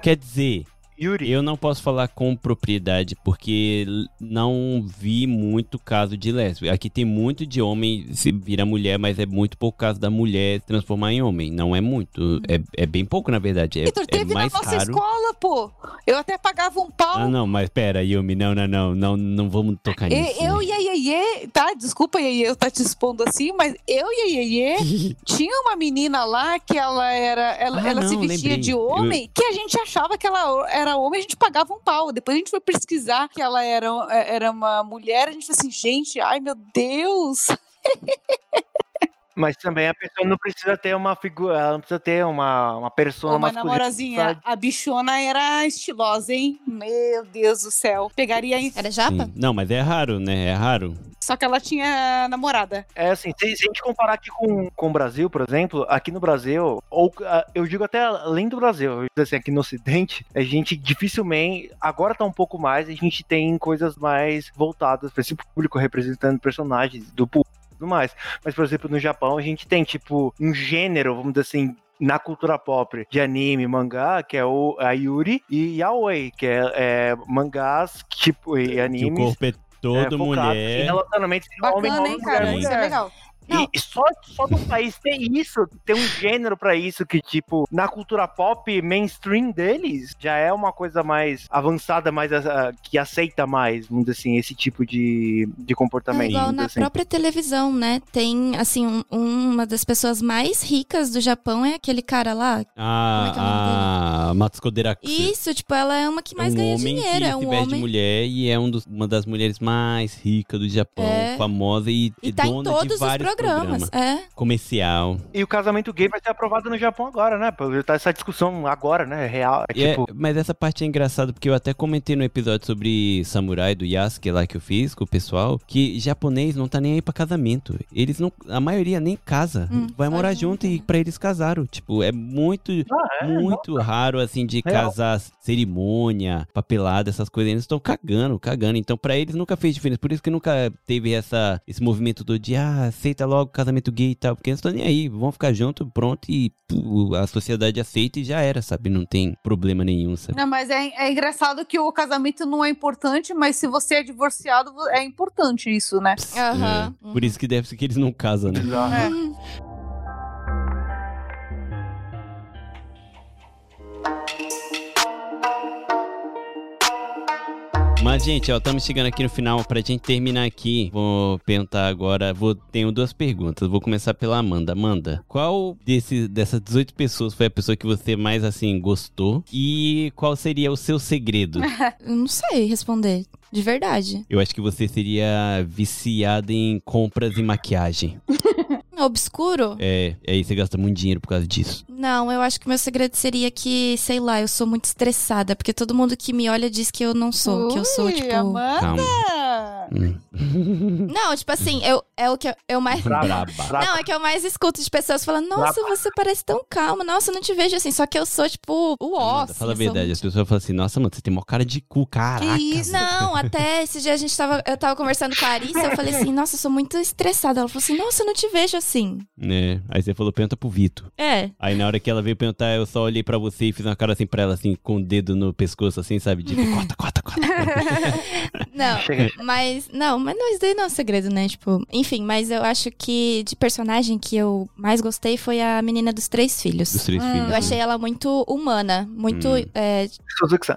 Quer dizer, Yuri. eu não posso falar com propriedade, porque não vi muito caso de lésbica. Aqui tem muito de homem se vira mulher, mas é muito pouco caso da mulher se transformar em homem. Não é muito. É, é bem pouco, na verdade. É, Vitor, é teve na mais nossa raro. escola, pô. Eu até pagava um pau. Ah, não, mas pera, Yumi, não, não, não, não, não vamos tocar nisso. E- eu né? e a Iê, tá? Desculpa, Iê, eu tá te expondo assim, mas eu e a Iê tinha uma menina lá que ela era. Ela, Ah, ela se não, vestia lembrei. de homem, que a gente achava que ela era homem, a gente pagava um pau. Depois a gente foi pesquisar que ela era, era uma mulher, a gente falou assim, gente, ai meu Deus. Mas também a pessoa não precisa ter uma figura, ela não precisa ter uma, uma persona Ô, mas masculina. namorazinha, a bichona era estilosa, hein? Meu Deus do céu. Pegaria em... Era japa? Sim. Não, mas é raro, né? É raro. Só que ela tinha namorada. É assim, se, se a gente comparar aqui com, com o Brasil, por exemplo, aqui no Brasil, ou ah, eu digo até além do Brasil, eu digo assim, aqui no Ocidente, a gente dificilmente, agora tá um pouco mais, a gente tem coisas mais voltadas para esse público, representando personagens do público tudo mais. Mas, por exemplo, no Japão, a gente tem, tipo, um gênero, vamos dizer assim, na cultura pop de anime, mangá, que é o a Yuri, e Yaoi, que é, é mangás, tipo, e Que o animes. corpo é todo é, focado Em mulher. relacionamentos Bacana, homem, hein, mulher, cara? Sim. Isso é mulher. legal. Não. E só, só no país tem isso, tem um gênero pra isso que, tipo, na cultura pop mainstream deles, já é uma coisa mais avançada, mais ah, que aceita mais, vamos dizer assim, esse tipo de, de É comportamento. igual vamos na assim. própria televisão, né? Tem, assim, um- uma das pessoas mais ricas do Japão é aquele cara lá. Como é que é o Ah, a Matsuko Derakutsu. Isso, tipo, ela é uma que mais é um ganha homem dinheiro. que É um veste de homem. mulher e é um dos- uma das mulheres mais ricas do Japão, É. famosa e, E tá todos de os vários programas. É. Comercial. E o casamento gay vai ser aprovado no Japão agora, né? Tá essa discussão agora, né? Real. É, é- tipo, mas essa parte é engraçada porque eu até comentei no episódio sobre Samurai do Yasuke lá que eu fiz com o pessoal, que japonês não tá nem aí pra casamento. Eles não, a maioria nem casa. Hum, vai morar junto e pra eles casaram. Tipo, é muito ah, é, muito raro, assim, de Real. casar cerimônia, papelada, essas coisas. Eles estão cagando, cagando. Então, pra eles nunca fez diferença. Por isso que nunca teve essa, esse movimento todo de, ah, aceita logo casamento gay e tal. Porque eles estão nem aí, vão ficar juntos, pronto, e pô, a sociedade aceita e já era, sabe? Não tem problema nenhum, sabe? Não, mas é, é engraçado que o casamento não é importante, mas se você é divorciado, é importante isso, né? Aham. É, Por isso que deve ser que eles não casam, né? bizarro. É. Mas, gente, ó, estamos chegando aqui no final. Pra gente terminar aqui, vou perguntar agora. Vou, tenho duas perguntas. Vou começar pela Amanda. Amanda, qual desse, dessas 18 pessoas foi a pessoa que você mais, assim, gostou? E qual seria o seu segredo? Eu não sei responder. De verdade. Eu acho que você seria viciada em compras e maquiagem. Obscuro? É, e aí você gasta muito dinheiro por causa disso. Não, eu acho que meu segredo seria que, sei lá, eu sou muito estressada. Porque todo mundo que me olha diz que eu não sou. que eu sou, Ui, tipo. Amanda! Calma. Hum. Não, tipo assim, eu, é o que eu, eu mais. Braba. Não, é que eu mais escuto de pessoas falando, nossa, você parece tão calma, nossa, eu não te vejo assim. Só que eu sou, tipo, o ó. Amanda, fala a assim, sou verdade. As pessoas falam assim, nossa, mano, você tem mó cara de cu, caraca. isso? Não, até esse dia a gente tava. Eu tava conversando com a Arissa, eu falei assim, nossa, eu sou muito estressada. Ela falou assim, nossa, eu não te vejo assim. Né? Aí você falou, pergunta pro Vitor. É. Aí na hora que ela veio perguntar, eu só olhei pra você e fiz uma cara assim pra ela, assim, com o dedo no pescoço, assim, sabe? De corta, corta, corta. Não, Chega. Mas. Não, mas não, isso daí não é um segredo, né? Tipo, enfim, mas eu acho que de personagem que eu mais gostei foi a menina dos três filhos. Dos três filhos. Eu achei ela muito humana, muito. Hum. é.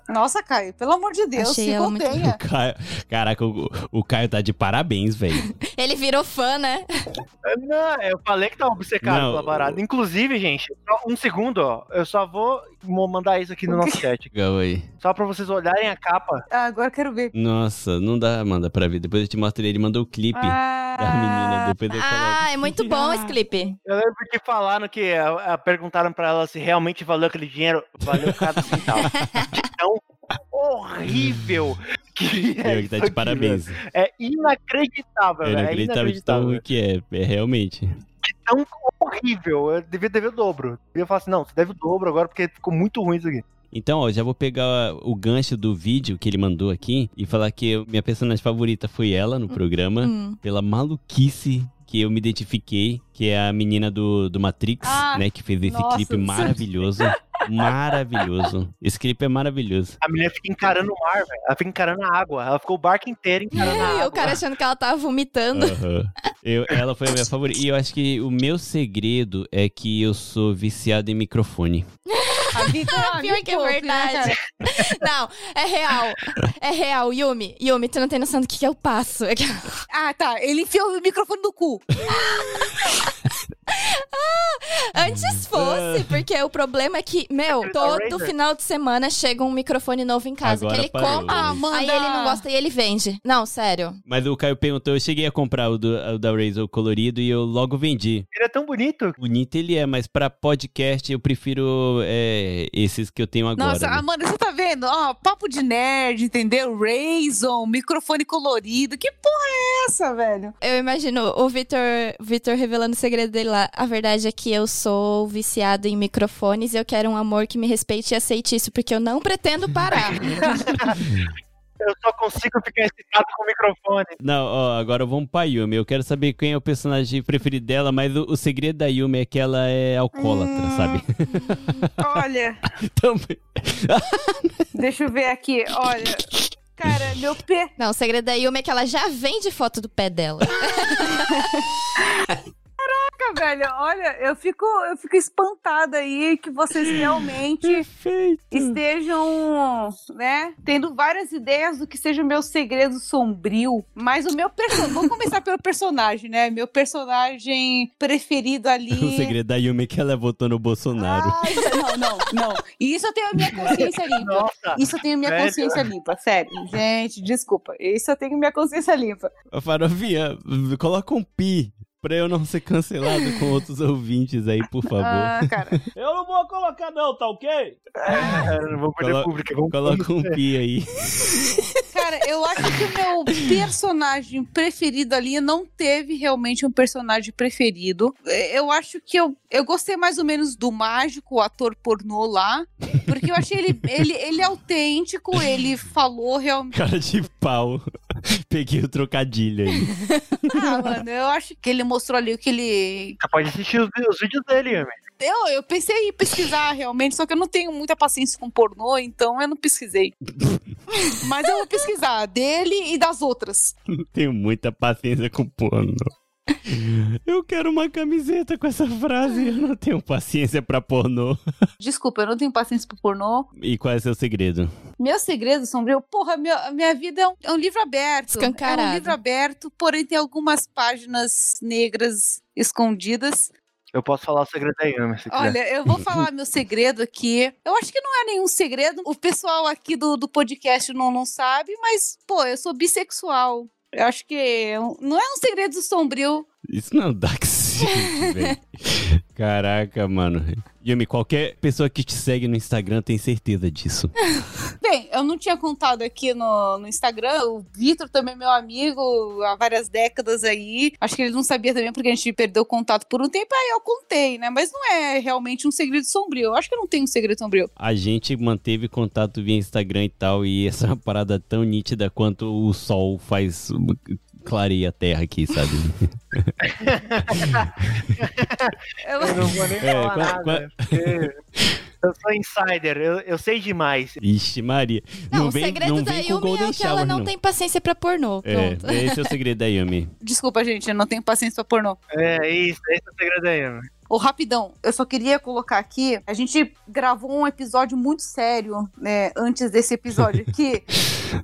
Nossa, Caio, pelo amor de Deus, Achei se ela muito-. O Caio, caraca, o, o Caio tá de parabéns, velho. ele virou fã, né? Não, eu falei que tava obcecado Não, pela parada. Inclusive, gente, só um segundo, ó. Eu só vou mo- mandar isso aqui no nosso chat. Legal aí. Só pra vocês olharem a capa. Ah, agora eu quero ver. Nossa, não dá, Amanda, pra ver. Depois eu te mostro ele, mandou o clipe Ah, da menina. Depois eu. Ah, é muito bom esse clipe. Eu lembro que falaram que ah, ah, perguntaram pra ela se realmente valeu aquele dinheiro. Valeu cada centavo. De tão horrível que é. Eu que tá isso de parabéns. É inacreditável. É acreditava de inacreditável. que é. É realmente. Tão horrível. Eu devia dever o dobro. Eu devia falar assim, não, você deve o dobro agora porque ficou muito ruim isso aqui. Então, ó, já vou pegar o gancho do vídeo que ele mandou aqui e falar que minha personagem favorita foi ela no programa, Hum. pela maluquice que eu me identifiquei, que é a menina do, do Matrix, Ah, né? Que fez esse nossa, clipe maravilhoso. maravilhoso. Esse clipe é maravilhoso. A menina fica encarando o mar, velho. Ela fica encarando a água. Ela ficou o barco inteiro encarando a E água. o cara achando que ela tava vomitando. Aham. Eu, ela foi a minha favorita. E eu acho que o meu segredo é que eu sou viciado em microfone. A Vitor, ah, Pior que é poupe, né, verdade. cara? Não, é real. É real, Yumi. Yumi, tu não tem noção do que, que eu passo. É que- Ah, tá. Ele enfiou o microfone no cu. Antes fosse, porque o problema é que, meu, todo Razer. final de semana chega um microfone novo em casa. Agora que ele parou, compra? Ah, aí ele não gosta e ele vende. Não, sério. Mas o Caio perguntou, eu cheguei a comprar o, do, o da Razer colorido e eu logo vendi. Ele é tão bonito. Bonito ele é, mas pra podcast eu prefiro é, esses que eu tenho agora. Nossa, né? Amanda, você tá vendo? Ó, papo de nerd, entendeu? Raison, microfone colorido. Que porra é essa, velho? Eu imagino o Vitor, Vitor revelando o segredo dele lá. A verdade é que eu sou viciado em microfones e eu quero um amor que me respeite e aceite isso, porque eu não pretendo parar. Eu só consigo ficar excitado com o microfone. Não, ó, agora vamos pra Yumi. Eu quero saber quem é o personagem preferido dela, mas o, o segredo da Yumi é que ela é alcoólatra, Hum. sabe? Olha, Também. deixa eu ver aqui. Olha, cara, meu pé. Não, o segredo da Yumi é que ela já vende foto do pé dela. Caraca, velho, olha, eu fico, eu fico espantada aí que vocês realmente Perfeito. estejam, né, tendo várias ideias do que seja o meu segredo sombrio. Mas o meu personagem. Vamos começar pelo personagem, né? Meu personagem preferido ali. O segredo da Yumi que ela votou no Bolsonaro. Ai, não, não, não. Isso eu tenho a minha consciência limpa. Nossa. Isso eu tenho minha Velho. consciência limpa, sério. Gente, desculpa. Isso eu tenho minha consciência limpa. Farofinha, coloca um pi pra eu não ser cancelado com outros ouvintes aí, por favor. Ah, cara. Eu não vou colocar não, tá ok? É, não vamos perder Colo- público. Vamos Coloca um pi aí. Cara, eu acho que o meu personagem preferido ali não teve realmente um personagem preferido. Eu acho que eu, eu gostei mais ou menos do mágico, o ator pornô lá. Porque eu achei ele, ele, ele autêntico, ele falou realmente. Cara de pau. Peguei o trocadilho aí. Ah, mano, eu acho que ele mostrou ali o que ele. Você pode assistir os, os vídeos dele, velho. Eu, eu pensei em pesquisar realmente, só que eu não tenho muita paciência com pornô, então eu não pesquisei. Mas eu vou pesquisar dele e das outras. Não tenho muita paciência com porno. Eu quero uma camiseta com essa frase. Eu não tenho paciência pra pornô. Desculpa, eu não tenho paciência pro pornô. E qual é seu segredo? Meu segredo sombrio, porra, minha, minha vida é um, é um livro aberto. É Escancarado. um livro aberto, porém tem algumas páginas negras escondidas. Eu posso falar o segredo da Yumi, se quiser. Olha, eu vou falar meu segredo aqui. Eu acho que não é nenhum segredo. O pessoal aqui do, do podcast não, não sabe, mas, pô, eu sou bissexual. Eu acho que é não é um segredo sombrio. Isso não dá que velho. Caraca, mano. Yumi, qualquer pessoa que te segue no Instagram tem certeza disso. Bem, eu não tinha contado aqui no, no Instagram. O Vitor também é meu amigo há várias décadas aí. Acho que ele não sabia também porque a gente perdeu o contato por um tempo. Aí eu contei, né? Mas não é realmente um segredo sombrio. Eu acho que não tem um segredo sombrio. A gente manteve contato via Instagram e tal, e essa é uma parada tão nítida quanto o sol faz clareia a terra aqui, sabe? Eu- não vou nem É, falar qua- nada. qua- porque Eu sou insider, eu, eu sei demais. Ixi, Maria. Não, Não, o vem, segredo não da Yumi Golden é que ela Shower, não, tem paciência pra pornô. É, Pronto. esse é o segredo da Yumi. Desculpa, gente, eu não tenho paciência pra pornô. É isso, esse é o segredo da Yumi. Ô, rapidão, eu só queria colocar aqui. A gente gravou um episódio muito sério, né, antes desse episódio aqui.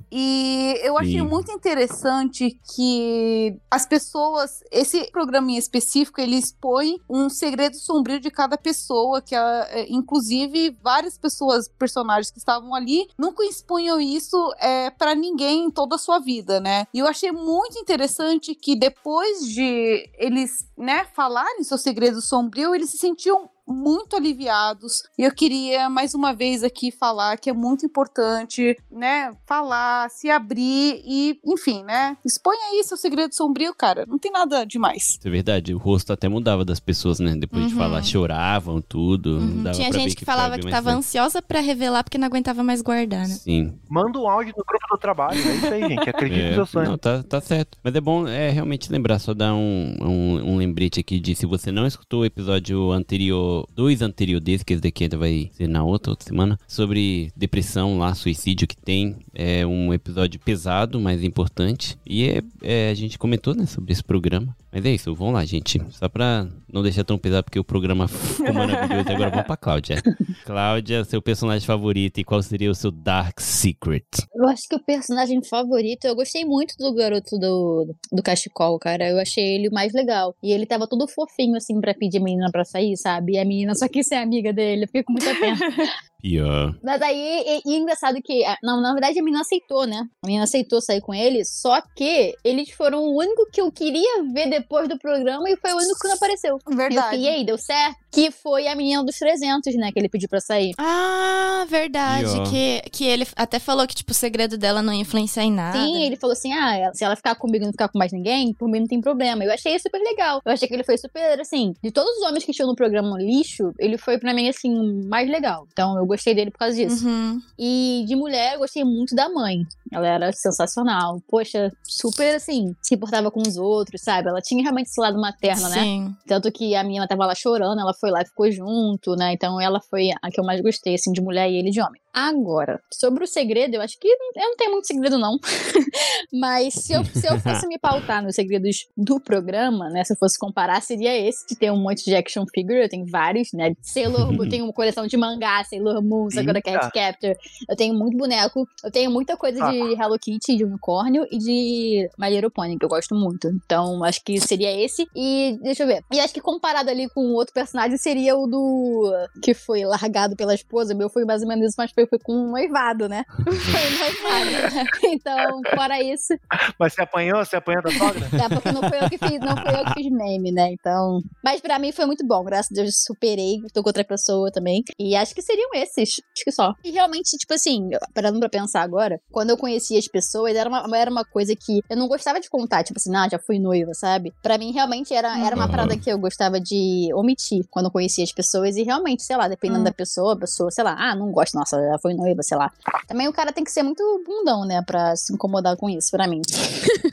e eu achei Sim. muito interessante que as pessoas. Esse programa em específico, ele expõe um segredo sombrio de cada pessoa, que é, inclusive várias pessoas, personagens que estavam ali, nunca expunham isso é, para ninguém em toda a sua vida, né? E eu achei muito interessante que depois de eles, né, falarem seu segredo sombrio, eles se sentiam muito aliviados. E eu queria mais uma vez aqui falar que é muito importante, né, falar, se abrir e, enfim, né, expõe aí seu segredo sombrio, cara. Não tem nada demais. Isso é verdade, o rosto até mudava das pessoas, né? Depois de Uhum. falar, choravam, tudo. Uhum. dava Tinha pra gente ver que falava que mais tava leve. ansiosa pra revelar porque não aguentava mais guardar, né? Sim. Manda um áudio no grupo do trabalho, é isso aí, gente. Acredite no É, seu sonho. não, tá, tá certo. Mas é bom é, realmente lembrar, só dar um, um, um lembrete aqui de se você não escutou o episódio anterior, dois anterior desse, que esse daqui ainda vai ser na outra, outra semana, sobre depressão lá, suicídio que tem. É um episódio pesado, mas importante. E é, é, a gente comentou, né, sobre esse programa. Mas é isso, vamos lá, gente. Só pra não deixar tão pesado, porque o programa ficou maravilhoso. Agora vamos pra Cláudia. Cláudia, seu personagem favorito e qual seria o seu Dark Secret? Eu acho que o personagem favorito, eu gostei muito do garoto do, do cachecol, cara. Eu achei ele o mais legal. E ele tava todo fofinho, assim, pra pedir a menina pra sair, sabe? E a menina só quis ser amiga dele. Eu fiquei com muita pena. Pior. Mas aí, e, e engraçado que, ah, não, na verdade, a menina aceitou, né? A menina aceitou sair com ele, só que eles foram o único que eu queria ver depois do programa e foi o único que não apareceu. Verdade. Eu, e aí, deu certo? Que foi a menina dos 300, né? Que ele pediu pra sair. Ah, verdade. Que, que ele até falou que, tipo, o segredo dela não ia influenciar em nada. Sim, ele falou assim: ah, se ela ficar comigo e não ficar com mais ninguém, por mim não tem problema. Eu achei super legal. Eu achei que ele foi super, assim, de todos os homens que tinham no programa lixo, ele foi pra mim, assim, o mais legal. Então eu gostei dele por causa disso. Uhum. E de mulher, eu gostei muito da mãe. Ela era sensacional. Poxa, super assim, se importava com os outros, sabe? Ela tinha realmente esse lado materno, né? Sim. Tanto que a menina tava lá chorando, ela foi lá e ficou junto, né? Então ela foi a que eu mais gostei, assim, de mulher e ele de homem. Agora, sobre o segredo, eu acho que eu não tenho muito segredo, não. Mas se eu, se eu fosse me pautar nos segredos do programa, né? Se eu fosse comparar, seria esse de ter um monte de action figure. Eu tenho vários, né? Sailor Moon, eu tenho uma coleção de mangá, Sailor Moon, Sakura. Cat Captor. Eu tenho muito boneco. Eu tenho muita coisa de Hello Kitty, de unicórnio e de My Little Pony, que eu gosto muito. Então, acho que seria esse. E deixa eu ver. E acho que comparado ali com o outro personagem, seria o do. que foi largado pela esposa. O meu foi mais ou menos isso, mas foi, foi com um noivado, né? Foi um noivado. Então, fora isso. Mas você apanhou? Você apanhou da sogra? É, porque não foi eu que fiz, não foi eu que fiz meme, né? Então. Mas pra mim foi muito bom. Graças a Deus superei. Tô com outra pessoa também. E acho que seriam esses. Acho que só. E realmente, tipo assim, parando pra pensar agora, quando eu conhecia as pessoas, era uma, era uma coisa que eu não gostava de contar. Tipo assim, ah, já fui noiva, sabe? Pra mim, realmente, era, era uma Uhum. parada que eu gostava de omitir quando eu conhecia as pessoas. E realmente, sei lá, dependendo Hum. da pessoa, a pessoa, sei lá, ah, não gosto, nossa, já foi noiva, sei lá. Também o cara tem que ser muito bundão, né? Pra se incomodar com isso, pra mim.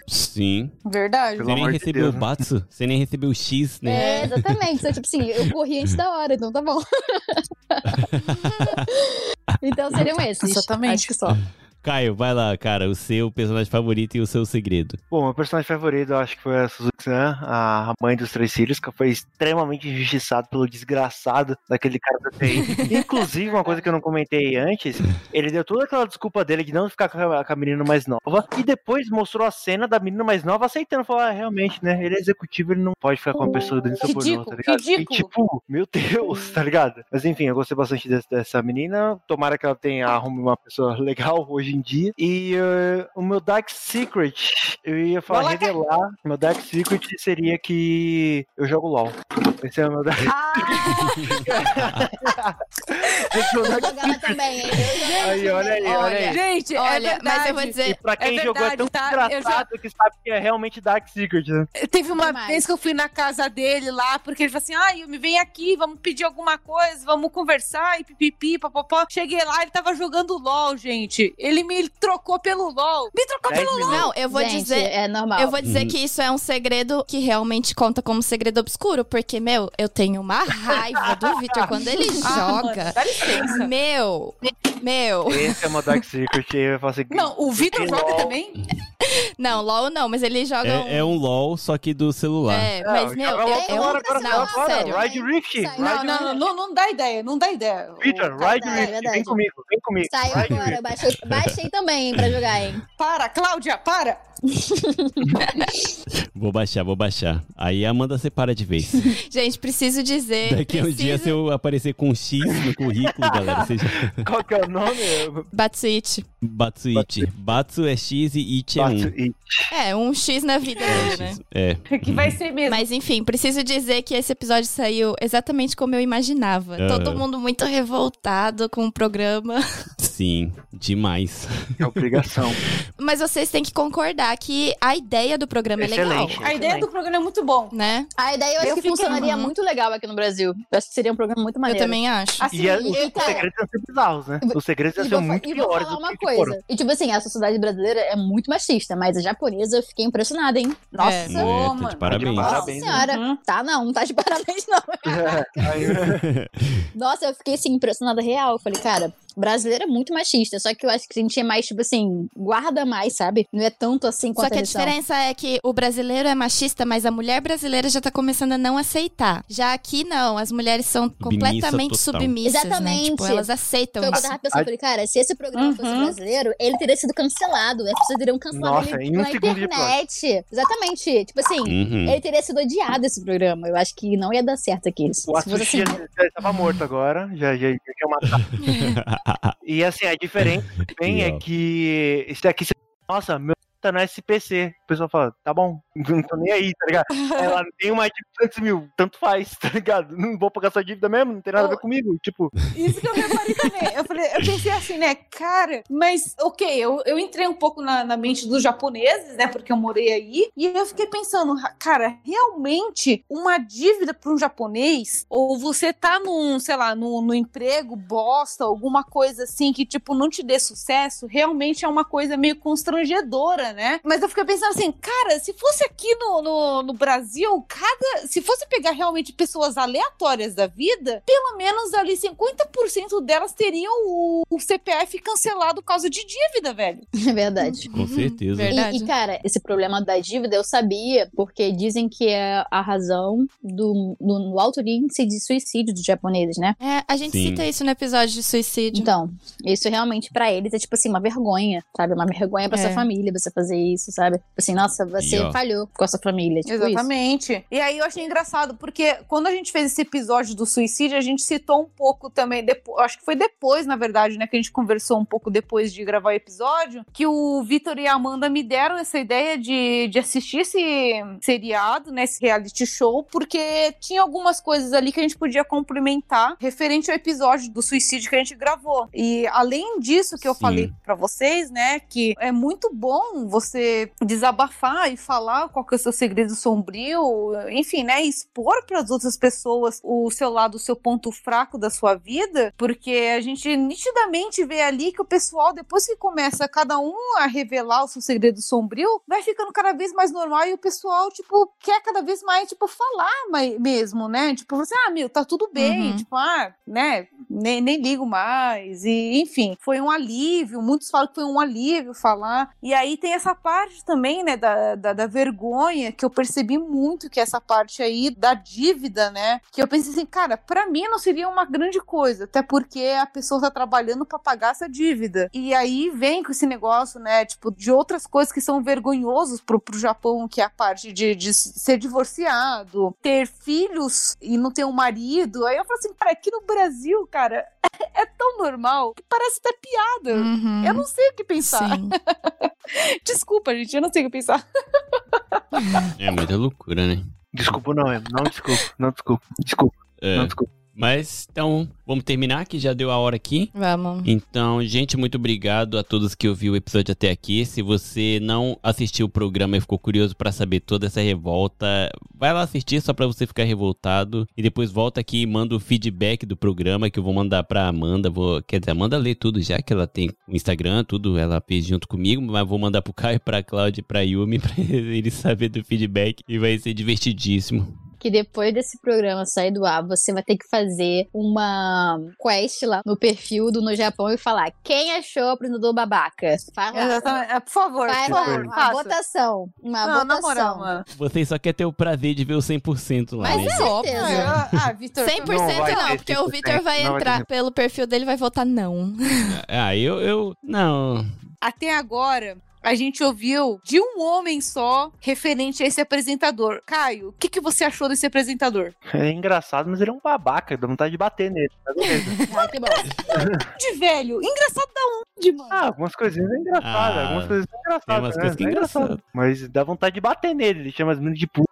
Sim. Verdade. Você nem de recebeu o né? Batsu, você nem recebeu o X, né? É, exatamente. Então, tipo assim, eu corri antes da hora, então tá bom. então seriam esses. Exatamente. Acho que só. Caio, vai lá, cara. O seu personagem favorito e o seu segredo. Bom, meu personagem favorito eu acho que foi a Suzuki-san, a mãe dos três filhos, que foi extremamente injustiçado pelo desgraçado daquele cara da TI. Inclusive, uma coisa que eu não comentei antes, ele deu toda aquela desculpa dele de não ficar com a, com a menina mais nova, e depois mostrou a cena da menina mais nova aceitando, falar, ah, realmente, né, ele é executivo, ele não pode ficar com uma pessoa dentro da pornô, tá ligado? ridículo. E tipo, meu Deus, tá ligado? Mas enfim, eu gostei bastante dessa, dessa menina, tomara que ela tenha, arrume uma pessoa legal hoje em dia, e eh, o meu Dark Secret, eu ia falar, revelar, meu Dark Secret seria que eu jogo LOL. Esse é o meu Dark Esse é o Eu jogava também, hein? Eu jogava Aí, olha aí, olha, Olha, aí. Gente, é Olha, verdade. mas eu vou E dizer. pra quem É jogou é tão verdade, tá? Eu já- engraçado que sabe que é realmente Dark Secret, né? Teve uma Demais. vez que eu fui na casa dele lá, porque ele falou assim: ai, me vem aqui, vamos pedir alguma coisa, vamos conversar e pipipi, papapó. Cheguei lá, ele tava jogando LOL, gente. Ele me trocou pelo LOL. Me trocou pelo LOL. minutos. Não, eu vou Gente, dizer. É normal. Eu vou dizer que isso é um segredo que realmente conta como segredo obscuro, porque, meu, eu tenho uma raiva do Victor quando ele Ah, joga. mano, dá licença. Meu, meu. Esse é o meu Dark Secret. Eu falo assim, Não, o Vitor que joga LOL. também? Não, LOL não, mas ele joga um. É, é um LOL, só que do celular. É, Não, mas, meu, joga eu, não, agora, sério. Ride Rift. Não, não, não, não, não dá ideia, não dá ideia. Tá, Ride é Rift. Vem comigo, vem comigo. Saiu agora, baixei, baixei também hein, pra jogar, hein? Para, Cláudia, para! Vou baixar, vou baixar. Aí a Amanda separa de vez. Gente, preciso dizer. Daqui a um dia, se preciso... eu aparecer com um X no currículo, galera, seja Qual que é o nome? Batsuit. Batsuichi. Batsu é X e Ichi é Batsu- 1. e- É, um X na vida dele, né? É. Que vai ser mesmo. Mas enfim, preciso dizer que esse episódio saiu exatamente como eu imaginava. Ah. Todo mundo muito revoltado com o programa. Sim, demais. É obrigação. Mas vocês têm que concordar que a ideia do programa é legal. Excelente. A ideia do programa é muito bom. Né? A ideia eu acho Eu que funcionaria Uhum. muito legal aqui no Brasil. Eu acho que seria um programa muito maneiro. Eu também acho. Assim, E a- e- os e, cara, segredos iam ser bizarros, né? Os segredos iam E ser vou, fa- muito e vou piores falar do uma coisa. E tipo assim, a sociedade brasileira é muito machista, mas a japonesa eu fiquei impressionada, hein? Nossa, É. É, Ô, tá mano. de parabéns. nossa Parabéns, né? senhora. Uhum. Tá não, não tá de parabéns não. Aí- Nossa, eu fiquei assim, impressionada real. Eu falei, cara, brasileiro é muito machista. Só que eu acho que a gente é mais, tipo assim, guarda mais, sabe? Não é tanto assim quanto Só que a são. diferença é que o brasileiro é machista, mas a mulher brasileira já tá começando a não aceitar. Já aqui não, as mulheres são completamente total. submissas, né? Exatamente. Tipo, elas aceitam Foi o que eu isso. tava pensando, falei, cara, se esse programa fosse Uhum. brasileiro, ele teria sido cancelado. As pessoas teriam cancelado Nossa, ele em um na internet. Exatamente. Tipo assim, Uhum. ele teria sido odiado esse programa. Eu acho que não ia dar certo aqui. Se O fosse Atsushi assim, já estava morto agora, já, já, já tinha matado. E assim, a diferença também é que esse aqui, nossa, meu tá no SPC. O pessoal fala, tá bom, não tô nem aí, tá ligado? Ela tem uma dívida de 200 mil, tanto faz, tá ligado? Não vou pagar essa dívida mesmo, não tem nada a ver comigo. Tipo, Isso que eu reparei também. Eu, falei, eu pensei assim, né, cara, mas ok, eu, eu entrei um pouco na, na mente dos japoneses, né, porque eu morei aí, e eu fiquei pensando, ra- cara, realmente uma dívida para um japonês, ou você tá num, sei lá, no, no emprego, bosta, alguma coisa assim, que tipo, não te dê sucesso, realmente é uma coisa meio constrangedora, né? Mas eu fiquei pensando assim, cara, se fosse aqui no, no, no Brasil, cada. Se fosse pegar realmente pessoas aleatórias da vida, pelo menos ali 50% delas teriam o, o CPF cancelado por causa de dívida, velho. é verdade. Com certeza. Uhum. Verdade. E, e, cara, esse problema da dívida eu sabia, porque dizem que é a razão do, do, do alto índice de suicídio dos japoneses, né? É, a gente Sim. cita isso no episódio de suicídio. Então, isso realmente pra eles é tipo assim, uma vergonha, sabe? Uma vergonha pra É. sua família você fazer isso, sabe? Tipo Assim, nossa, você E, ó. falhou com a sua família. Tipo isso. Exatamente. E aí eu achei engraçado, porque quando a gente fez esse episódio do suicídio, a gente citou um pouco também, depois, acho que foi depois, na verdade, né, que a gente conversou um pouco depois de gravar o episódio, que o Vitor e a Amanda me deram essa ideia de, de assistir esse seriado, né, esse reality show, porque tinha algumas coisas ali que a gente podia complementar referente ao episódio do suicídio que a gente gravou. E além disso que eu Sim. falei pra vocês, né, que é muito bom você desabafar e falar revelar qual que é o seu segredo sombrio, enfim, né, expor para as outras pessoas o seu lado, o seu ponto fraco da sua vida, porque a gente nitidamente vê ali que o pessoal, depois que começa cada um a revelar o seu segredo sombrio, vai ficando cada vez mais normal e o pessoal, tipo, quer cada vez mais, tipo, falar mais, mesmo, né? Tipo, você, ah, meu, tá tudo bem, Uhum. tipo, ah, né, nem, nem ligo mais, e enfim, foi um alívio, muitos falam que foi um alívio falar, e aí tem essa parte também, né, da, da, da vergonha, que eu percebi muito que essa parte aí da dívida, né, que eu pensei assim, cara, pra mim não seria uma grande coisa, até porque a pessoa tá trabalhando pra pagar essa dívida, e aí vem com esse negócio, né, tipo, de outras coisas que são vergonhosos pro, pro Japão, que é a parte de, de ser divorciado, ter filhos e não ter um marido, aí eu falo assim, cara, aqui no Brasil, cara, é tão normal que parece até piada. Uhum. Eu não sei o que pensar. Sim. Desculpa, gente, eu não sei o que pensar. É muita loucura, né? Desculpa, não, é. Não desculpa, não desculpa. Desculpa, É. não desculpa. Mas então, vamos terminar que já deu a hora aqui. Vamos. Então, gente, muito obrigado a todos que ouviu o episódio até aqui. Se você não assistiu o programa e ficou curioso pra saber toda essa revolta, vai lá assistir só pra você ficar revoltado e depois volta aqui e manda o feedback do programa que eu vou mandar pra Amanda. Vou, quer dizer, Amanda lê tudo já que ela tem o Instagram, tudo ela fez junto comigo, mas vou mandar pro Caio, pra Cláudia pra Yumi pra eles saberem do feedback e vai ser divertidíssimo. Que depois desse programa sair do ar, você vai ter que fazer uma quest lá no perfil do No Japão e falar quem achou o apresentador babaca. Exatamente. É, por favor, Faz por lá, favor, uma votação. Uma Não, votação. na moral, mano. Você só quer ter o prazer de ver o 100% lá, Mas né? é óbvio. certeza. Ah, Vitor. 100% Não vai não, porque o 100%, Vitor vai não vai entrar ter. pelo perfil dele e vai votar não. Ah, eu, eu, não, Até agora, a gente ouviu de um homem só referente a esse apresentador. Caio, o que, que você achou desse apresentador? É engraçado, mas ele é um babaca, dá vontade de bater nele. tá. Ah, que bom. De velho. Engraçado da onde, mano? Ah, algumas coisinhas é engraçado, Ah, algumas coisas são engraçadas. tem umas né? coisas que é engraçado. Mas dá vontade de bater nele. Ele chama as meninas de puta,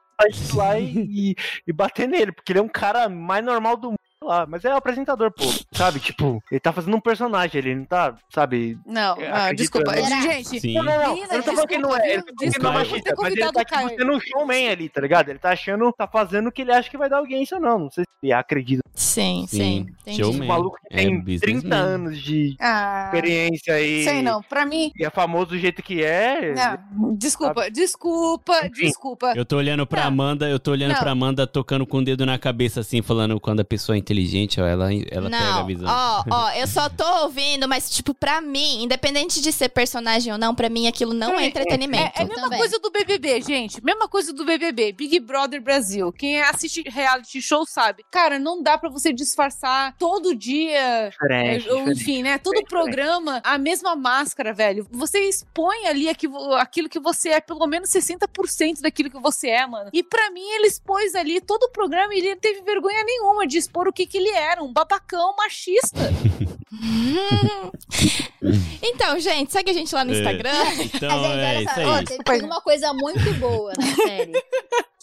lá e, e bater nele, porque ele é um cara mais normal do mundo lá. Mas é o apresentador, pô. Sabe? Tipo, ele tá fazendo um personagem, ele não tá, sabe? Não, ah, desculpa. né? Gente, Sim. Não, não, não. Menina, eu não tô falando que não é. Ele tá que não é machista, mas ele tá tipo, sendo um showman ali, tá ligado? Ele tá achando, tá fazendo o que ele acha que vai dar audiência ou não. Não sei se ele acredita. Sim, sim. Sim, entendi. showman. O maluco que É tem businessman. 30 anos de ah, experiência aí. sei não. Pra mim, E é famoso do jeito que é. não. Desculpa, desculpa, Enfim. desculpa. Eu tô olhando pra Não. Amanda, eu tô olhando Não. pra Amanda tocando com o dedo na cabeça, assim, falando quando a pessoa é inteligente, ó, ela, ela pega a Não, visão. ó, ó, eu só tô ouvindo, mas, tipo, pra mim, independente de ser personagem ou não, pra mim aquilo não é É, entretenimento. É, é a mesma Também. coisa do BBB, gente. Mesma coisa do BBB. Big Brother Brasil. Quem assiste reality show sabe. Cara, não dá pra você disfarçar todo dia. Diferente, é, ou, enfim, né? Todo Diferente, programa, a mesma máscara, velho. Você expõe ali aquilo, aquilo que você é, pelo menos 60% daquilo que você é, mano. E pra mim, ele expôs ali todo o programa e ele não teve vergonha nenhuma de expor o que, que ele era. Um babacão machista. Então, gente, segue a gente lá no É. Instagram. Então, Mas, gente, é olha isso só, aí. ó, uma coisa muito boa na série.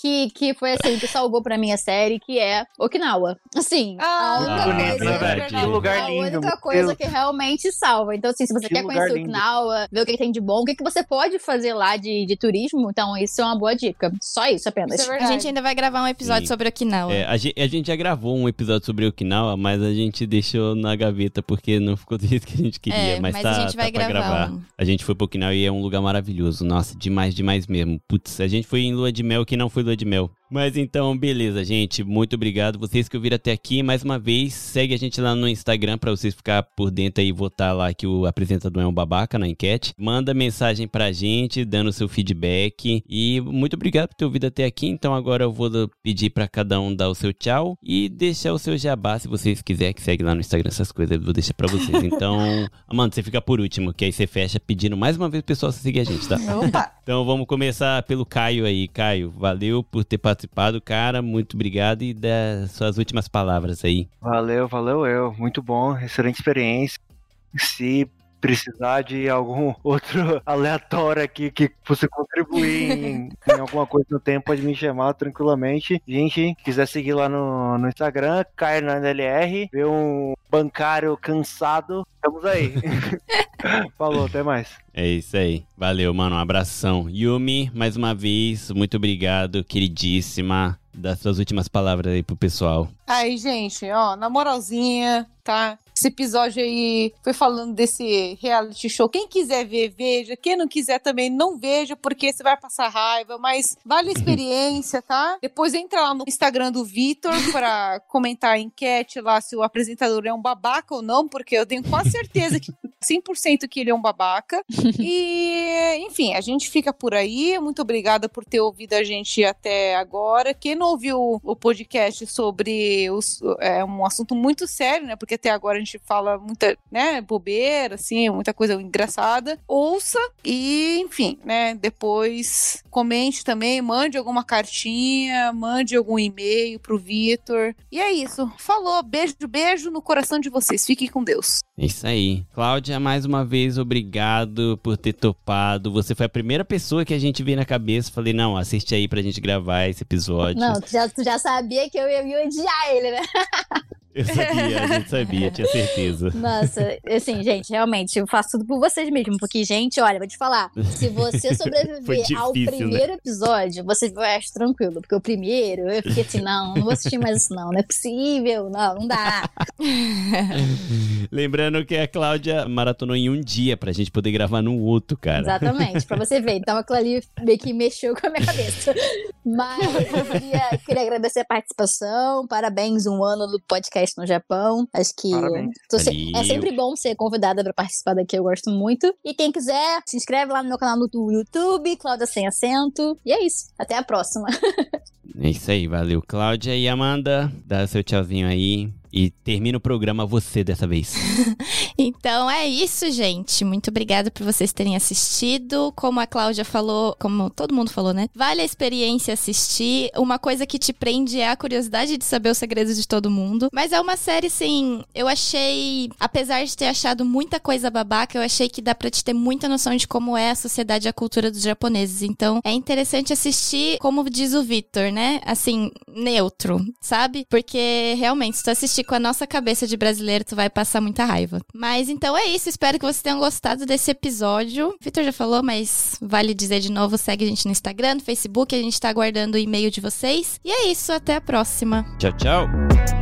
Que, que foi assim, que salvou pra mim a série, que é Okinawa. Assim, Ah, a única Ah, bonito, coisa. né, verdade. velho? Que lugar a lindo. única meu coisa que realmente salva. Então, assim, se você Que quer conhecer lindo. Okinawa, ver o que tem de bom, o que, que você pode fazer lá de, de turismo, então isso é uma boa dica. Só isso apenas. Isso é A gente ainda vai gravar um episódio Sim. sobre Okinawa. É, a, gente, a gente já gravou um episódio sobre Okinawa, mas a gente deixou na gaveta porque não ficou do jeito que a gente queria. É, mas, mas tá, a gente vai tá pra gravar gravar. um. A gente foi pro Okinawa e é um lugar maravilhoso. Nossa, demais, demais mesmo. Putz, a gente foi em lua de mel que não foi lua de mel. Mas então, beleza, gente. Muito obrigado. Vocês que ouviram até aqui, mais uma vez, segue a gente lá no Instagram pra vocês ficar por dentro aí e votar lá que o apresentador é um babaca na enquete. Manda mensagem pra gente, dando seu feedback. E muito obrigado por ter ouvido até aqui. Então agora eu vou pedir pra cada um dar o seu tchau e deixar o seu jabá, se vocês quiserem, que segue lá no Instagram essas coisas. Eu vou deixar pra vocês. Então, Amanda, você fica por último, que aí você fecha pedindo mais uma vez pro pessoal seguir a gente, tá? Opa. Então vamos começar pelo Caio aí. Caio, valeu por ter participado, cara. Muito obrigado e dá suas últimas palavras aí. Valeu, valeu eu. Muito bom, excelente experiência. Se precisar de algum outro aleatório aqui que você contribuir em, em alguma coisa no tempo, pode me chamar tranquilamente. Gente, quiser seguir lá no, no Instagram, Caio na NLR, ver um bancário cansado, estamos aí. Falou, até mais. É isso aí. Valeu, mano. Um abração. Yumi, mais uma vez, muito obrigado, queridíssima. Dá suas últimas palavras aí pro pessoal. Aí, gente, ó, na moralzinha, tá? Esse episódio aí foi falando desse reality show. Quem quiser ver, veja. Quem não quiser também, não veja, porque você vai passar raiva. Mas vale a experiência, tá? Depois entra lá no Instagram do Vitor pra comentar a enquete lá se o apresentador é um babaca ou não, porque eu tenho quase certeza que 100% que ele é um babaca. E, enfim, a gente fica por aí. Muito obrigada por ter ouvido a gente até agora. Quem não ouviu o podcast sobre os, é um assunto muito sério, né? Porque até agora a gente fala muita, né, bobeira, assim, muita coisa engraçada. Ouça e, enfim, né, depois comente também, mande alguma cartinha, mande algum e-mail pro Vitor. E é isso. Falou, beijo, beijo no coração de vocês. Fiquem com Deus. É isso aí. Cláudia, mais uma vez, obrigado por ter topado. Você foi a primeira pessoa que a gente veio na cabeça. Falei, não, assiste aí pra gente gravar esse episódio. Não, tu já, tu já sabia que eu ia me odiar ele, né? Eu sabia, a gente sabia, tinha certeza. Nossa, assim, gente, realmente, eu faço tudo por vocês mesmo. Porque, gente, olha, vou te falar. Se você sobreviver difícil, ao né? primeiro episódio, você vai achar tranquilo. Porque o primeiro, eu fiquei assim, não, não vou assistir mais isso, não. Não é possível, não, não dá. Lembrando que a Cláudia maratonou em um dia pra gente poder gravar no outro, cara. Exatamente, pra você ver. Então aquilo ali meio que mexeu com a minha cabeça. Mas eu queria, queria agradecer a participação. Parabéns, um ano do podcast no Japão. Acho que Parabéns. É sempre bom ser convidada pra participar daqui, eu gosto muito. E quem quiser, se inscreve lá no meu canal no YouTube, Cláudia Sem Acento. E é isso. Até a próxima. É isso aí, valeu. Cláudia e Amanda, dá seu tchauzinho aí. E termina o programa você dessa vez. Então é isso, gente. Muito obrigada por vocês terem assistido. Como a Cláudia falou, como todo mundo falou, né? Vale a experiência assistir. Uma coisa que te prende é a curiosidade de saber os segredos de todo mundo. Mas é uma série, sim. Eu achei, apesar de ter achado muita coisa babaca, eu achei que dá pra te ter muita noção de como é a sociedade e a cultura dos japoneses. Então é interessante assistir, como diz o Victor, né? Assim, neutro, sabe? Porque realmente, se tu assistir com a nossa cabeça de brasileiro, tu vai passar muita raiva. Mas então é isso, espero que vocês tenham gostado desse episódio. Vitor já falou, mas vale dizer de novo, segue a gente no Instagram, no Facebook, a gente tá aguardando o e-mail de vocês. E é isso, até a próxima. Tchau, tchau.